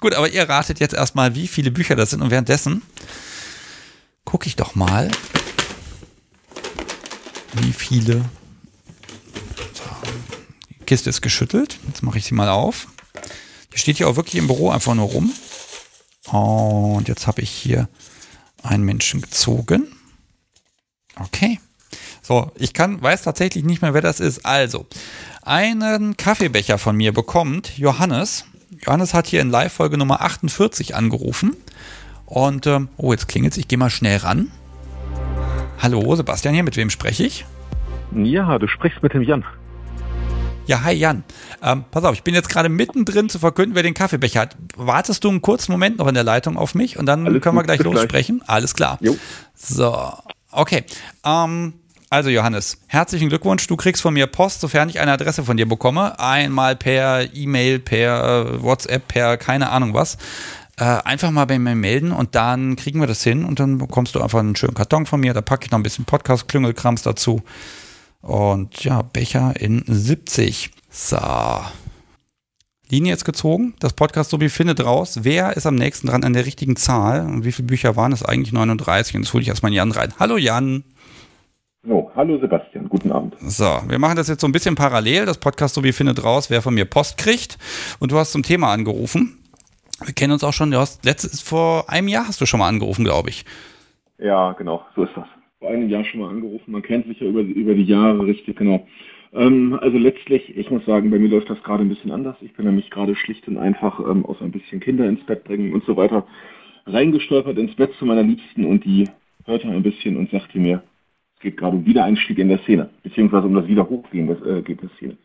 gut, aber ihr ratet jetzt erstmal, wie viele Bücher das sind und währenddessen gucke ich doch mal, wie viele. So, die Kiste ist geschüttelt. Jetzt mache ich sie mal auf. Die steht hier auch wirklich im Büro einfach nur rum. Und jetzt habe ich hier einen Menschen gezogen. Okay. So, ich kann, weiß tatsächlich nicht mehr, wer das ist. Also, einen Kaffeebecher von mir bekommt Johannes. Johannes hat hier in Live-Folge Nummer 48 angerufen. Und, ähm, oh, jetzt klingelt es. Ich gehe mal schnell ran. Hallo, Sebastian hier. Mit wem spreche ich? Ja, du sprichst mit dem Jan. Ja, hi Jan. Ähm, pass auf, ich bin jetzt gerade mittendrin zu verkünden, wer den Kaffeebecher hat. Wartest du einen kurzen Moment noch in der Leitung auf mich und dann Alles können wir gleich lossprechen? Gleich. Alles klar. Jo. So, okay. Ähm, also Johannes, herzlichen Glückwunsch. Du kriegst von mir Post, sofern ich eine Adresse von dir bekomme. Einmal per E-Mail, per WhatsApp, per keine Ahnung was. Äh, einfach mal bei mir melden und dann kriegen wir das hin und dann bekommst du einfach einen schönen Karton von mir. Da packe ich noch ein bisschen Podcast-Klüngelkrams dazu. Und ja, Becher in 70. So. Linie jetzt gezogen. Das Podcast Sobi findet raus, wer ist am nächsten dran an der richtigen Zahl und wie viele Bücher waren es eigentlich? 39. Und jetzt hole ich erstmal Jan rein. Hallo Jan. Oh, hallo Sebastian, guten Abend. So, wir machen das jetzt so ein bisschen parallel. Das Podcast Sobi findet raus, wer von mir Post kriegt. Und du hast zum Thema angerufen. Wir kennen uns auch schon, du hast letztes, vor einem Jahr hast du schon mal angerufen, glaube ich. Ja, genau, so ist das vor einem Jahr schon mal angerufen. Man kennt sich ja über, über die Jahre richtig genau. Ähm, also letztlich, ich muss sagen, bei mir läuft das gerade ein bisschen anders. Ich bin nämlich gerade schlicht und einfach ähm, aus ein bisschen Kinder ins Bett bringen und so weiter reingestolpert ins Bett zu meiner Liebsten und die hörte ein bisschen und sagte mir, geht gerade um Wiedereinstieg in der Szene, beziehungsweise um das Wiederhochgehen des, äh, der Szene.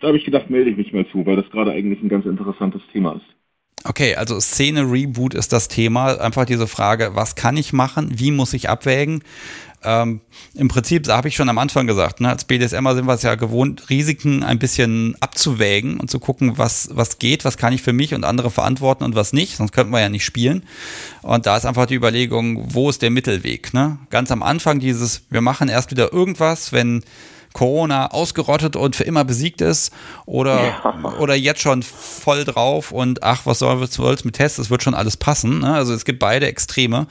Da habe ich gedacht, melde ich mich mal zu, weil das gerade eigentlich ein ganz interessantes Thema ist. Okay, also Szene Reboot ist das Thema. Einfach diese Frage, was kann ich machen? Wie muss ich abwägen? Ähm, im Prinzip, da habe ich schon am Anfang gesagt, ne, als BDSMer sind wir es ja gewohnt, Risiken ein bisschen abzuwägen und zu gucken, was, was geht, was kann ich für mich und andere verantworten und was nicht, sonst könnten wir ja nicht spielen. Und da ist einfach die Überlegung, wo ist der Mittelweg? Ne? Ganz am Anfang dieses, wir machen erst wieder irgendwas, wenn Corona ausgerottet und für immer besiegt ist oder, ja. oder jetzt schon voll drauf und ach, was soll es mit Tests, es wird schon alles passen. Ne? Also es gibt beide Extreme.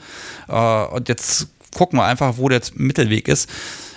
Äh, und jetzt gucken wir einfach, wo der Mittelweg ist.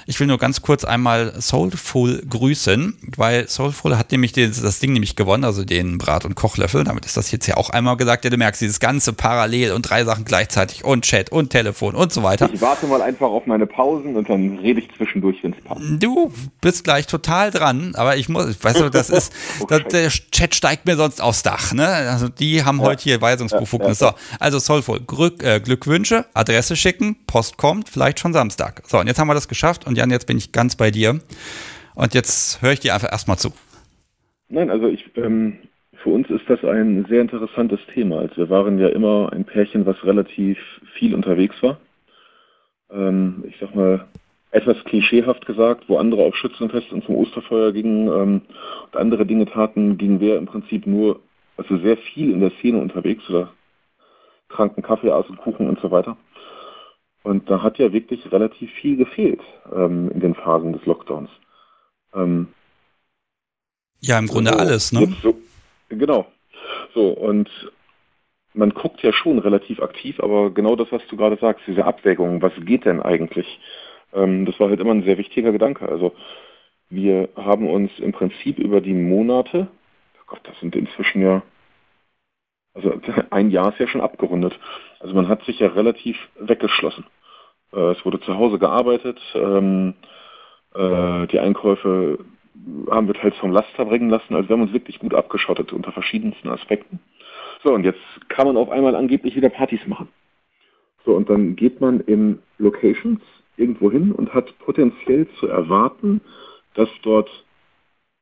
Ich will nur ganz kurz einmal Soulful grüßen, weil Soulful hat nämlich das Ding nämlich gewonnen, also den Brat- und Kochlöffel. Damit ist das jetzt ja auch einmal gesagt. Ja, du merkst, dieses ganze parallel und drei Sachen gleichzeitig und Chat und Telefon und so weiter. Ich warte mal einfach auf meine Pausen und dann rede ich zwischendurch, wenn es passt. Du bist gleich total dran, aber ich muss, weißt du, das ist, das, der Chat steigt mir sonst aufs Dach, ne? Also die haben ja. heute hier Weisungsbefugnis. Ja, ja, so, also Soulful, Glück, äh, Glückwünsche, Adresse schicken, Post kommt, vielleicht schon Samstag. So, und jetzt haben wir das geschafft Jan, jetzt bin ich ganz bei dir. Und jetzt höre ich dir einfach erstmal zu. Nein, also ich, ähm, für uns ist das ein sehr interessantes Thema. Also wir waren ja immer ein Pärchen, was relativ viel unterwegs war. Ähm, ich sag mal, etwas klischeehaft gesagt, wo andere auf Schützenfest und zum Osterfeuer gingen ähm, und andere Dinge taten, gingen wir im Prinzip nur, also sehr viel in der Szene unterwegs oder tranken Kaffee, und Kuchen und so weiter. Und da hat ja wirklich relativ viel gefehlt ähm, in den Phasen des Lockdowns. Ähm, ja, im Grunde so, alles, ne? So, genau. So, und man guckt ja schon relativ aktiv, aber genau das, was du gerade sagst, diese Abwägung, was geht denn eigentlich? Ähm, das war halt immer ein sehr wichtiger Gedanke. Also wir haben uns im Prinzip über die Monate, oh Gott, das sind inzwischen ja, also ein Jahr ist ja schon abgerundet. Also man hat sich ja relativ weggeschlossen. Äh, es wurde zu Hause gearbeitet, ähm, äh, die Einkäufe haben wir teils vom Laster bringen lassen. Also wir haben uns wirklich gut abgeschottet unter verschiedensten Aspekten. So, und jetzt kann man auf einmal angeblich wieder Partys machen. So, und dann geht man in Locations irgendwo hin und hat potenziell zu erwarten, dass dort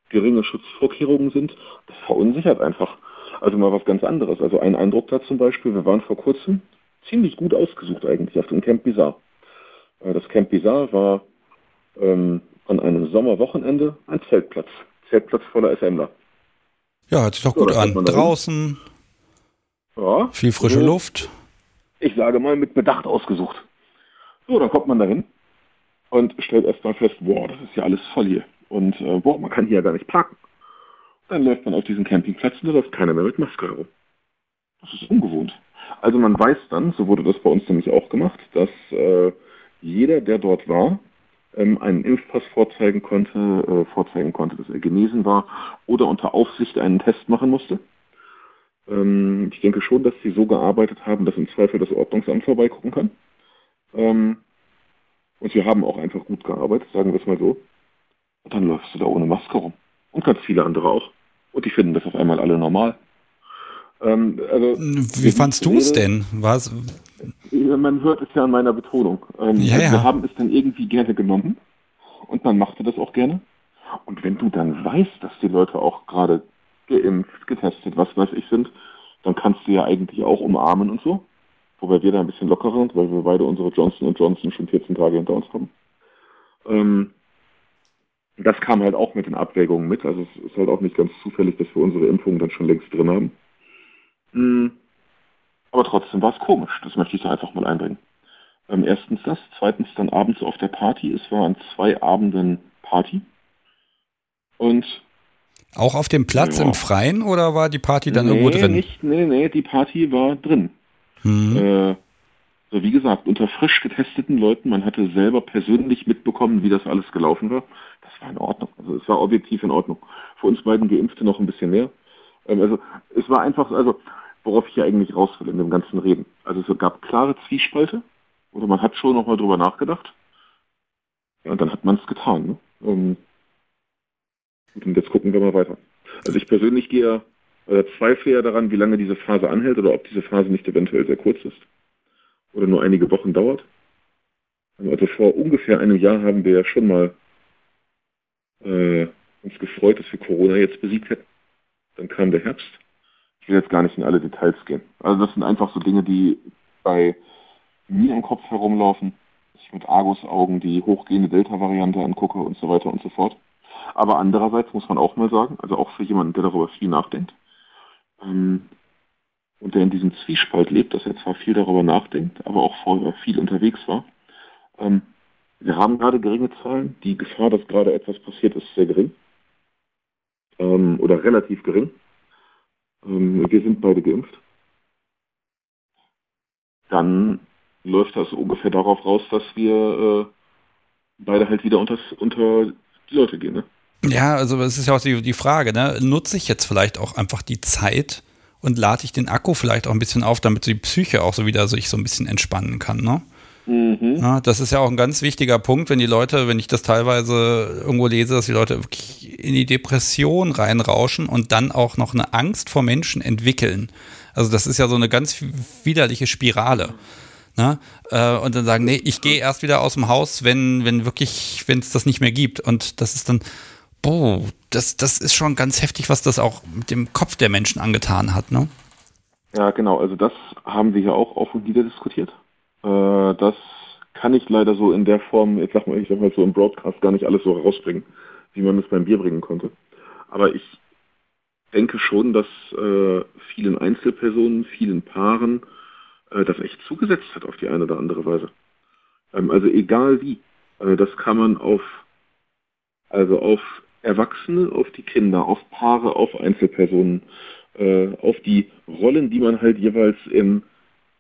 geringe Schutzvorkehrungen sind. Das verunsichert einfach. Also mal was ganz anderes. Also ein Eindruck da zum Beispiel, wir waren vor kurzem ziemlich gut ausgesucht eigentlich auf dem Camp Bizarre. Äh, das Camp Bizarre war ähm, an einem Sommerwochenende ein Zeltplatz. Zeltplatz voller SMler. Ja, hört sich doch gut so, an. Draußen, ja, viel frische so, Luft. Ich sage mal, mit Bedacht ausgesucht. So, dann kommt man dahin und stellt erstmal fest, boah, das ist ja alles voll hier. Und äh, boah, man kann hier ja gar nicht parken. Dann läuft man auf diesen Campingplätzen, da läuft keiner mehr mit Maske herum. Das ist ungewohnt. Also man weiß dann, so wurde das bei uns nämlich auch gemacht, dass äh, jeder, der dort war, ähm, einen Impfpass vorzeigen konnte, äh, vorzeigen konnte, dass er genesen war oder unter Aufsicht einen Test machen musste. Ähm, ich denke schon, dass sie so gearbeitet haben, dass im Zweifel das Ordnungsamt vorbeigucken kann. Ähm, und sie haben auch einfach gut gearbeitet, sagen wir es mal so. Und dann läufst du da ohne Maske rum. Und ganz viele andere auch. Und die finden das auf einmal alle normal. Ähm, also, Wie fandst du es denn? War's, man hört es ja an meiner Betonung. Ähm, ja, also ja. Wir haben es dann irgendwie gerne genommen und man machte das auch gerne. Und wenn du dann weißt, dass die Leute auch gerade geimpft, getestet, was weiß ich sind, dann kannst du ja eigentlich auch umarmen und so. Wobei wir da ein bisschen lockerer sind, weil wir beide unsere Johnson Johnson schon 14 Tage hinter uns haben. Ähm, das kam halt auch mit den Abwägungen mit. Also es ist halt auch nicht ganz zufällig, dass wir unsere Impfungen dann schon längst drin haben. Mhm. Aber trotzdem war es komisch. Das möchte ich da einfach mal einbringen. Ähm, erstens das. Zweitens dann abends auf der Party. Es war an zwei Abenden Party. Und auch auf dem Platz ja. im Freien oder war die Party dann nee, irgendwo drin? Nicht, nee, nee, die Party war drin. Mhm. Äh, so wie gesagt, unter frisch getesteten Leuten, man hatte selber persönlich mitbekommen, wie das alles gelaufen war. Das war in Ordnung. Also es war objektiv in Ordnung. Für uns beiden Geimpfte noch ein bisschen mehr. Ähm, also es war einfach, also worauf ich ja eigentlich raus will in dem ganzen Reden. Also es gab klare Zwiespalte oder man hat schon nochmal drüber nachgedacht. Ja, und dann hat man es getan. Ne? Ähm, und jetzt gucken wir mal weiter. Also ich persönlich gehe oder zweifle ja daran, wie lange diese Phase anhält oder ob diese Phase nicht eventuell sehr kurz ist oder nur einige Wochen dauert. Also vor ungefähr einem Jahr haben wir ja schon mal äh, uns gefreut, dass wir Corona jetzt besiegt hätten. Dann kam der Herbst. Ich will jetzt gar nicht in alle Details gehen. Also das sind einfach so Dinge, die bei mir im Kopf herumlaufen. Ich mit Argus-Augen die hochgehende Delta-Variante angucke und so weiter und so fort. Aber andererseits muss man auch mal sagen, also auch für jemanden, der darüber viel nachdenkt, ähm, und der in diesem Zwiespalt lebt, dass er zwar viel darüber nachdenkt, aber auch vorher viel unterwegs war. Ähm, wir haben gerade geringe Zahlen. Die Gefahr, dass gerade etwas passiert, ist sehr gering. Ähm, oder relativ gering. Ähm, wir sind beide geimpft. Dann läuft das ungefähr darauf raus, dass wir äh, beide halt wieder unter, unter die Leute gehen. Ne? Ja, also es ist ja auch die, die Frage, ne? nutze ich jetzt vielleicht auch einfach die Zeit und lade ich den Akku vielleicht auch ein bisschen auf, damit die Psyche auch so wieder sich so ein bisschen entspannen kann, ne? Mhm. Ja, das ist ja auch ein ganz wichtiger Punkt, wenn die Leute, wenn ich das teilweise irgendwo lese, dass die Leute wirklich in die Depression reinrauschen und dann auch noch eine Angst vor Menschen entwickeln. Also das ist ja so eine ganz widerliche Spirale. Ne? Äh, und dann sagen, nee, ich gehe erst wieder aus dem Haus, wenn, wenn wirklich, wenn es das nicht mehr gibt. Und das ist dann, boah, das, das ist schon ganz heftig, was das auch mit dem Kopf der Menschen angetan hat, ne? Ja, genau. Also das haben wir ja auch auf und nieder diskutiert. Äh, das kann ich leider so in der Form, jetzt sag mal, ich sag mal so im Broadcast gar nicht alles so rausbringen, wie man es beim Bier bringen konnte. Aber ich denke schon, dass äh, vielen Einzelpersonen, vielen Paaren äh, das echt zugesetzt hat auf die eine oder andere Weise. Ähm, also egal wie. Äh, das kann man auf, also auf Erwachsene, auf die Kinder, auf Paare, auf Einzelpersonen, äh, auf die Rollen, die man halt jeweils in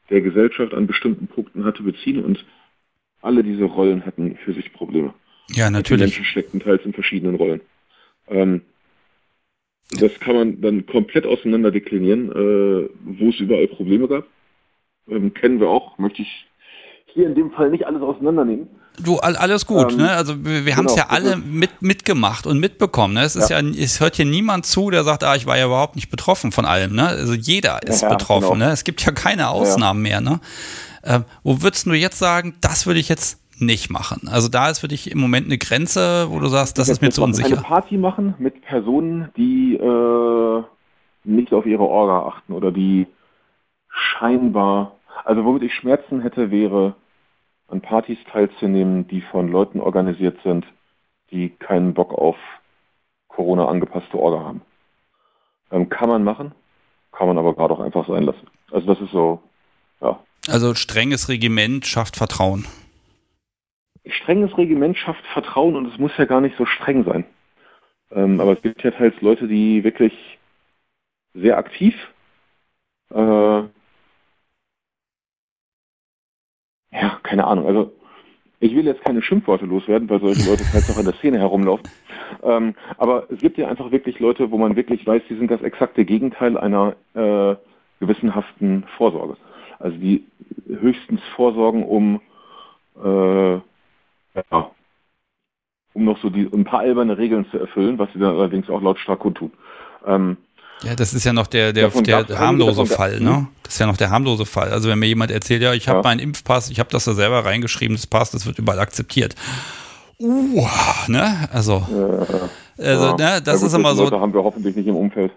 der Gesellschaft an bestimmten Punkten hatte, beziehen und alle diese Rollen hatten für sich Probleme. Ja, natürlich. Die Menschen steckten teils in verschiedenen Rollen. Ähm, das kann man dann komplett auseinander deklinieren, äh, wo es überall Probleme gab. Ähm, kennen wir auch, möchte ich hier in dem Fall nicht alles auseinandernehmen. Du, alles gut, ähm, ne? Also wir, wir genau, haben es ja alle mit, mitgemacht und mitbekommen. Ne? Es ist ja. ja, es hört hier niemand zu, der sagt, ah, ich war ja überhaupt nicht betroffen von allem. Ne? Also jeder ist ja, betroffen. Genau. Ne? Es gibt ja keine Ausnahmen mehr. Ne? Ähm, wo würdest du jetzt sagen, das würde ich jetzt nicht machen? Also da ist für dich im Moment eine Grenze, wo du sagst, das ist mir zu unsicher. Eine Party machen mit Personen, die äh, nicht auf ihre Orga achten oder die scheinbar, also womit ich Schmerzen hätte, wäre an Partys teilzunehmen, die von Leuten organisiert sind, die keinen Bock auf Corona angepasste Orga haben. Ähm, kann man machen, kann man aber gerade auch einfach sein lassen. Also das ist so, ja. Also strenges Regiment schafft Vertrauen. Strenges Regiment schafft Vertrauen und es muss ja gar nicht so streng sein. Ähm, aber es gibt ja teils Leute, die wirklich sehr aktiv äh, ja, keine Ahnung. Also ich will jetzt keine Schimpfworte loswerden, weil solche Leute halt noch in der Szene herumlaufen. Ähm, aber es gibt ja einfach wirklich Leute, wo man wirklich weiß, die sind das exakte Gegenteil einer äh, gewissenhaften Vorsorge. Also die höchstens vorsorgen, um äh, ja, um noch so die, ein paar alberne Regeln zu erfüllen, was sie dann allerdings auch lautstark gut tun. Ähm, ja, das ist ja noch der, der, der harmlose Fall, ne? Das ist ja noch der harmlose Fall. Also wenn mir jemand erzählt, ja, ich habe ja. meinen Impfpass, ich habe das da selber reingeschrieben, das passt, das wird überall akzeptiert. Uh, ne? Also, ja, also ne, das ja, ist immer so. Leute haben wir hoffentlich nicht im Umfeld.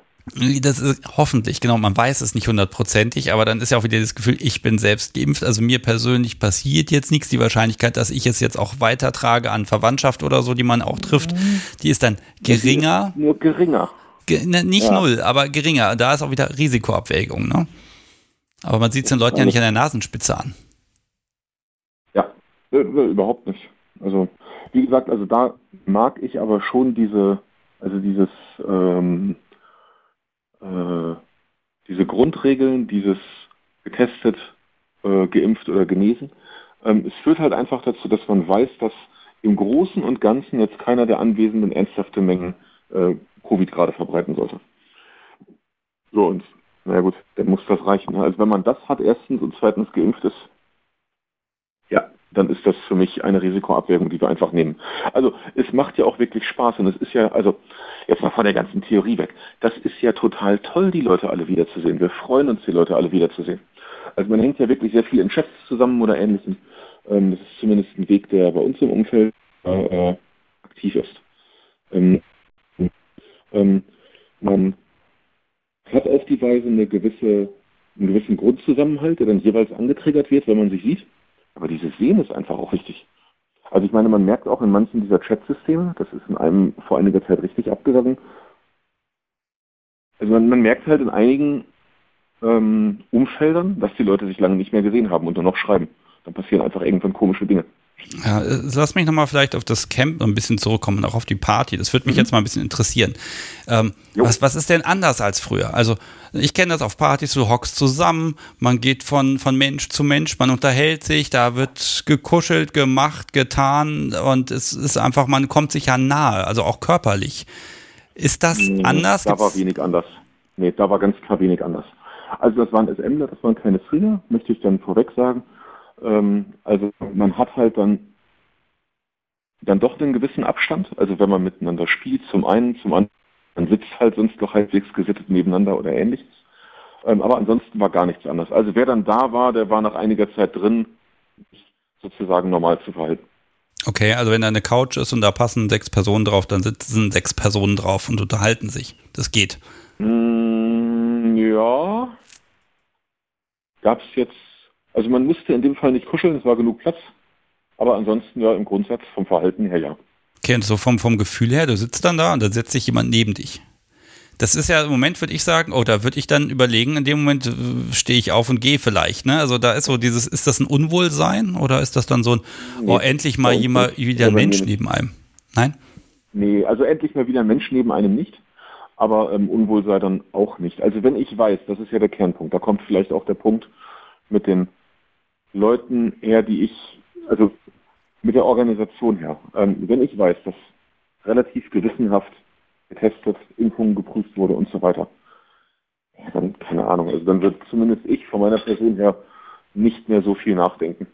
Das ist hoffentlich, genau, man weiß es nicht hundertprozentig, aber dann ist ja auch wieder das Gefühl, ich bin selbst geimpft. Also mir persönlich passiert jetzt nichts. Die Wahrscheinlichkeit, dass ich es jetzt auch weitertrage an Verwandtschaft oder so, die man auch trifft, die ist dann geringer. Nur geringer. Ne, nicht ja. null, aber geringer. Da ist auch wieder Risikoabwägung. Ne? Aber man sieht es den Leuten ja nicht an der Nasenspitze an. Ja, überhaupt nicht. Also, wie gesagt, also da mag ich aber schon diese, also dieses, ähm, äh, diese Grundregeln, dieses getestet, äh, geimpft oder genesen. Ähm, es führt halt einfach dazu, dass man weiß, dass im Großen und Ganzen jetzt keiner der Anwesenden ernsthafte Mengen äh, Covid gerade verbreiten sollte. So, und naja gut, dann muss das reichen. Also wenn man das hat, erstens und zweitens geimpft ist, ja, dann ist das für mich eine Risikoabwägung, die wir einfach nehmen. Also es macht ja auch wirklich Spaß und es ist ja, also jetzt mal von der ganzen Theorie weg, das ist ja total toll, die Leute alle wiederzusehen. Wir freuen uns, die Leute alle wiederzusehen. Also man hängt ja wirklich sehr viel in Chats zusammen oder ähnlichem. Ähm, das ist zumindest ein Weg, der bei uns im Umfeld äh, aktiv ist. Ähm, man hat auf die Weise eine gewisse, einen gewissen Grundzusammenhalt, der dann jeweils angetriggert wird, wenn man sich sieht. Aber dieses Sehen ist einfach auch wichtig. Also ich meine, man merkt auch in manchen dieser Chat-Systeme, das ist in einem vor einiger Zeit richtig abgegangen, also man, man merkt halt in einigen ähm, Umfeldern, dass die Leute sich lange nicht mehr gesehen haben und nur noch schreiben. Dann passieren einfach irgendwann komische Dinge. Ja, äh, lass mich nochmal vielleicht auf das Camp ein bisschen zurückkommen auch auf die Party. Das würde mich mhm. jetzt mal ein bisschen interessieren. Ähm, was, was ist denn anders als früher? Also, ich kenne das auf Partys, du hockst zusammen, man geht von, von Mensch zu Mensch, man unterhält sich, da wird gekuschelt, gemacht, getan und es ist einfach, man kommt sich ja nahe, also auch körperlich. Ist das nee, anders? Da war wenig anders. Nee, da war ganz klar wenig anders. Also das waren SMler, das waren keine Thriller, möchte ich dann vorweg sagen. Ähm, also man hat halt dann dann doch einen gewissen Abstand. Also wenn man miteinander spielt, zum einen, zum anderen, man sitzt halt sonst noch halbwegs gesittet nebeneinander oder ähnliches. Ähm, aber ansonsten war gar nichts anders. Also wer dann da war, der war nach einiger Zeit drin, sozusagen normal zu verhalten. Okay, also wenn da eine Couch ist und da passen sechs Personen drauf, dann sitzen sechs Personen drauf und unterhalten sich. Das geht. Mm, ja. Gab es jetzt also man musste in dem Fall nicht kuscheln, es war genug Platz. Aber ansonsten ja im Grundsatz vom Verhalten her ja. Okay, und so vom, vom Gefühl her, du sitzt dann da und dann setzt sich jemand neben dich. Das ist ja im Moment, würde ich sagen, oh, da würde ich dann überlegen, in dem Moment äh, stehe ich auf und gehe vielleicht. Ne? Also da ist so dieses, ist das ein Unwohlsein oder ist das dann so ein, nee, oh, endlich mal jemand, wieder ein Mensch neben einem? Nein? Nee, also endlich mal wieder ein Mensch neben einem nicht, aber ähm, Unwohlsein dann auch nicht. Also wenn ich weiß, das ist ja der Kernpunkt, da kommt vielleicht auch der Punkt mit den Leuten her, die ich, also mit der Organisation her. Ähm, wenn ich weiß, dass relativ gewissenhaft getestet, Impfungen geprüft wurde und so weiter, ja, dann keine Ahnung. Also dann wird zumindest ich von meiner Person her nicht mehr so viel nachdenken.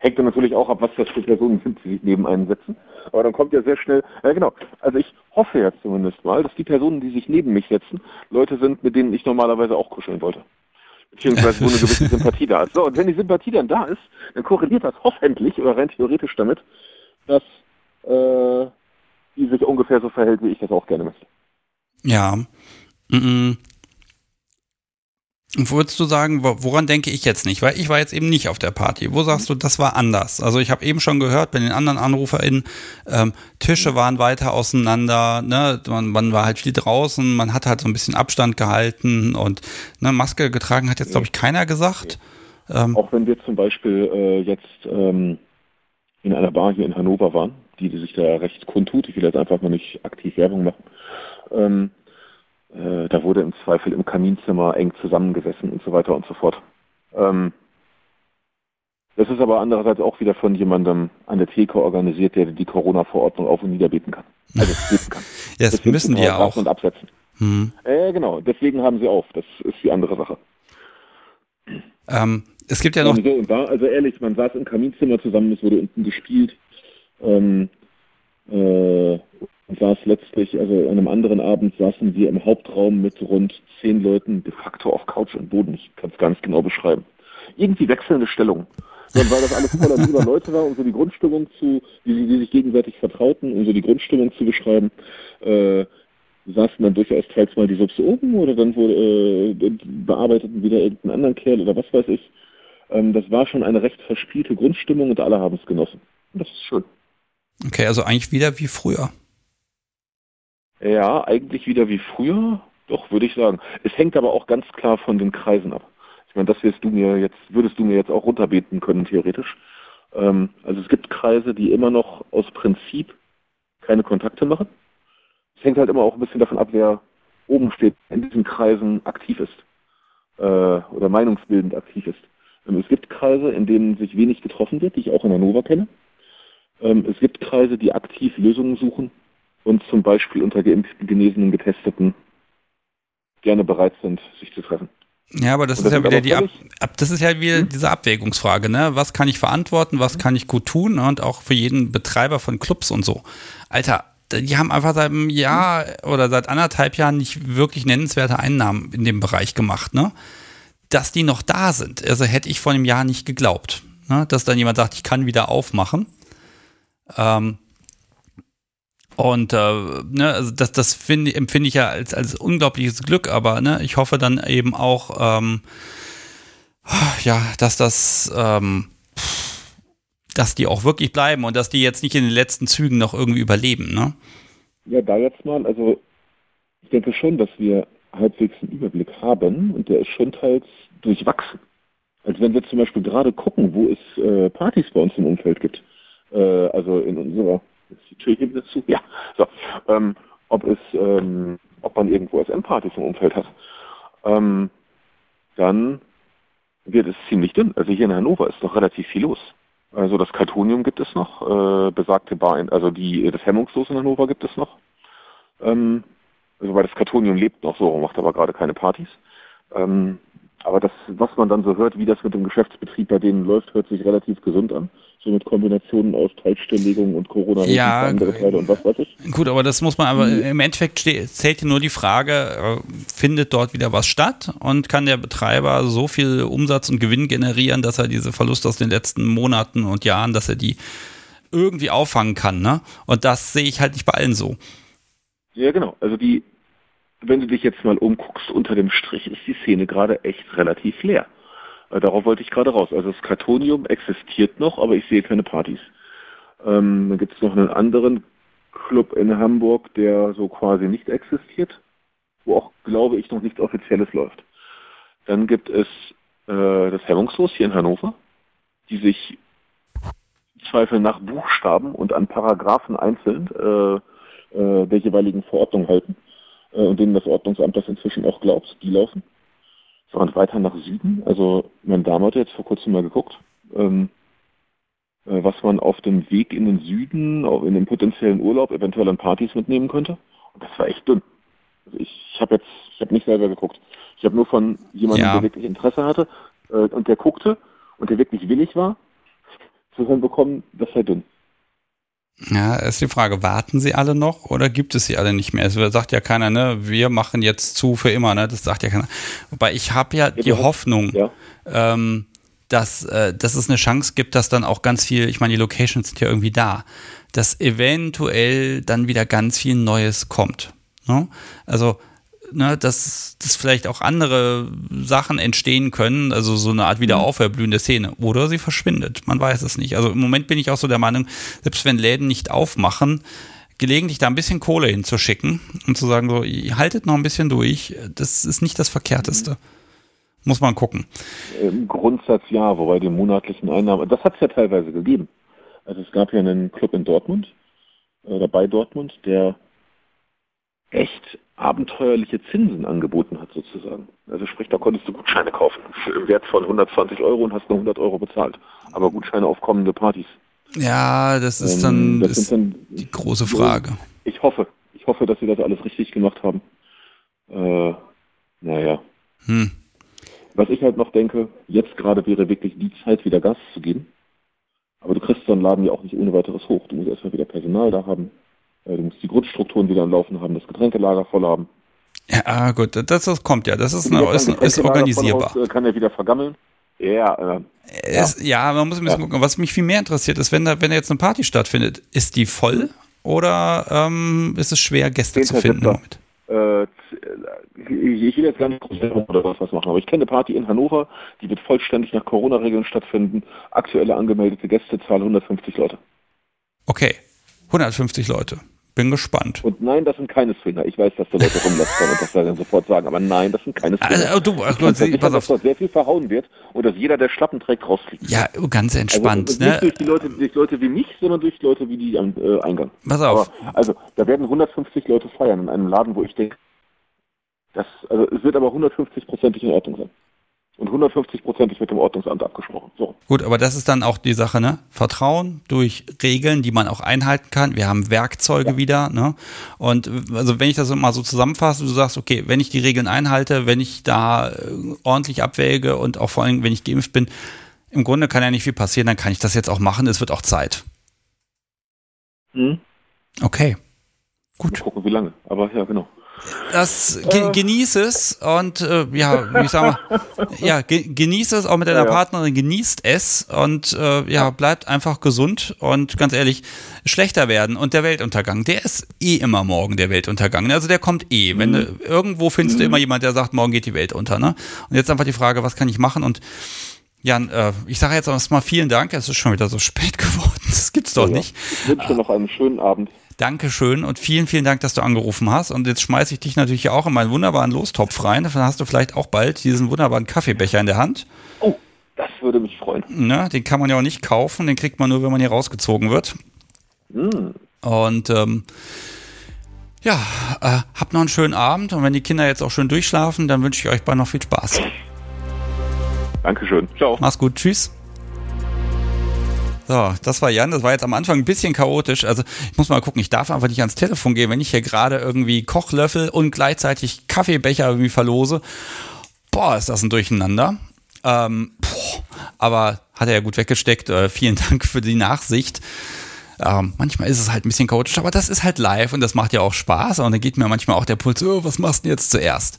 Hängt dann natürlich auch ab, was das für Personen sind, die sich neben einen setzen. Aber dann kommt ja sehr schnell, ja genau, also ich hoffe ja zumindest mal, dass die Personen, die sich neben mich setzen, Leute sind, mit denen ich normalerweise auch kuscheln wollte beziehungsweise wo eine gewisse Sympathie da ist. So, und wenn die Sympathie dann da ist, dann korreliert das hoffentlich oder rein theoretisch damit, dass äh, die sich ungefähr so verhält, wie ich das auch gerne möchte. Ja. Mm -mm. Würdest du sagen, woran denke ich jetzt nicht? Weil ich war jetzt eben nicht auf der Party. Wo sagst du, das war anders? Also ich habe eben schon gehört bei den anderen AnruferInnen, ähm, Tische waren weiter auseinander, ne? man, man, war halt viel draußen, man hat halt so ein bisschen Abstand gehalten und ne, Maske getragen hat jetzt, glaube ich, keiner gesagt. Ähm, Auch wenn wir zum Beispiel äh, jetzt ähm, in einer Bar hier in Hannover waren, die, die sich da recht kundtut, ich will jetzt einfach mal nicht aktiv Werbung machen, ähm, äh, da wurde im Zweifel im Kaminzimmer eng zusammengesessen und so weiter und so fort. Ähm, das ist aber andererseits auch wieder von jemandem an der Theke organisiert, der die Corona-Verordnung auf und nieder beten kann. Also beten kann. ja, das Deswegen müssen die ja auch. Und absetzen. Hm. Äh, genau, deswegen haben sie auf. Das ist die andere Sache. Ähm, es gibt ja noch. Und so und da, also ehrlich, man saß im Kaminzimmer zusammen, es wurde unten gespielt. Ähm, äh, saß letztlich, also an einem anderen Abend saßen wir im Hauptraum mit rund zehn Leuten de facto auf Couch und Boden. Ich kann es ganz genau beschreiben. Irgendwie wechselnde Stellungen. Dann, weil das alles voller lieber Leute war, um so die Grundstimmung zu, die, die sich gegenseitig vertrauten, um so die Grundstimmung zu beschreiben, äh, saßen dann durchaus teils mal die Subs oben oder dann wurde, äh, bearbeiteten wieder irgendeinen anderen Kerl oder was weiß ich. Ähm, das war schon eine recht verspielte Grundstimmung und alle haben es genossen. Und das ist schön. Okay, also eigentlich wieder wie früher. Ja, eigentlich wieder wie früher. Doch, würde ich sagen. Es hängt aber auch ganz klar von den Kreisen ab. Ich meine, das wirst du mir jetzt, würdest du mir jetzt auch runterbeten können, theoretisch. Ähm, also es gibt Kreise, die immer noch aus Prinzip keine Kontakte machen. Es hängt halt immer auch ein bisschen davon ab, wer oben steht, in diesen Kreisen aktiv ist. Äh, oder meinungsbildend aktiv ist. Ähm, es gibt Kreise, in denen sich wenig getroffen wird, die ich auch in Hannover kenne. Ähm, es gibt Kreise, die aktiv Lösungen suchen und zum Beispiel unter geimpften, genesenen, getesteten gerne bereit sind, sich zu treffen. Ja, aber das, das ist ja wieder die Ab, Ab, das ist ja wieder hm? diese Abwägungsfrage, ne? Was kann ich verantworten, was kann ich gut tun und auch für jeden Betreiber von Clubs und so. Alter, die haben einfach seit einem Jahr oder seit anderthalb Jahren nicht wirklich nennenswerte Einnahmen in dem Bereich gemacht, ne? Dass die noch da sind, also hätte ich vor einem Jahr nicht geglaubt, ne? Dass dann jemand sagt, ich kann wieder aufmachen. Ähm, und äh, ne, also das, das find, empfinde ich ja als, als unglaubliches Glück, aber ne, ich hoffe dann eben auch, ähm, ja, dass das, ähm, dass die auch wirklich bleiben und dass die jetzt nicht in den letzten Zügen noch irgendwie überleben, ne? Ja, da jetzt mal, also ich denke schon, dass wir halbwegs einen Überblick haben und der ist schon teils durchwachsen. Also wenn wir zum Beispiel gerade gucken, wo es äh, Partys bei uns im Umfeld gibt, äh, also in unserer Ja. So. Ähm, ob es, ähm, ob man irgendwo SM-Partys im Umfeld hat. Ähm, dann wird es ziemlich dünn. Also hier in Hannover ist noch relativ viel los. Also das Kartonium gibt es noch, äh, besagte Bar, also die, das Hemmungslos in Hannover gibt es noch. Ähm, also weil das Kartonium lebt noch so, macht aber gerade keine Partys. Ähm, aber das, was man dann so hört, wie das mit dem Geschäftsbetrieb bei denen läuft, hört sich relativ gesund an. So mit Kombinationen aus Teilstilllegung und Corona ja, und andere Teile und was weiß ich. Gut, aber das muss man, aber mhm. im Endeffekt zählt hier nur die Frage, äh, findet dort wieder was statt und kann der Betreiber so viel Umsatz und Gewinn generieren, dass er diese Verluste aus den letzten Monaten und Jahren, dass er die irgendwie auffangen kann, ne? Und das sehe ich halt nicht bei allen so. Ja, genau. Also die wenn du dich jetzt mal umguckst, unter dem Strich ist die Szene gerade echt relativ leer. Äh, darauf wollte ich gerade raus. Also das Kartonium existiert noch, aber ich sehe keine Partys. Ähm, dann gibt es noch einen anderen Club in Hamburg, der so quasi nicht existiert. wo auch, glaube ich, noch nichts Offizielles läuft. Dann gibt es äh, das Hemmungslos hier in Hannover, die sich Zweifel nach Buchstaben und an Paragraphen einzeln äh, äh, der jeweiligen Verordnung halten äh, und denen das Ordnungsamt das inzwischen auch glaubt, die laufen. So, und weiter nach Süden, also mein Dame hat jetzt vor kurzem mal geguckt, ähm, äh, was man auf dem Weg in den Süden, auch in den potenziellen Urlaub, eventuell an Partys mitnehmen könnte. Und das war echt dünn. Also ich ich habe jetzt, ich habe nicht selber geguckt. Ich habe nur von jemandem, Ja. der wirklich Interesse hatte äh, und der guckte und der wirklich willig war, zu hören bekommen, das sei dünn. Ja, ist die Frage, warten sie alle noch oder gibt es sie alle nicht mehr? Es sagt ja keiner, ne, wir machen jetzt zu für immer, ne? Das sagt ja keiner. Wobei ich habe ja die Hoffnung, Ja. ähm, dass, äh, dass es eine Chance gibt, dass dann auch ganz viel, ich meine, die Locations sind ja irgendwie da, dass eventuell dann wieder ganz viel Neues kommt. Ne? Also, ne, dass, dass vielleicht auch andere Sachen entstehen können, also so eine Art wieder auferblühende Szene. Oder sie verschwindet. Man weiß es nicht. Also im Moment bin ich auch so der Meinung, selbst wenn Läden nicht aufmachen, gelegentlich da ein bisschen Kohle hinzuschicken und zu sagen, so, ihr haltet noch ein bisschen durch, das ist nicht das Verkehrteste. Muss man gucken. Im Grundsatz ja, wobei die monatlichen Einnahmen, das hat es ja teilweise gegeben. Also es gab ja einen Club in Dortmund, äh, oder bei Dortmund, der echt abenteuerliche Zinsen angeboten hat sozusagen. Also sprich, da konntest du Gutscheine kaufen im Wert von 120 Euro und hast nur 100 Euro bezahlt. Aber Gutscheine auf kommende Partys. Ja, das ist Ähm, dann das ist dann die große Frage. Ich hoffe, ich hoffe, dass sie das alles richtig gemacht haben. Äh, naja. Hm. Was ich halt noch denke, jetzt gerade wäre wirklich die Zeit, wieder Gas zu geben. Aber du kriegst so einen Laden ja auch nicht ohne weiteres hoch. Du musst erstmal wieder Personal da haben. Äh, Du musst die Grundstrukturen wieder am Laufen haben, das Getränkelager voll haben. Ja, gut, das, das kommt ja. Das ist, eine, ist, ist organisierbar. haust, äh, Kann er wieder vergammeln. Ja, äh, Es, ja, man muss ein bisschen Ja. gucken. Was mich viel mehr interessiert, ist, wenn da, wenn da jetzt eine Party stattfindet, ist die voll oder ähm, ist es schwer, Gäste zu 10. finden? Damit? äh, ich will jetzt gar nicht oder was, was machen, aber ich kenne eine Party in Hannover, die wird vollständig nach Corona-Regeln stattfinden. Aktuelle angemeldete Gästezahl 150 Leute. Okay, 150 Leute. Bin gespannt. Und nein, das sind keine Swinger. Ich weiß, dass da Leute rumlästern und das dann sofort sagen, aber nein, das sind keine Swinger. Also, du, Ich kann versichern, pass dass auf. dort sehr viel verhauen wird und dass jeder, der Schlappen trägt, rausfliegt. Ja, ganz entspannt. also, nicht ne? durch die Leute, durch Leute wie mich, sondern durch Leute wie die am äh, Eingang. Pass auf. Aber, also, da werden 150 Leute feiern in einem Laden, wo ich denke, das, also, es wird aber 150-prozentig in Ordnung sein. Und 150-prozentig mit dem Ordnungsamt abgesprochen. So. Gut, aber das ist dann auch die Sache, ne? Vertrauen durch Regeln, die man auch einhalten kann. Wir haben Werkzeuge wieder, ne? Und also wenn ich das mal so zusammenfasse, du sagst, okay, wenn ich die Regeln einhalte, wenn ich da äh, ordentlich abwäge und auch vor allem, wenn ich geimpft bin, im Grunde kann ja nicht viel passieren, dann kann ich das jetzt auch machen. Es wird auch Zeit. Hm? Okay. Mal Gut. gucken, wie lange. Aber ja, genau. Das ge genieß es und äh, ja, wie ich sag mal, ja, ge genieß es auch mit deiner Ja. Partnerin, genießt es und äh, ja, bleibt einfach gesund und ganz ehrlich, schlechter werden und der Weltuntergang, der ist eh immer morgen der Weltuntergang. Also der kommt eh. Wenn du, irgendwo findest du immer jemand, der sagt, morgen geht die Welt unter, ne? Und jetzt einfach die Frage, was kann ich machen? Und Jan, äh, ich sage jetzt erstmal vielen Dank. Es ist schon wieder so spät geworden. Das gibt's doch Ja, nicht. Ich wünsche dir noch einen schönen Abend. Dankeschön und vielen, vielen Dank, dass du angerufen hast. Und jetzt schmeiße ich dich natürlich auch in meinen wunderbaren Lostopf rein. Dann hast du vielleicht auch bald diesen wunderbaren Kaffeebecher in der Hand. Oh, das würde mich freuen. Ne? Den kann man ja auch nicht kaufen, den kriegt man nur, wenn man hier rausgezogen wird. Hm. Und ähm, ja, äh, habt noch einen schönen Abend. Und wenn die Kinder jetzt auch schön durchschlafen, dann wünsche ich euch bald noch viel Spaß. Dankeschön. Ciao. Mach's gut, tschüss. So, das war Jan. Das war jetzt am Anfang ein bisschen chaotisch. Also ich muss mal gucken, ich darf einfach nicht ans Telefon gehen, wenn ich hier gerade irgendwie Kochlöffel und gleichzeitig Kaffeebecher irgendwie verlose. Boah, ist das ein Durcheinander. Ähm, boah, aber hat er ja gut weggesteckt. Äh, vielen Dank für die Nachsicht. Ähm, manchmal ist es halt ein bisschen chaotisch, aber das ist halt live und das macht ja auch Spaß. Und dann geht mir manchmal auch der Puls, oh, was machst du jetzt zuerst?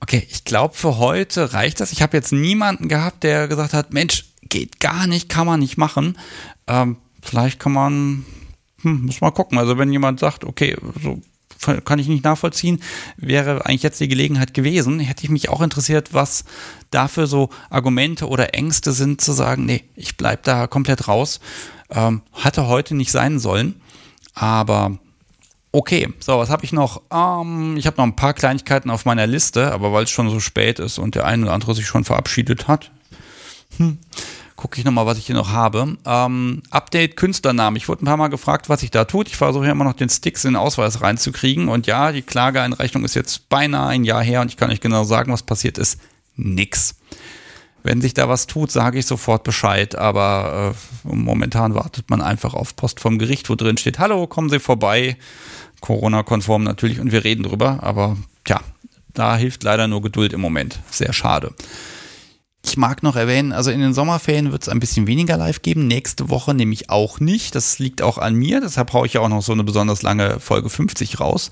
Okay, ich glaube, für heute reicht das. Ich habe jetzt niemanden gehabt, der gesagt hat, Mensch, geht gar nicht, kann man nicht machen. Ähm, vielleicht kann man, hm, muss mal gucken. Also wenn jemand sagt, okay, so kann ich nicht nachvollziehen, wäre eigentlich jetzt die Gelegenheit gewesen. Hätte ich mich auch interessiert, was dafür so Argumente oder Ängste sind, zu sagen, nee, ich bleib da komplett raus. Ähm, hatte heute nicht sein sollen, aber Okay, so, was habe ich noch? Ähm, ich habe noch ein paar Kleinigkeiten auf meiner Liste, aber weil es schon so spät ist und der eine oder andere sich schon verabschiedet hat, hm, gucke ich nochmal, was ich hier noch habe. Ähm, Update Künstlernamen. Ich wurde ein paar Mal gefragt, was ich da tut. Ich versuche ja immer noch den Sticks in den Ausweis reinzukriegen. Und ja, die Klageeinrechnung ist jetzt beinahe ein Jahr her und ich kann euch genau sagen, was passiert ist. Nix. Wenn sich da was tut, sage ich sofort Bescheid, aber äh, momentan wartet man einfach auf Post vom Gericht, wo drin steht, hallo, kommen Sie vorbei. Corona-konform natürlich und wir reden drüber, aber tja, da hilft leider nur Geduld im Moment. Sehr schade. Ich mag noch erwähnen, also in den Sommerferien wird es ein bisschen weniger live geben. Nächste Woche nämlich auch nicht. Das liegt auch an mir. Deshalb haue ich ja auch noch so eine besonders lange Folge 50 raus.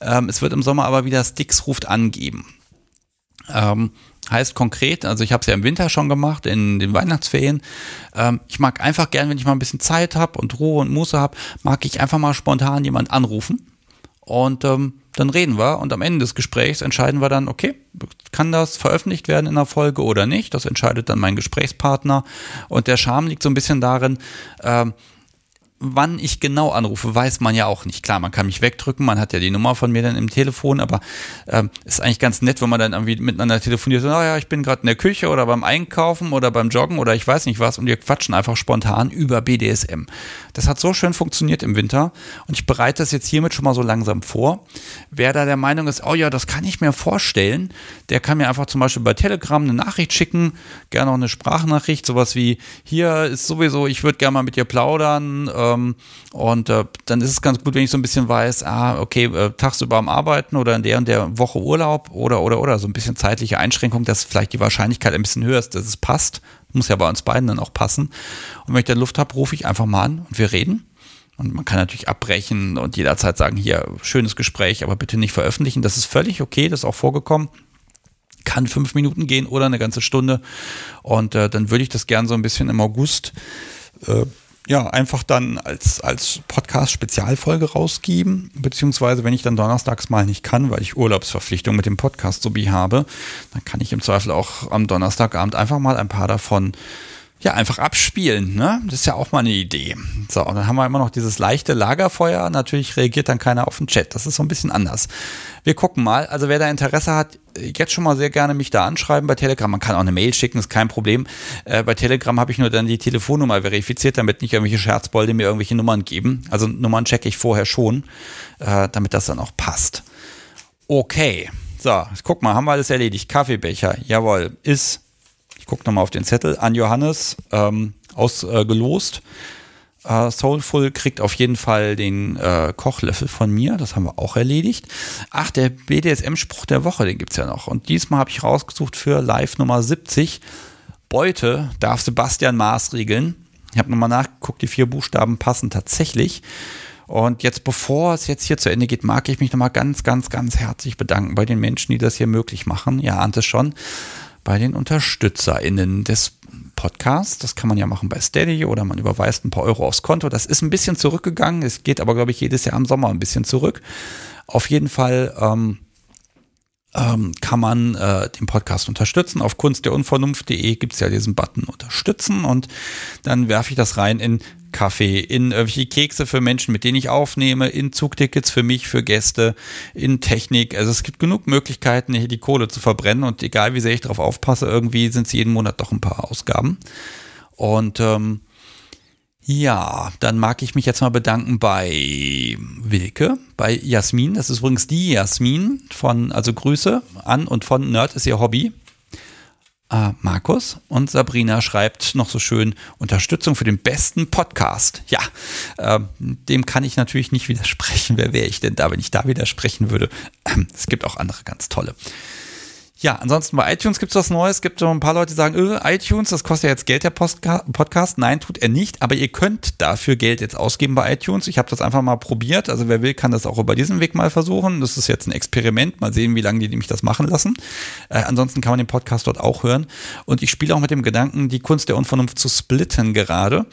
Ähm, es wird im Sommer aber wieder Sticks ruft angeben. Ähm, heißt konkret, also ich habe es ja im Winter schon gemacht, in den Weihnachtsferien. Ähm, ich mag einfach gern, wenn ich mal ein bisschen Zeit habe und Ruhe und Muße habe, mag ich einfach mal spontan jemand anrufen. Und ähm, dann reden wir und am Ende des Gesprächs entscheiden wir dann, okay, kann das veröffentlicht werden in der Folge oder nicht? Das entscheidet dann mein Gesprächspartner. Und der Charme liegt so ein bisschen darin, ähm, wann ich genau anrufe, weiß man ja auch nicht. Klar, man kann mich wegdrücken, man hat ja die Nummer von mir dann im Telefon, aber ähm, ist eigentlich ganz nett, wenn man dann irgendwie miteinander telefoniert, so, naja, ich bin gerade in der Küche oder beim Einkaufen oder beim Joggen oder ich weiß nicht was und wir quatschen einfach spontan über BDSM. Das hat so schön funktioniert im Winter und ich bereite das jetzt hiermit schon mal so langsam vor. Wer da der Meinung ist, oh ja, das kann ich mir vorstellen, der kann mir einfach zum Beispiel bei Telegram eine Nachricht schicken, gerne auch eine Sprachnachricht, sowas wie, hier ist sowieso, ich würde gerne mal mit dir plaudern, äh, ähm, und äh, dann ist es ganz gut, wenn ich so ein bisschen weiß, ah, okay, äh, tagsüber am Arbeiten oder in der und der Woche Urlaub oder, oder, oder, so ein bisschen zeitliche Einschränkung, dass vielleicht die Wahrscheinlichkeit ein bisschen höher ist, dass es passt. Muss ja bei uns beiden dann auch passen. Und wenn ich dann Luft habe, rufe ich einfach mal an und wir reden. Und man kann natürlich abbrechen und jederzeit sagen, hier, schönes Gespräch, aber bitte nicht veröffentlichen. Das ist völlig okay, das ist auch vorgekommen kann fünf Minuten gehen oder eine ganze Stunde. Und äh, dann würde ich das gern so ein bisschen im August äh, ja, einfach dann als, als Podcast-Spezialfolge rausgeben, beziehungsweise wenn ich dann donnerstags mal nicht kann, weil ich Urlaubsverpflichtung mit dem Podcast so wie habe, dann kann ich im Zweifel auch am Donnerstagabend einfach mal ein paar davon ja, einfach abspielen, ne? Das ist ja auch mal eine Idee. So, und dann haben wir immer noch dieses leichte Lagerfeuer. Natürlich reagiert dann keiner auf den Chat. Das ist so ein bisschen anders. Wir gucken mal. Also wer da Interesse hat, jetzt schon mal sehr gerne mich da anschreiben bei Telegram. Man kann auch eine Mail schicken, ist kein Problem. Äh, bei Telegram habe ich nur dann die Telefonnummer verifiziert, damit nicht irgendwelche Scherzbolde mir irgendwelche Nummern geben. Also Nummern checke ich vorher schon, äh, damit das dann auch passt. Okay. So, guck mal, haben wir alles erledigt. Kaffeebecher, jawohl, ist gucke nochmal auf den Zettel, an Johannes ähm, ausgelost. Äh, Soulful kriegt auf jeden Fall den äh, Kochlöffel von mir, das haben wir auch erledigt. Ach, der BDSM-Spruch der Woche, den gibt es ja noch. Und diesmal habe ich rausgesucht für Live Nummer 70. Beute darf Sebastian maßregeln. Ich habe nochmal nachgeguckt, die vier Buchstaben passen tatsächlich. Und jetzt, bevor es jetzt hier zu Ende geht, mag ich mich nochmal ganz, ganz, ganz herzlich bedanken bei den Menschen, die das hier möglich machen. Ihr ahnt es schon bei den UnterstützerInnen des Podcasts. Das kann man ja machen bei Steady oder man überweist ein paar Euro aufs Konto. Das ist ein bisschen zurückgegangen. Es geht aber, glaube ich, jedes Jahr im Sommer ein bisschen zurück. Auf jeden Fall ähm, ähm, kann man äh, den Podcast unterstützen. Auf kunstderunvernunft.de gibt es ja diesen Button unterstützen und dann werfe ich das rein in Kaffee, in irgendwelche Kekse für Menschen, mit denen ich aufnehme, in Zugtickets für mich, für Gäste, in Technik. Also es gibt genug Möglichkeiten, hier die Kohle zu verbrennen und egal wie sehr ich darauf aufpasse, irgendwie sind es jeden Monat doch ein paar Ausgaben. Und ähm, ja, dann mag ich mich jetzt mal bedanken bei Wilke, bei Jasmin. Das ist übrigens die Jasmin von, also Grüße an und von Nerd ist ihr Hobby äh, Markus und Sabrina schreibt noch so schön Unterstützung für den besten Podcast. Ja, äh, dem kann ich natürlich nicht widersprechen. Wer wäre ich denn da, wenn ich da widersprechen würde? es gibt auch andere ganz tolle. Ja, ansonsten bei iTunes gibt es was Neues. Es gibt so ein paar Leute, die sagen, öh, iTunes, das kostet ja jetzt Geld, der Postka Podcast. Nein, tut er nicht, aber ihr könnt dafür Geld jetzt ausgeben bei iTunes. Ich habe das einfach mal probiert. Also wer will, kann das auch über diesen Weg mal versuchen. Das ist jetzt ein Experiment. Mal sehen, wie lange die mich das machen lassen. Äh, ansonsten kann man den Podcast dort auch hören. Und ich spiele auch mit dem Gedanken, die Kunst der Unvernunft zu splitten gerade.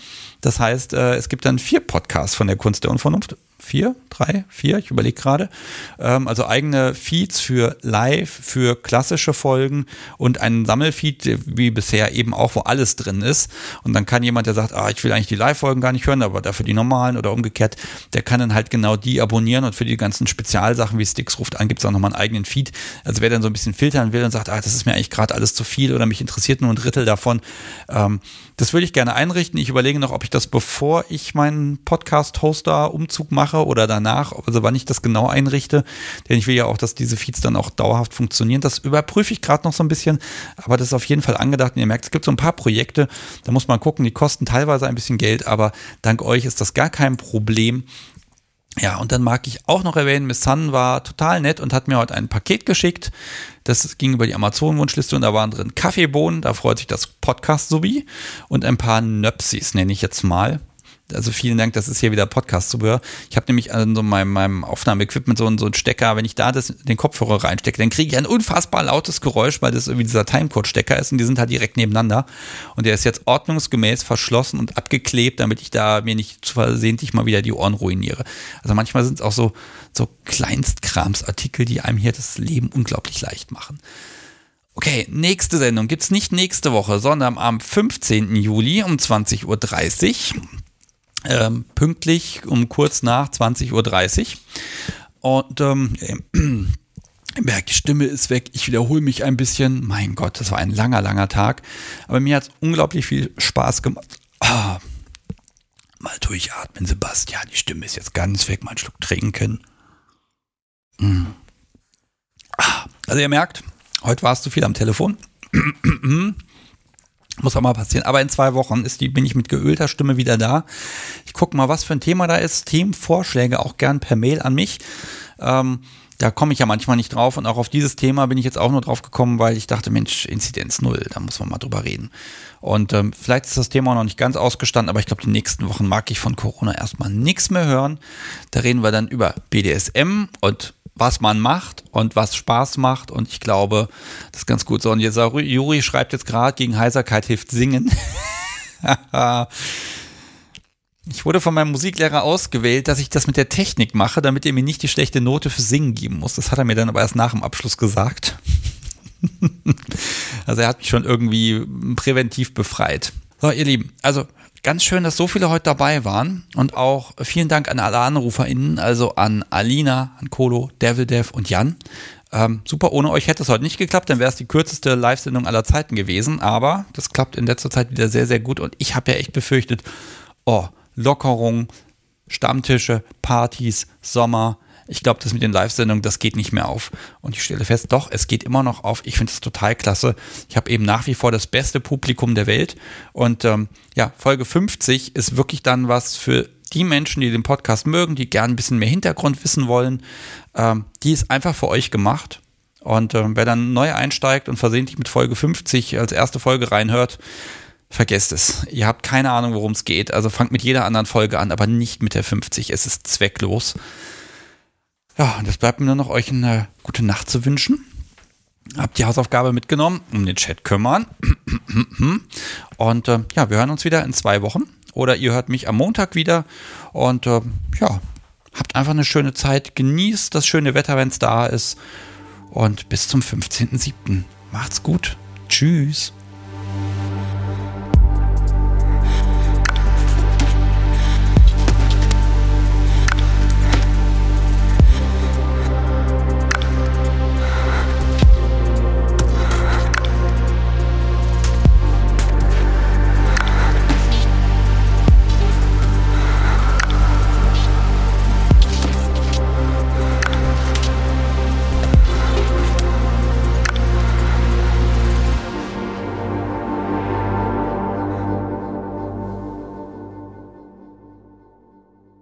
Das heißt, äh, es gibt dann vier Podcasts von der Kunst der Unvernunft vier, drei, vier, ich überlege gerade. Ähm, also eigene Feeds für Live, für klassische Folgen und einen Sammelfeed, wie bisher eben auch, wo alles drin ist. Und dann kann jemand, der sagt, ah, ich will eigentlich die Live-Folgen gar nicht hören, aber dafür die normalen oder umgekehrt, der kann dann halt genau die abonnieren und für die ganzen Spezialsachen wie Sticks ruft an, gibt es auch nochmal einen eigenen Feed. Also wer dann so ein bisschen filtern will und sagt, ah, das ist mir eigentlich gerade alles zu viel oder mich interessiert nur ein Drittel davon, ähm, das würde ich gerne einrichten. Ich überlege noch, ob ich das, bevor ich meinen Podcast-Hoster-Umzug mache oder danach, also wann ich das genau einrichte. Denn ich will ja auch, dass diese Feeds dann auch dauerhaft funktionieren. Das überprüfe ich gerade noch so ein bisschen, aber das ist auf jeden Fall angedacht. Und ihr merkt, es gibt so ein paar Projekte, da muss man gucken, die kosten teilweise ein bisschen Geld, aber dank euch ist das gar kein Problem. Ja, und dann mag ich auch noch erwähnen, Miss Sun war total nett und hat mir heute ein Paket geschickt. Das ging über die Amazon-Wunschliste und da waren drin Kaffeebohnen, da freut sich das Podcast-Subi und ein paar Nöpsis, nenne ich jetzt mal. Also vielen Dank, das ist hier wieder Podcast-Zubehör. Ich habe nämlich an so meinem, meinem Aufnahmeequipment so, so einen Stecker, wenn ich da das, den Kopfhörer reinstecke, dann kriege ich ein unfassbar lautes Geräusch, weil das irgendwie dieser Timecode-Stecker ist und die sind halt direkt nebeneinander. Und der ist jetzt ordnungsgemäß verschlossen und abgeklebt, damit ich da mir nicht zu versehentlich mal wieder die Ohren ruiniere. Also manchmal sind es auch so, so Kleinstkramsartikel, die einem hier das Leben unglaublich leicht machen. Okay, nächste Sendung gibt es nicht nächste Woche, sondern am 15. Juli um 20.30 Uhr ähm, pünktlich um kurz nach 20.30 Uhr. Und ähm, merke, die Stimme ist weg, ich wiederhole mich ein bisschen. Mein Gott, das war ein langer, langer Tag. Aber mir hat es unglaublich viel Spaß gemacht. Ah, mal durchatmen, Sebastian. Die Stimme ist jetzt ganz weg. Mal einen Schluck trinken. Mm. Ah, also ihr merkt, heute warst du viel am Telefon. Muss auch mal passieren. Aber in zwei Wochen ist die, bin ich mit geölter Stimme wieder da. Ich gucke mal, was für ein Thema da ist. Themenvorschläge auch gern per Mail an mich. Ähm, da komme ich ja manchmal nicht drauf. Und auch auf dieses Thema bin ich jetzt auch nur drauf gekommen, weil ich dachte, Mensch, Inzidenz null, da muss man mal drüber reden. Und ähm, vielleicht ist das Thema noch nicht ganz ausgestanden, aber ich glaube, die nächsten Wochen mag ich von Corona erstmal nichts mehr hören. Da reden wir dann über BDSM und was man macht und was Spaß macht. Und ich glaube, das ist ganz gut so. Und jetzt Juri schreibt jetzt gerade, gegen Heiserkeit hilft Singen. ich wurde von meinem Musiklehrer ausgewählt, dass ich das mit der Technik mache, damit er mir nicht die schlechte Note für Singen geben muss. Das hat er mir dann aber erst nach dem Abschluss gesagt. also er hat mich schon irgendwie präventiv befreit. So, ihr Lieben, also Ganz schön, dass so viele heute dabei waren. Und auch vielen Dank an alle AnruferInnen, also an Alina, an Kolo, Devil Dev und Jan. Ähm, super, ohne euch hätte es heute nicht geklappt, dann wäre es die kürzeste Live-Sendung aller Zeiten gewesen, aber das klappt in letzter Zeit wieder sehr, sehr gut. Und ich habe ja echt befürchtet, oh, Lockerung, Stammtische, Partys, Sommer, ich glaube, das mit den Live-Sendungen, das geht nicht mehr auf. Und ich stelle fest, doch, es geht immer noch auf. Ich finde es total klasse. Ich habe eben nach wie vor das beste Publikum der Welt. Und ähm, ja, Folge 50 ist wirklich dann was für die Menschen, die den Podcast mögen, die gern ein bisschen mehr Hintergrund wissen wollen. Ähm, die ist einfach für euch gemacht. Und ähm, wer dann neu einsteigt und versehentlich mit Folge 50 als erste Folge reinhört, vergesst es. Ihr habt keine Ahnung, worum es geht. Also fangt mit jeder anderen Folge an, aber nicht mit der 50. Es ist zwecklos. Ja, und es bleibt mir nur noch euch eine gute Nacht zu wünschen. Habt die Hausaufgabe mitgenommen, um den Chat kümmern. Und äh, ja, wir hören uns wieder in zwei Wochen. Oder ihr hört mich am Montag wieder. Und äh, ja, habt einfach eine schöne Zeit. Genießt das schöne Wetter, wenn es da ist. Und bis zum 15.07. Macht's gut. Tschüss.